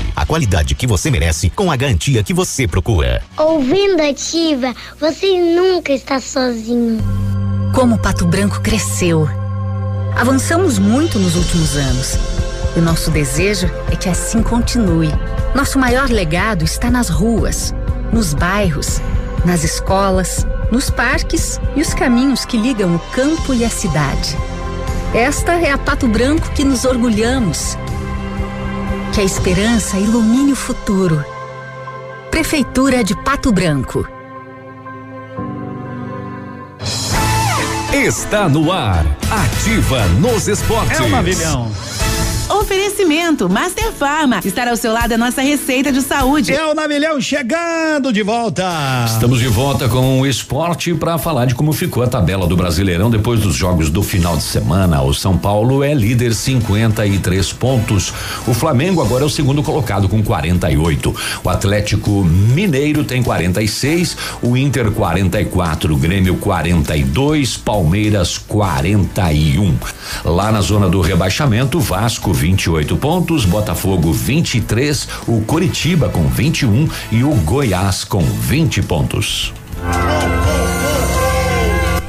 a qualidade que você merece com a garantia que você procura. Ouvindo ativa, você nunca está sozinho. Como Pato Branco cresceu. Avançamos muito nos últimos anos. E o nosso desejo é que assim continue. Nosso maior legado está nas ruas, nos bairros, nas escolas, nos parques e os caminhos que ligam o campo e a cidade. Esta é a Pato Branco que nos orgulhamos. Que a esperança ilumine o futuro. Prefeitura de Pato Branco. Está no ar. Ativa nos esportes. É um navilhão. Oferecimento Master Farma. Estar ao seu lado a nossa receita de saúde. É o Navilhão chegando de volta. Estamos de volta com o esporte para falar de como ficou a tabela do Brasileirão depois dos jogos do final de semana. O São Paulo é líder 53 pontos. O Flamengo agora é o segundo colocado com 48. O Atlético Mineiro tem 46, o Inter 44, Grêmio 42, Palmeiras 41. Lá na zona do rebaixamento, Vasco 28 pontos, Botafogo 23, o Coritiba com 21 e o Goiás com 20 pontos.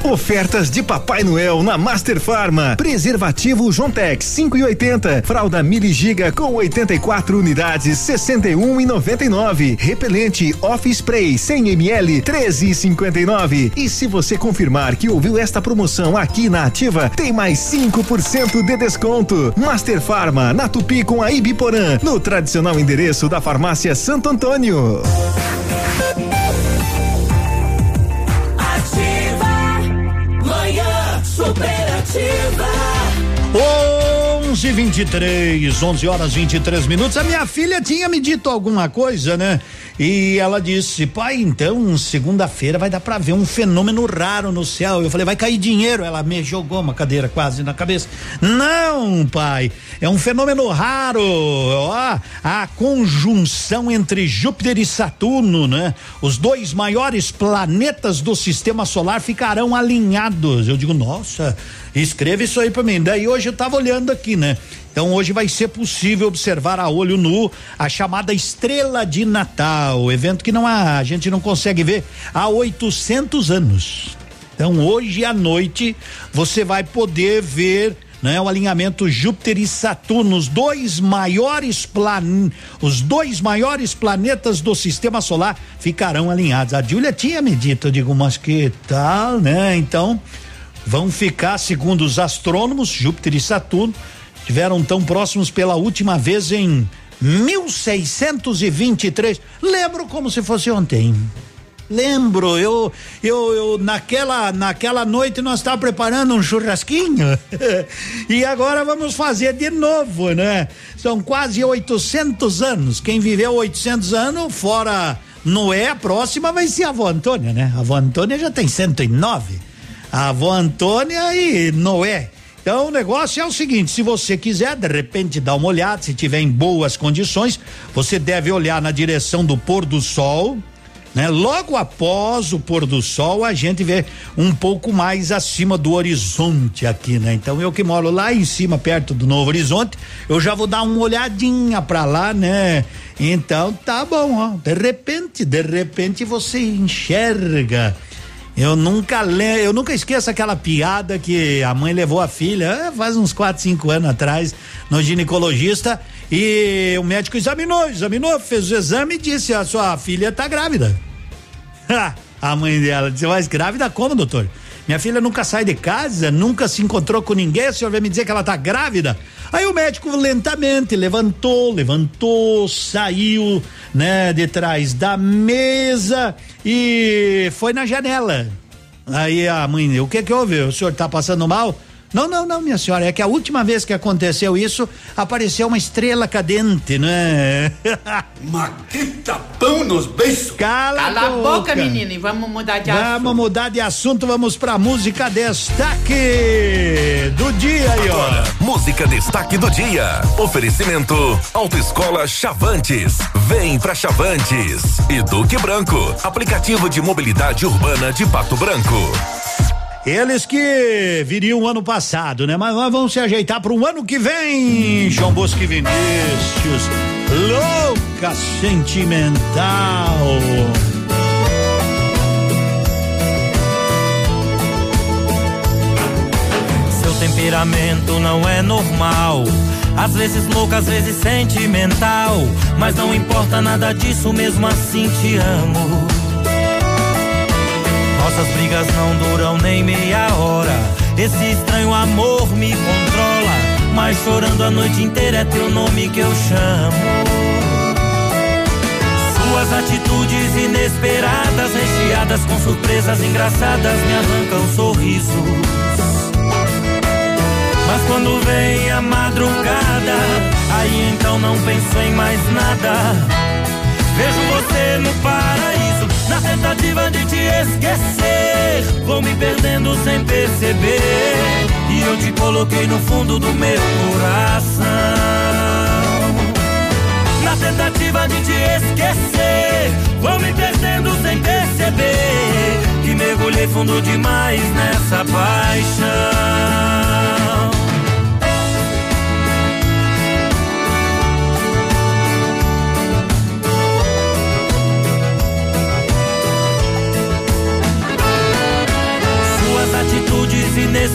Ofertas de Papai Noel na Master Farma. Preservativo Jontex 5 e 80. Fralda Mili Giga com 84 unidades 61 e 99. Repelente Off Spray 100 ml 13 e 59. E se você confirmar que ouviu esta promoção aqui na Ativa, tem mais 5% de desconto. Master Farma na Tupi com a Ibiporã, no tradicional endereço da Farmácia Santo Antônio. Superativa. 11 23 11 horas 23 minutos. A minha filha tinha me dito alguma coisa, né? E ela disse: pai, então, segunda-feira vai dar pra ver um fenômeno raro no céu. Eu falei: vai cair dinheiro. Ela me jogou uma cadeira quase na cabeça. Não, pai, é um fenômeno raro. Ó, a conjunção entre Júpiter e Saturno, né? Os dois maiores planetas do sistema solar ficarão alinhados. Eu digo: nossa, escreva isso aí pra mim. Daí hoje eu tava olhando aqui, né? Então hoje vai ser possível observar a olho nu a chamada Estrela de Natal, evento que não há, a gente não consegue ver há 800 anos. Então hoje à noite você vai poder ver né, o alinhamento Júpiter e Saturno, os dois maiores plan, os dois maiores planetas do sistema solar ficarão alinhados. A Júlia tinha me dito, eu digo, mas que tal, né? Então vão ficar, segundo os astrônomos, Júpiter e Saturno tiveram tão próximos pela última vez em 1623. Lembro como se fosse ontem. Lembro, eu, eu, eu naquela, naquela noite nós estávamos preparando um churrasquinho [laughs] e agora vamos fazer de novo, né? São quase 800 anos. Quem viveu 800 anos, fora Noé, a próxima vai ser a avó Antônia, né? A avó Antônia já tem 109. A avó Antônia e Noé Então o negócio é o seguinte: se você quiser de repente dar uma olhada, se tiver em boas condições, você deve olhar na direção do pôr do sol. Né? Logo após o pôr do sol, a gente vê um pouco mais acima do horizonte aqui, né? Então eu que moro lá em cima, perto do Novo Horizonte, eu já vou dar uma olhadinha pra lá, né? Então tá bom, ó. De repente, de repente você enxerga. Eu nunca le, eu nunca esqueço aquela piada que a mãe levou a filha, eh, faz uns 4, 5 anos atrás, no ginecologista, e o médico examinou, examinou, fez o exame e disse: a sua filha tá grávida. [laughs] a mãe dela disse: Mas grávida como, doutor? Minha filha nunca sai de casa, nunca se encontrou com ninguém, o senhor vai me dizer que ela tá grávida? Aí o médico lentamente levantou, levantou, saiu, né, de trás da mesa e foi na janela. Aí a mãe, o que que houve? O senhor tá passando mal? Não, não, não, minha senhora, é que a última vez que aconteceu isso, apareceu uma estrela cadente, né? [laughs] Maquita pão nos beijos. Cala, Cala a boca, menina, e vamos mudar de assunto. Vamos mudar de assunto, vamos pra música destaque do dia aí, ó. Agora, música destaque do dia. Oferecimento Autoescola Chavantes. Vem pra Chavantes. E Duque Branco, aplicativo de mobilidade urbana de Pato Branco. Eles que viriam ano passado, né? Mas nós vamos se ajeitar para o ano que vem. João Bosco e Vinícius, louca sentimental. Seu temperamento não é normal. Às vezes louca, às vezes sentimental. Mas não importa nada disso, mesmo assim te amo. Nossas brigas não duram nem meia hora. Esse estranho amor me controla. Mas chorando a noite inteira é teu nome que eu chamo. Suas atitudes inesperadas, recheadas com surpresas engraçadas, me arrancam sorrisos. Mas quando vem a madrugada, aí então não penso em mais nada. Vejo você no paraíso, na tentativa de te esquecer. Vou me perdendo sem perceber. E eu te coloquei no fundo do meu coração. Na tentativa de te esquecer, vou me perdendo sem perceber. Que mergulhei fundo demais nessa paixão.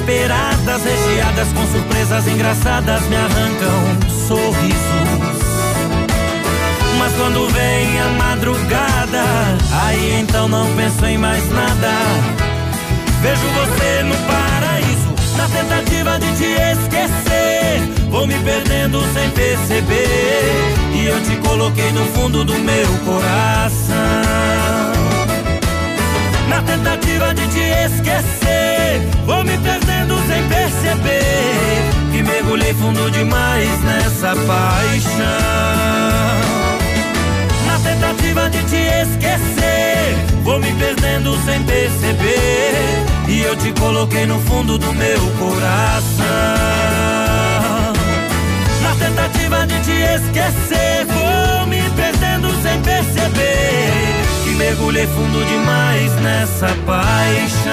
Inesperadas, recheadas com surpresas engraçadas, me arrancam sorrisos. Mas quando vem a madrugada, aí então não penso em mais nada. Vejo você no paraíso, na tentativa de te esquecer. Vou me perdendo sem perceber. E eu te coloquei no fundo do meu coração. Na tentativa de te esquecer, vou me perdendo sem perceber. Que mergulhei fundo demais nessa paixão. Na tentativa de te esquecer, vou me perdendo sem perceber. E eu te coloquei no fundo do meu coração. Na tentativa de te esquecer, vou me perdendo sem perceber. Mergulhei fundo demais nessa paixão.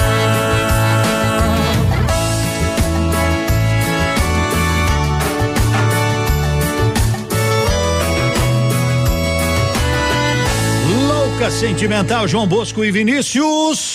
Louca sentimental, João Bosco e Vinícius.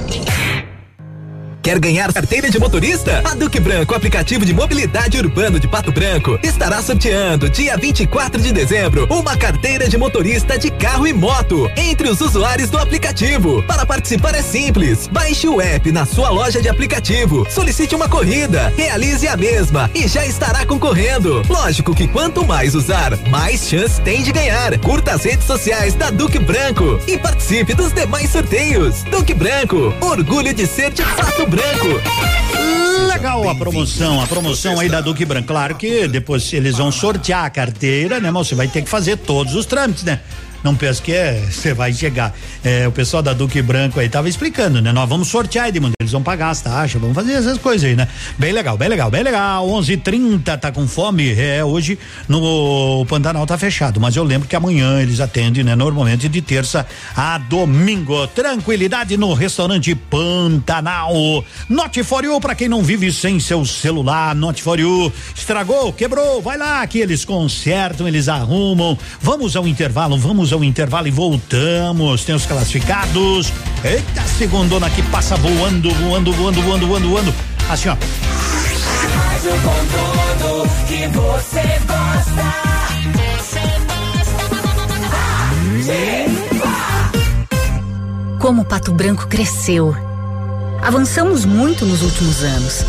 Quer ganhar carteira de motorista? A Duque Branco, aplicativo de mobilidade urbano de Pato Branco, estará sorteando dia 24 de dezembro uma carteira de motorista de carro e moto entre os usuários do aplicativo. Para participar é simples. Baixe o app na sua loja de aplicativo, solicite uma corrida, realize a mesma e já estará concorrendo. Lógico que quanto mais usar, mais chance tem de ganhar. Curta as redes sociais da Duque Branco e participe dos demais sorteios. Duque Branco, orgulho de ser de Pato Branco. Legal a promoção, a promoção aí da Duque Branco. Claro que depois eles vão sortear a carteira, né, mas você vai ter que fazer todos os trâmites, né? Não penso que é, você vai chegar. É, o pessoal da Duque Branco aí tava explicando, né? Nós vamos sortear, Edmundo. Eles vão pagar as taxas, vamos fazer essas coisas aí, né? Bem legal, bem legal, bem legal. 11:30 tá com fome? É, hoje no Pantanal tá fechado, mas eu lembro que amanhã eles atendem, né? Normalmente de terça a domingo. Tranquilidade no restaurante Pantanal. Note for you pra quem não vive sem seu celular. Note for you. Estragou, quebrou, vai lá que eles consertam, eles arrumam. Vamos ao intervalo, vamos ao intervalo e voltamos. Tem os classificados. Eita, segundona que passa voando, voando, voando, voando, voando, voando. Assim, ó. Como Pato Branco cresceu. Avançamos muito nos últimos anos.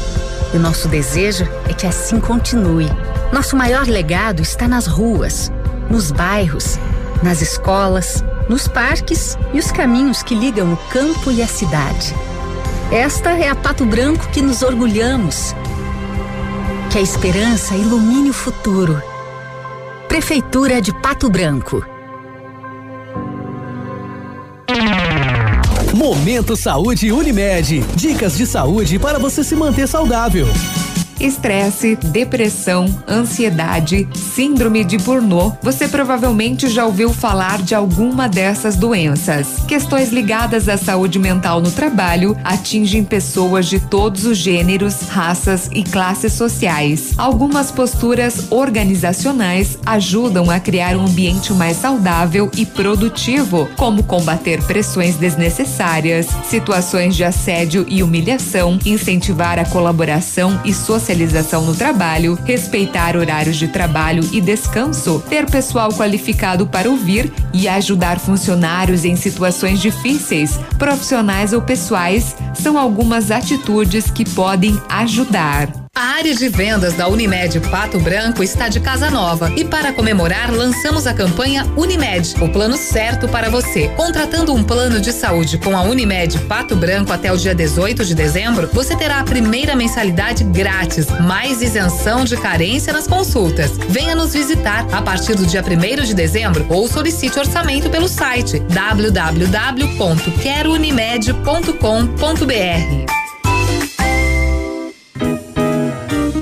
E o nosso desejo é que assim continue. Nosso maior legado está nas ruas, nos bairros, nas escolas, nos parques e os caminhos que ligam o campo e a cidade. Esta é a Pato Branco que nos orgulhamos. Que a esperança ilumine o futuro. Prefeitura de Pato Branco. Momento Saúde Unimed. Dicas de saúde para você se manter saudável. Estresse, depressão, ansiedade, síndrome de Burnout. Você provavelmente já ouviu falar de alguma dessas doenças. Questões ligadas à saúde mental no trabalho atingem pessoas de todos os gêneros, raças e classes sociais. Algumas posturas organizacionais ajudam a criar um ambiente mais saudável e produtivo, como combater pressões desnecessárias, situações de assédio e humilhação, incentivar a colaboração e socialização no trabalho, respeitar horários de trabalho e descanso, ter pessoal qualificado para ouvir e ajudar funcionários em situações difíceis, profissionais ou pessoais, são algumas atitudes que podem ajudar. A área de vendas da Unimed Pato Branco está de casa nova e para comemorar lançamos a campanha Unimed, o plano certo para você. Contratando um plano de saúde com a Unimed Pato Branco até o dia 18 de dezembro, você terá a primeira mensalidade grátis, mais isenção de carência nas consultas. Venha nos visitar a partir do dia 1 de dezembro ou solicite orçamento pelo site www.querounimed.com.br.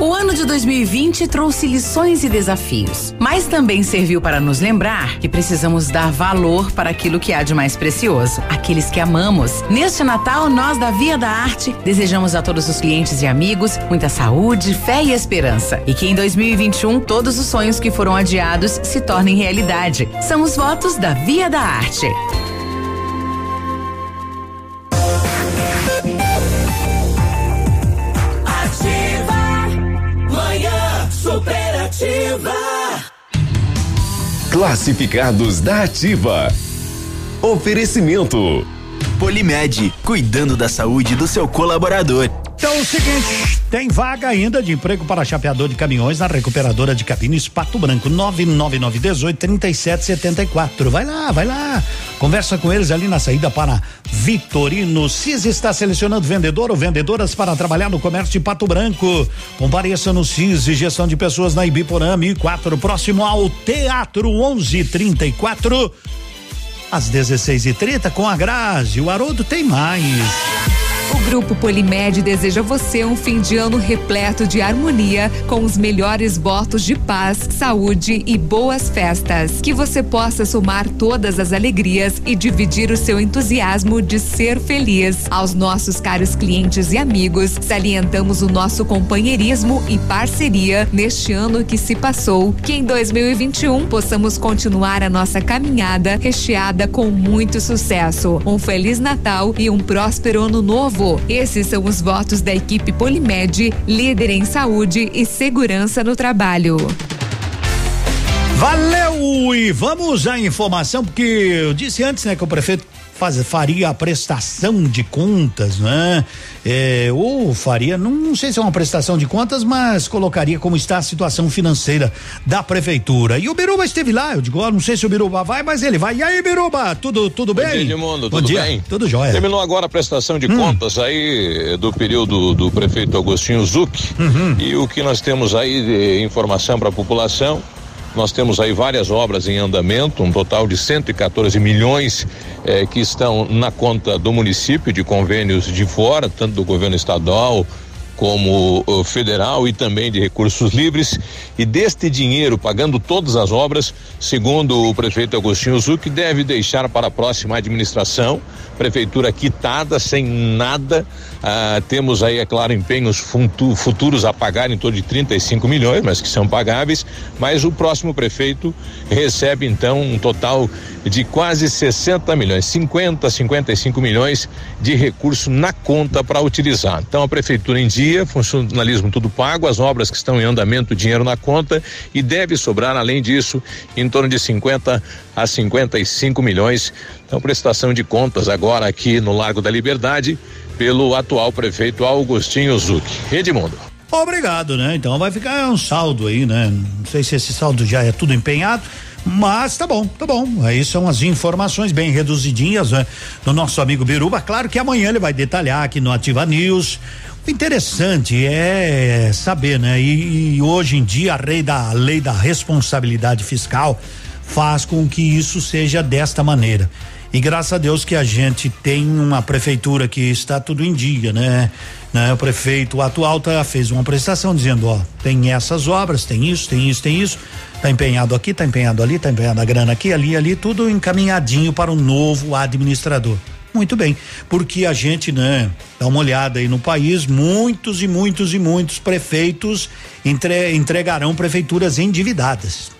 O ano de 2020 trouxe lições e desafios, mas também serviu para nos lembrar que precisamos dar valor para aquilo que há de mais precioso, aqueles que amamos. Neste Natal, nós da Via da Arte desejamos a todos os clientes e amigos muita saúde, fé e esperança. E que em 2021 todos os sonhos que foram adiados se tornem realidade. São os votos da Via da Arte. Classificados da Ativa. Oferecimento. Polimed, cuidando da saúde do seu colaborador. Então é o seguinte, tem vaga ainda de emprego para chapeador de caminhões na recuperadora de cabines Pato Branco, 99918 3774. Vai lá, vai lá. Conversa com eles ali na saída para Vitorino. CIS está selecionando vendedor ou vendedoras para trabalhar no comércio de Pato Branco. Compareça no CIS e gestão de pessoas na Ibiporã 1004, próximo ao Teatro 1134. Às 16h30 com a Grazi. O Haroldo tem mais. O Grupo Polimed deseja você um fim de ano repleto de harmonia, com os melhores votos de paz, saúde e boas festas. Que você possa somar todas as alegrias e dividir o seu entusiasmo de ser feliz. Aos nossos caros clientes e amigos, salientamos o nosso companheirismo e parceria neste ano que se passou. Que em 2021 possamos continuar a nossa caminhada recheada com muito sucesso. Um Feliz Natal e um próspero ano novo. Esses são os votos da equipe Polimed, líder em saúde e segurança no trabalho. Valeu! E vamos à informação, porque eu disse antes, né, que o prefeito faz, faria a prestação de contas, né? É, ou faria, não, não, sei se é uma prestação de contas, mas colocaria como está a situação financeira da prefeitura. E o Biruba esteve lá, eu digo, ó, não sei se o Biruba vai, mas ele vai. E aí, Biruba, tudo, tudo bem? Bom dia, Edmundo, Bom tudo dia. bem? Tudo jóia. Terminou agora a prestação de hum. contas aí do período do prefeito Agostinho Zuc. Uhum. E o que nós temos aí de informação para a população nós temos aí várias obras em andamento, um total de 114 milhões eh, que estão na conta do município de convênios de fora, tanto do governo estadual como federal e também de recursos livres. E deste dinheiro, pagando todas as obras, segundo o prefeito Agostinho Zuc, deve deixar para a próxima administração, prefeitura quitada, sem nada. Ah, temos aí, é claro, empenhos futuros a pagar em torno de 35 milhões, mas que são pagáveis. Mas o próximo prefeito recebe então um total de quase 60 milhões, 50, 55 milhões de recurso na conta para utilizar. Então a prefeitura em dia, funcionalismo tudo pago, as obras que estão em andamento, dinheiro na conta e deve sobrar, além disso, em torno de 50 a 55 milhões. Então, prestação de contas agora aqui no Largo da Liberdade pelo atual prefeito Augustinho Zuc. Edmundo. Obrigado, né? Então vai ficar um saldo aí, né? Não sei se esse saldo já é tudo empenhado, mas tá bom, tá bom. Aí são as informações bem reduzidinhas, né? Do nosso amigo Biruba. Claro que amanhã ele vai detalhar aqui no Ativa News. Interessante é saber, né? E, e hoje em dia a lei da a lei da responsabilidade fiscal faz com que isso seja desta maneira. E graças a Deus que a gente tem uma prefeitura que está tudo em dia, né? né? O prefeito atual tá, fez uma prestação dizendo, ó, tem essas obras, tem isso, tem isso, tem isso, tá empenhado aqui, tá empenhado ali, tá empenhado a grana aqui, ali, ali, tudo encaminhadinho para o novo administrador. Muito bem, porque a gente, né, dá uma olhada aí no país, muitos e muitos e muitos prefeitos entre, entregarão prefeituras endividadas.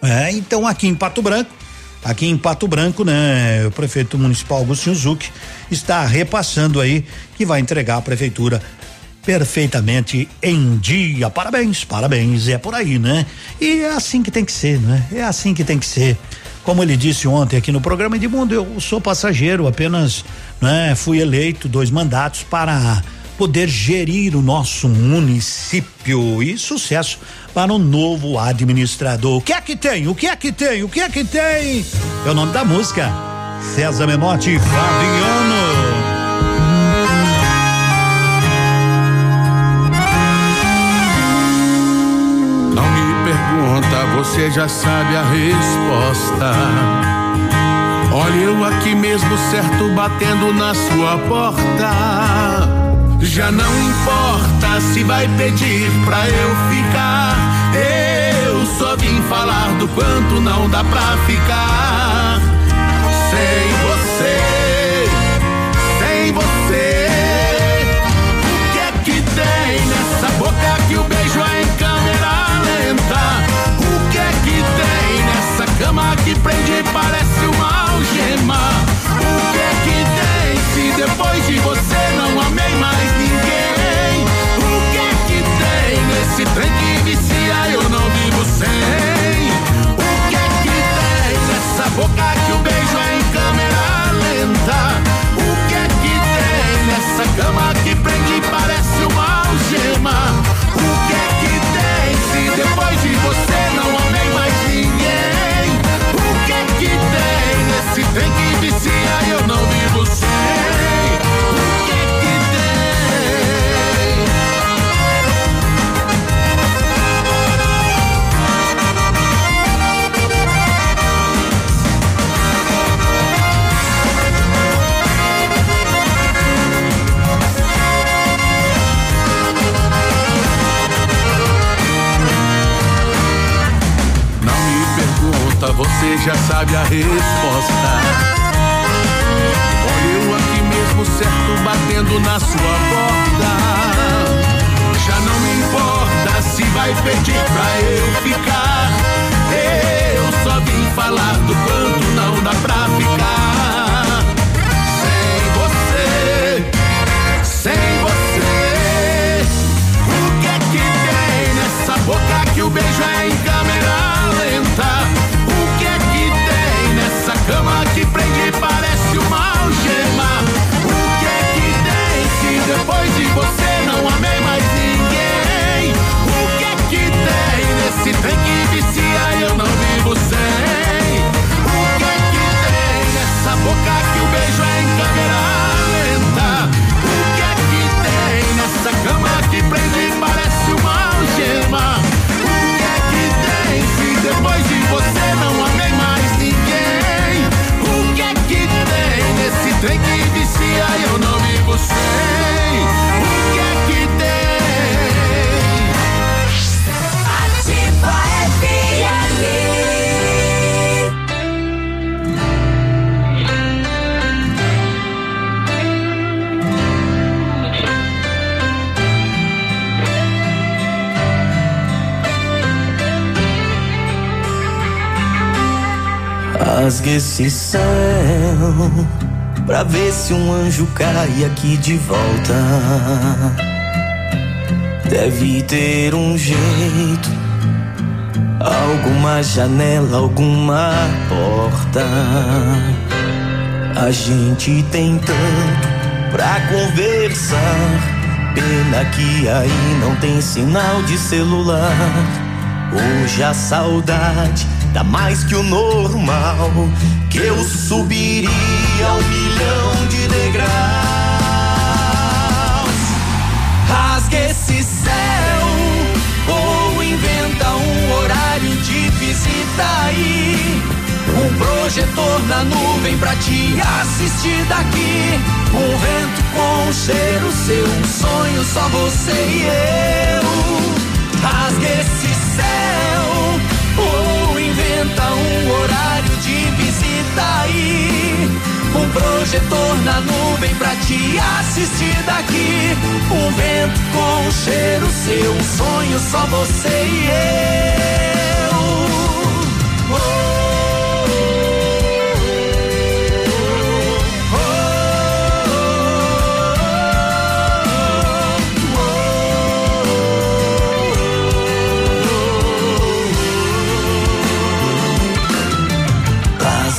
É, então aqui em Pato Branco, aqui em Pato Branco, né, o prefeito municipal Agostinho Zuc está repassando aí que vai entregar a prefeitura perfeitamente em dia. Parabéns, parabéns, é por aí, né? E é assim que tem que ser, né? É assim que tem que ser. Como ele disse ontem aqui no programa Edmundo, eu sou passageiro, apenas, né, fui eleito dois mandatos para poder gerir o nosso município e sucesso para o novo administrador. O que é que tem? O que é que tem? O que é que tem? É o nome da música. César Menotti Fabiano. Você já sabe a resposta. Olha eu aqui mesmo certo batendo na sua porta. Já não importa se vai pedir pra eu ficar. Eu só vim falar do quanto não dá pra ficar Come on. Você já sabe a resposta. Olha eu aqui mesmo certo batendo na sua porta. Já não me importa se vai pedir pra eu ficar. Eu só vim falar do quanto não dá pra ficar. Sem você, sem você. O que é que tem nessa boca que o beijo é trem que vicia eu não vivo sem? O que é que tem? Ativa FM. Rasgue esse céu pra ver se um anjo cai aqui de volta. Deve ter um jeito, alguma janela, alguma porta. A gente tem tanto pra conversar. Pena que aí não tem sinal de celular. Hoje a saudade dá mais que o normal. Que eu subiria um milhão de degraus. Rasgue esse céu ou inventa um horário de visita aí. Um projetor na nuvem pra te assistir daqui. Um vento com cheiro seu, um sonho só você e eu. Rasgue esse céu ou inventa um horário de visita aí. Um projetor na nuvem pra te assistir daqui. Um vento com um cheiro seu, um sonho só você e eu.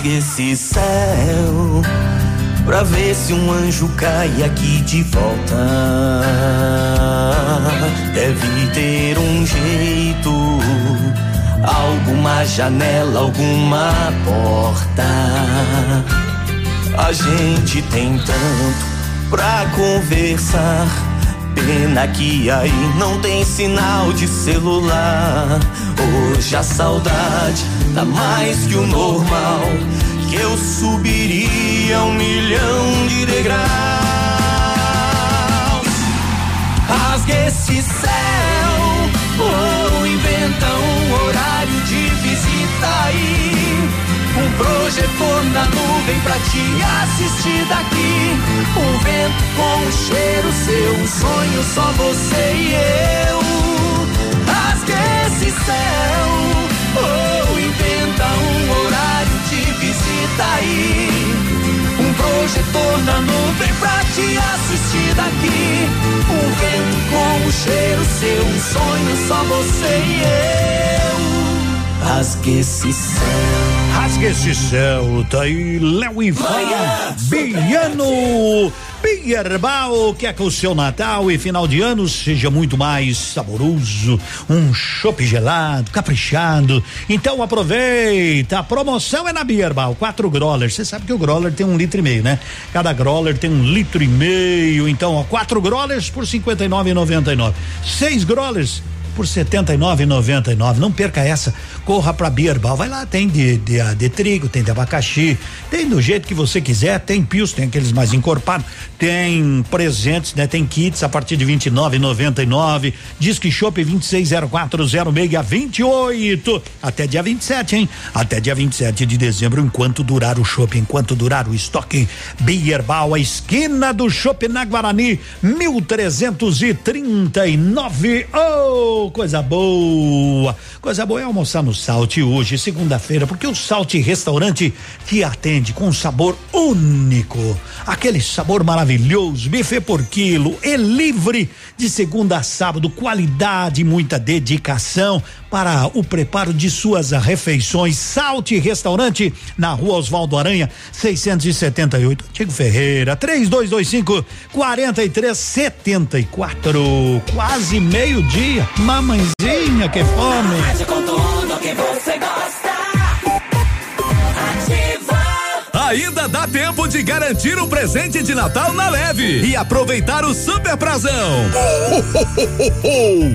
Rasgue esse céu pra ver se um anjo cai aqui de volta. Deve ter um jeito, alguma janela, alguma porta. A gente tem tanto pra conversar. Pena que aí não tem sinal de celular. Hoje a saudade tá mais que o normal. Que eu subiria um milhão de degraus. Rasgue esse céu ou inventa um horário de visita aí. Um projetor na nuvem pra te assistir daqui. Um vento com um cheiro seu, um sonho só você e eu. Céu ou inventa um horário de visita aí. Um projetor na nuvem pra te assistir daqui. Um vento com um cheiro seu, um sonho só você e eu. Rasgue esse céu. Rasgue esse céu, tá aí Léo e Fabiano. Bierbal quer que o seu Natal e final de ano seja muito mais saboroso, um chopp gelado, caprichado. Então aproveita, a promoção é na Bierbal, quatro growlers. Você sabe que o growler tem um litro e meio, né? Cada growler tem um litro e meio. Então, ó, quatro growlers por cinquenta e nove Seis growlers por 79,99. Não perca essa. Corra para Bierbal. Vai lá, tem de, de, de, trigo, tem de abacaxi, tem do jeito que você quiser, tem pios, tem aqueles mais encorpados, tem presentes, né? Tem kits a partir de 29,99. Disque Shop 26040628. Até dia 27, hein? Até dia 27 de dezembro, enquanto durar o shopping, enquanto durar o estoque. Bierbal, a esquina do shopping na Guarani, 1339. Oh, coisa boa! Coisa boa é almoçar no Salte hoje, segunda-feira, porque o Salte Restaurante te atende com um sabor único. Aquele sabor maravilhoso, buffet por quilo, é livre de segunda a sábado, qualidade e muita dedicação para o preparo de suas refeições. Salte Restaurante na Rua Oswaldo Aranha, 678, Antigo Ferreira, 3225 4374. Quase meio-dia. Mamãezinha, que fome. Que você gosta. Ainda dá tempo de garantir um presente de Natal na Leve e aproveitar o super prazão.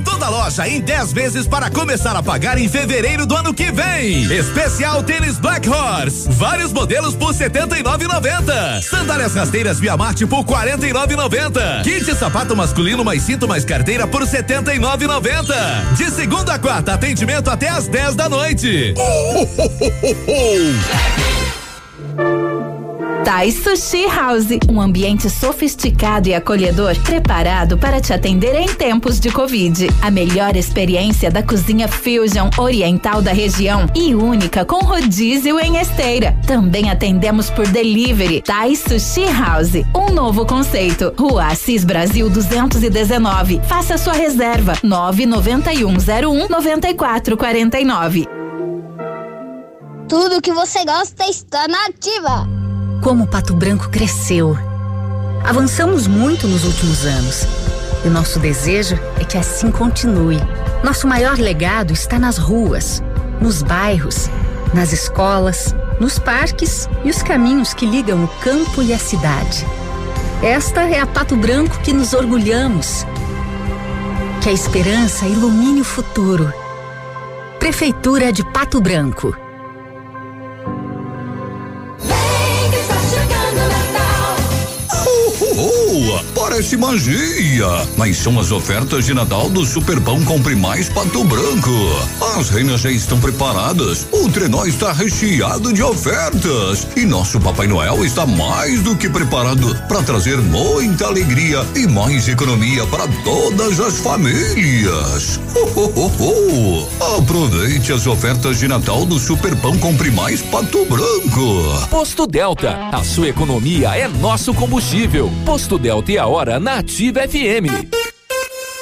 Toda loja em 10 vezes para começar a pagar em fevereiro do ano que vem. Especial tênis Black Horse, vários modelos por 79,90. Sandálias rasteiras Via Marte por 49,90. Kit sapato masculino mais cinto mais carteira por 79,90. De segunda a quarta, atendimento até às 10 da noite. Thai Sushi House, um ambiente sofisticado e acolhedor, preparado para te atender em tempos de Covid. A melhor experiência da cozinha fusion oriental da região e única com rodízio em esteira. Também atendemos por delivery. Thai Sushi House, um novo conceito. Rua Assis Brasil 219. Faça sua reserva 99101 9449. Tudo que você gosta está na ativa. Como Pato Branco cresceu. Avançamos muito nos últimos anos. E nosso desejo é que assim continue. Nosso maior legado está nas ruas, nos bairros, nas escolas, nos parques e os caminhos que ligam o campo e a cidade. Esta é a Pato Branco que nos orgulhamos. Que a esperança ilumine o futuro. Prefeitura de Pato Branco. Parece magia, mas são as ofertas de Natal do Superpão Compre Mais Pato Branco. As reinas já estão preparadas, o trenó está recheado de ofertas e nosso Papai Noel está mais do que preparado para trazer muita alegria e mais economia para todas as famílias. Oh, oh, oh. Aproveite as ofertas de Natal do Superpão Compre Mais Pato Branco. Posto Delta, a sua economia é nosso combustível. Posto Delta e a hora na Ativa FM.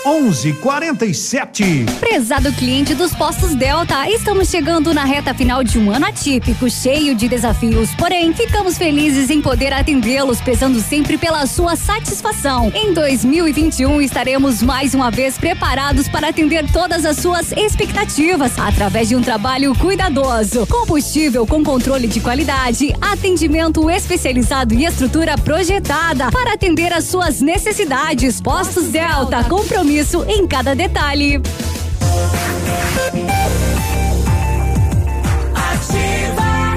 11:47. Prezado cliente dos postos Delta, estamos chegando na reta final de um ano atípico, cheio de desafios. Porém, ficamos felizes em poder atendê-los, prezando sempre pela sua satisfação. Em 2021, estaremos mais uma vez preparados para atender todas as suas expectativas, através de um trabalho cuidadoso. Combustível com controle de qualidade, atendimento especializado e estrutura projetada para atender às suas necessidades. Postos Delta, compromisso em cada detalhe. Ativa.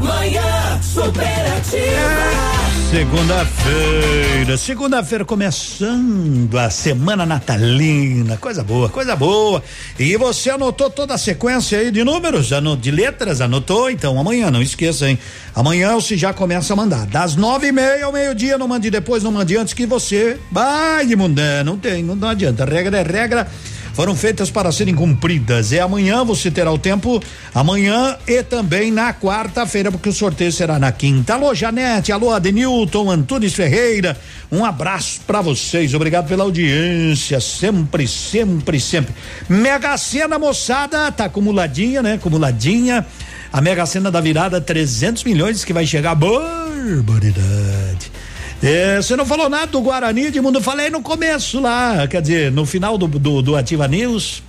Manhã superativa. Segunda-feira, segunda-feira começando a semana natalina, coisa boa, coisa boa. E você anotou toda a sequência aí de números, de letras, anotou? Então amanhã, não esqueça, hein? Amanhã você já começa a mandar. Das nove e meia ao meio-dia, não mande depois, não mande antes que você vai de não tem, não, adianta. Regra é regra foram feitas para serem cumpridas. É amanhã, você terá o tempo amanhã e também na quarta-feira, porque o sorteio será na quinta. Alô, Janete, alô, Adenilton, Antunes Ferreira, um abraço para vocês, obrigado pela audiência, sempre, sempre, sempre. Mega Sena, moçada, tá acumuladinha, né? Acumuladinha. A Mega Sena da virada, 300 milhões que vai chegar, barbaridade. É, você não falou nada do Guarani, Edmundo, eu falei no começo lá, quer dizer, no final do, do, do Ativa News,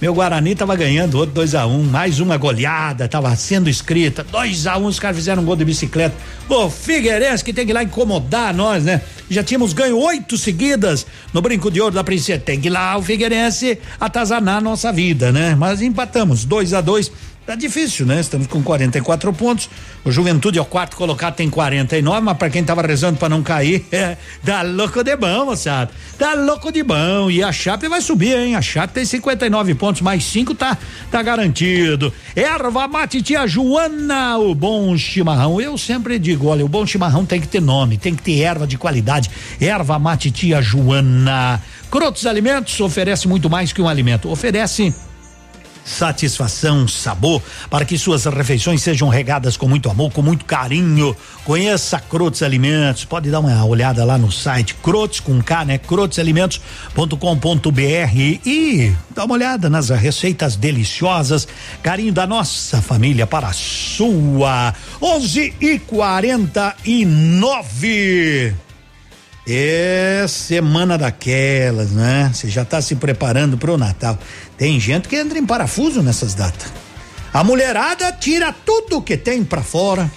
Meu Guarani tava ganhando, outro 2 a 1 um, mais uma goleada, tava sendo escrita. 2 a 1 um, os caras fizeram um gol de bicicleta. O Figueirense que tem que ir lá incomodar nós, né? Já tínhamos ganho oito seguidas no Brinco de Ouro da Princesa. Tem que ir lá o Figueirense atazanar nossa vida, né? Mas empatamos, 2 a 2 Tá difícil, né? Estamos com 44 pontos. O Juventude é o quarto colocado, tem 49, mas para quem tava rezando para não cair, [laughs] é, dá louco de bom, moçada. Dá louco de bom. E a Chape vai subir, hein? A Chape tem 59 pontos, mais 5 tá, tá garantido. Erva mate tia Joana, o bom chimarrão. Eu sempre digo, olha, o bom chimarrão tem que ter nome, tem que ter erva de qualidade. Erva mate tia Joana. Crotos Alimentos oferece muito mais que um alimento. Oferece satisfação, sabor, para que suas refeições sejam regadas com muito amor, com muito carinho. Conheça Crotes Alimentos, pode dar uma olhada lá no site Crotes com K, né? crotesalimentos.com.br e dá uma olhada nas receitas deliciosas, carinho da nossa família para a sua. 11 e 49 é semana daquelas, né? Você já está se preparando para o Natal. Tem gente que entra em parafuso nessas datas. A mulherada tira tudo que tem para fora.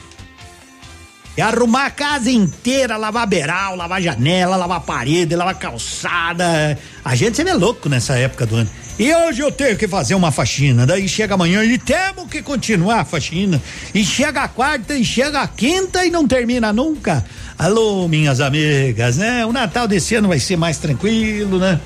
E arrumar a casa inteira, lavar beiral, lavar janela, lavar parede, lavar calçada. A gente se vê louco nessa época do ano. E hoje eu tenho que fazer uma faxina. Daí chega amanhã e temos que continuar a faxina. E chega a quarta, e chega a quinta e não termina nunca. Alô, minhas amigas, né? O Natal desse ano vai ser mais tranquilo, né?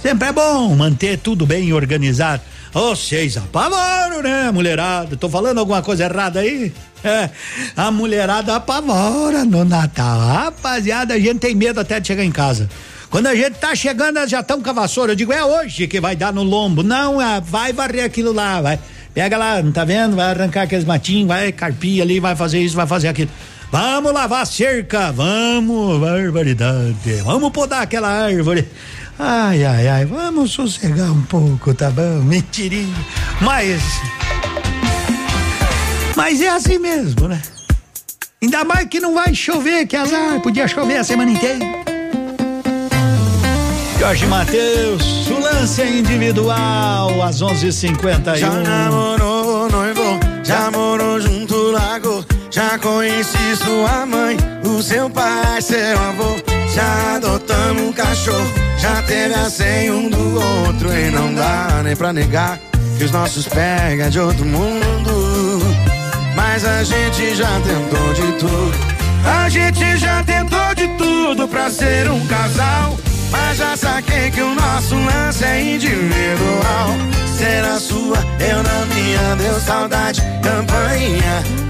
Sempre é bom manter tudo bem organizado. Vocês apavoram, né, mulherada? Tô falando alguma coisa errada aí? É, a mulherada apavora no Natal. Rapaziada, a gente tem medo até de chegar em casa. Quando a gente tá chegando, elas já estão com a vassoura. Eu digo, é hoje que vai dar no lombo. Não, é, vai varrer aquilo lá, vai. Pega lá, não tá vendo? Vai arrancar aqueles matinhos, vai carpir ali, vai fazer isso, vai fazer aquilo. Vamos lavar a cerca, vamos, barbaridade. Vamos podar aquela árvore. Ai, ai, ai, vamos sossegar um pouco, tá bom? [laughs] Mentirinha. Mas. Mas é assim mesmo, né? Ainda mais que não vai chover, que azar, podia chover a semana inteira. Jorge Matheus, o lance é individual, às 11:51. h 51 Já namorou, noivou, já morou junto, lago já conheci sua mãe, o seu pai, seu avô. Já adotamos um cachorro, já teve a senha um do outro. E não dá nem pra negar que os nossos pega de outro mundo. Mas a gente já tentou de tudo. A gente já tentou de tudo pra ser um casal. Mas já saquei que o nosso lance é individual. Será sua, eu na minha, deu saudade, campainha.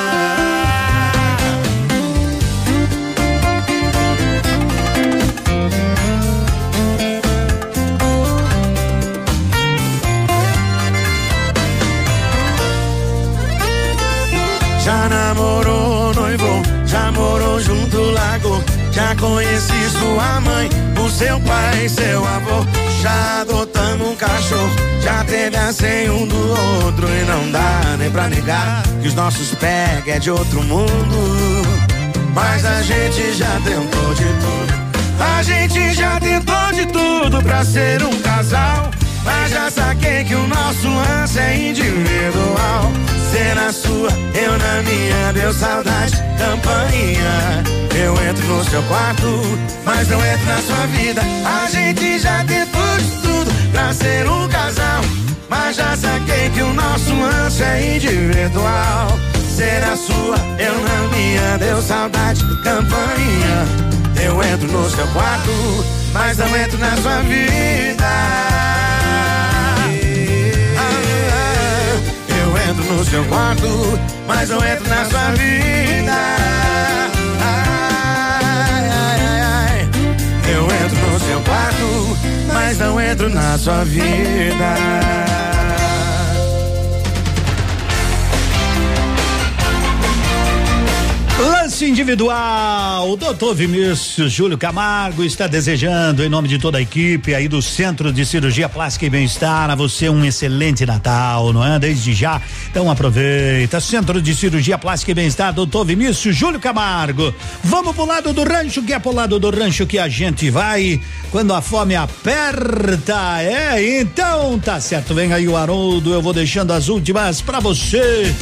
Já namorou, noivou, já morou junto, lago. Já conheci sua mãe, o seu pai, seu avô. Já adotamos um cachorro, já teve a senha um do outro. E não dá nem pra negar que os nossos pega é de outro mundo. Mas a gente já tentou de tudo. A gente já tentou de tudo pra ser um casal. Mas já saquei que o nosso lance é individual. Você na sua, eu na minha, deu saudade, campainha. Eu entro no seu quarto, mas não entro na sua vida. A gente já tentou de tudo pra ser um casal. Mas já saquei que o nosso lance é individual. Na sua, eu na minha, deu saudade, campainha. Eu entro no seu quarto, mas não entro na sua vida. Entro no seu quarto, mas não entro na sua vida. Ai, ai, ai, Eu entro no seu quarto, mas não entro na sua vida. Individual. Doutor Vinícius Júlio Camargo está desejando, em nome de toda a equipe aí do Centro de Cirurgia Plástica e Bem-Estar, a você um excelente Natal, não é? Desde já. Então aproveita. Centro de Cirurgia Plástica e Bem-Estar, doutor Vinícius Júlio Camargo. Vamos pro lado do rancho, que é pro lado do rancho que a gente vai quando a fome aperta. É, então tá certo. Vem aí o Haroldo, eu vou deixando as últimas para você.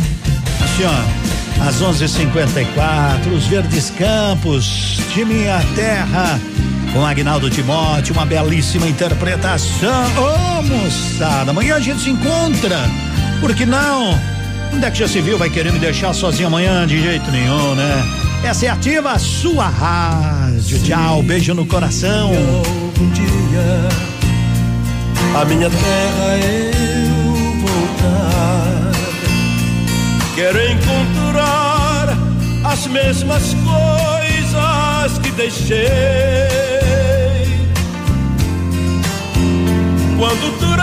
Assim, ó às 11:54, os Verdes Campos de Minha Terra, com Agnaldo Timóteo, uma belíssima interpretação. Ô, oh, moçada, amanhã a gente se encontra. Por que não? Onde é que já se viu? Vai querer me deixar sozinho amanhã? De jeito nenhum, né? Essa é ativa a sua rádio. Tchau, beijo no coração. Um dia, a minha terra eu Quero encontrar as mesmas coisas que deixei quando durei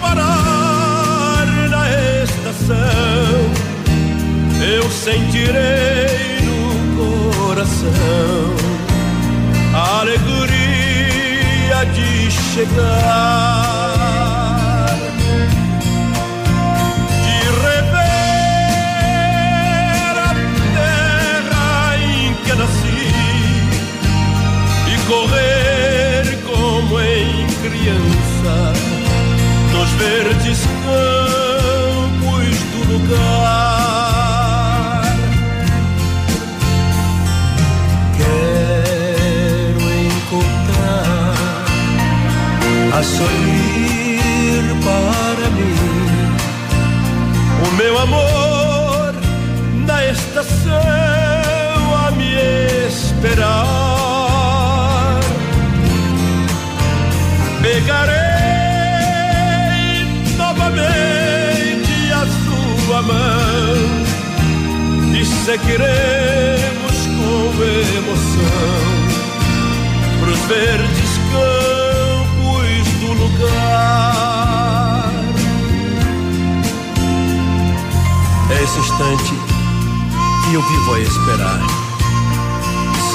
parar na estação. Eu sentirei no coração a alegria de chegar. Correr como em criança. Nos verdes campos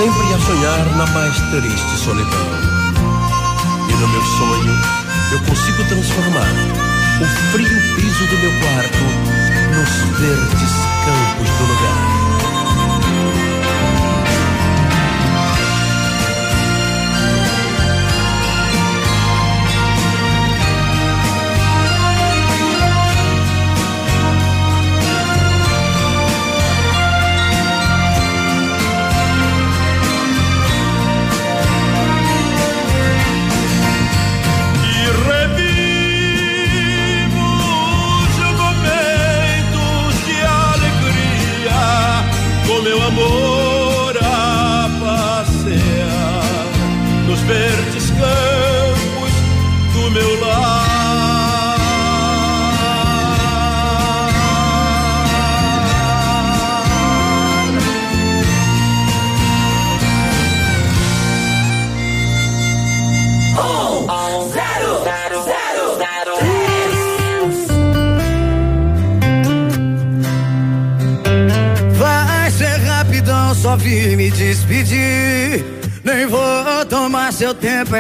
sempre a sonhar na mais triste solidão no meu sonho, eu consigo transformar o frio piso do meu quarto nos verdes campos do lugar.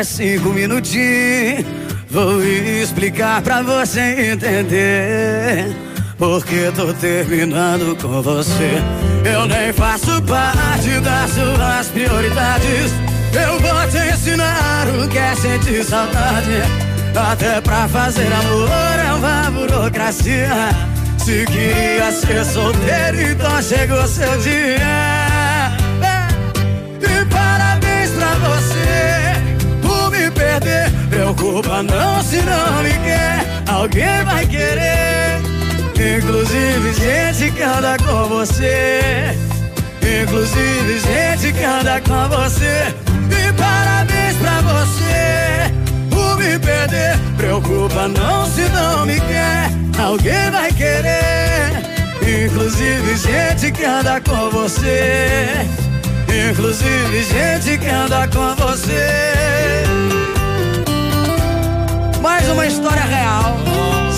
É cinco minutinhos. Vou explicar pra você entender. Porque tô terminando com você. Eu nem faço parte das suas prioridades. Eu vou te ensinar o que é sentir saudade. Até pra fazer amor é uma burocracia. Se queria ser solteiro, então chegou seu dia. Preocupa não se não me quer, alguém vai querer. Inclusive gente que anda com você. Inclusive gente que anda com você. E parabéns pra você. Por me perder, preocupa não se não me quer, alguém vai querer. Inclusive gente que anda com você. Inclusive gente que anda com você mais uma história real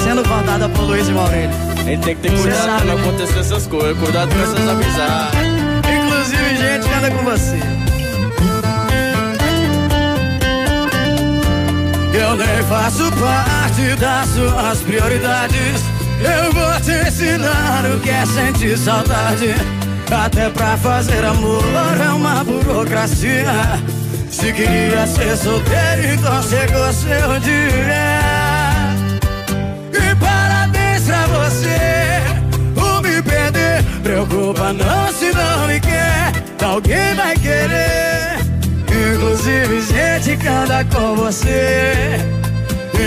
sendo contada por Luiz e Maurílio. A gente tem que ter cuidado pra não acontecer essas coisas. Cuidado com essas amizades. Inclusive gente que anda com você. Eu nem faço parte das suas prioridades. Eu vou te ensinar o que é sentir saudade. Até pra fazer amor é uma burocracia. Se queria ser solteiro, então chegou seu dia. E parabéns pra você, por me perder. Preocupa não se não me quer, alguém vai querer. Inclusive gente que anda com você.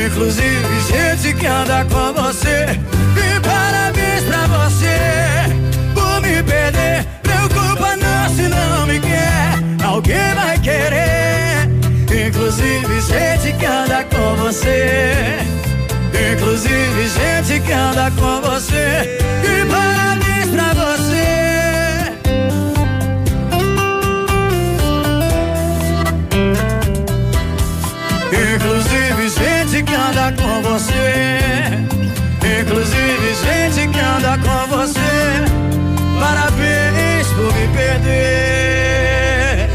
Inclusive gente que anda com você. E parabéns pra você, por me perder se não me quer, alguém vai querer. Inclusive gente que anda com você. Inclusive gente que anda com você. E parabéns pra você. Inclusive gente que anda com você. Inclusive gente que anda com você. Parabéns poder.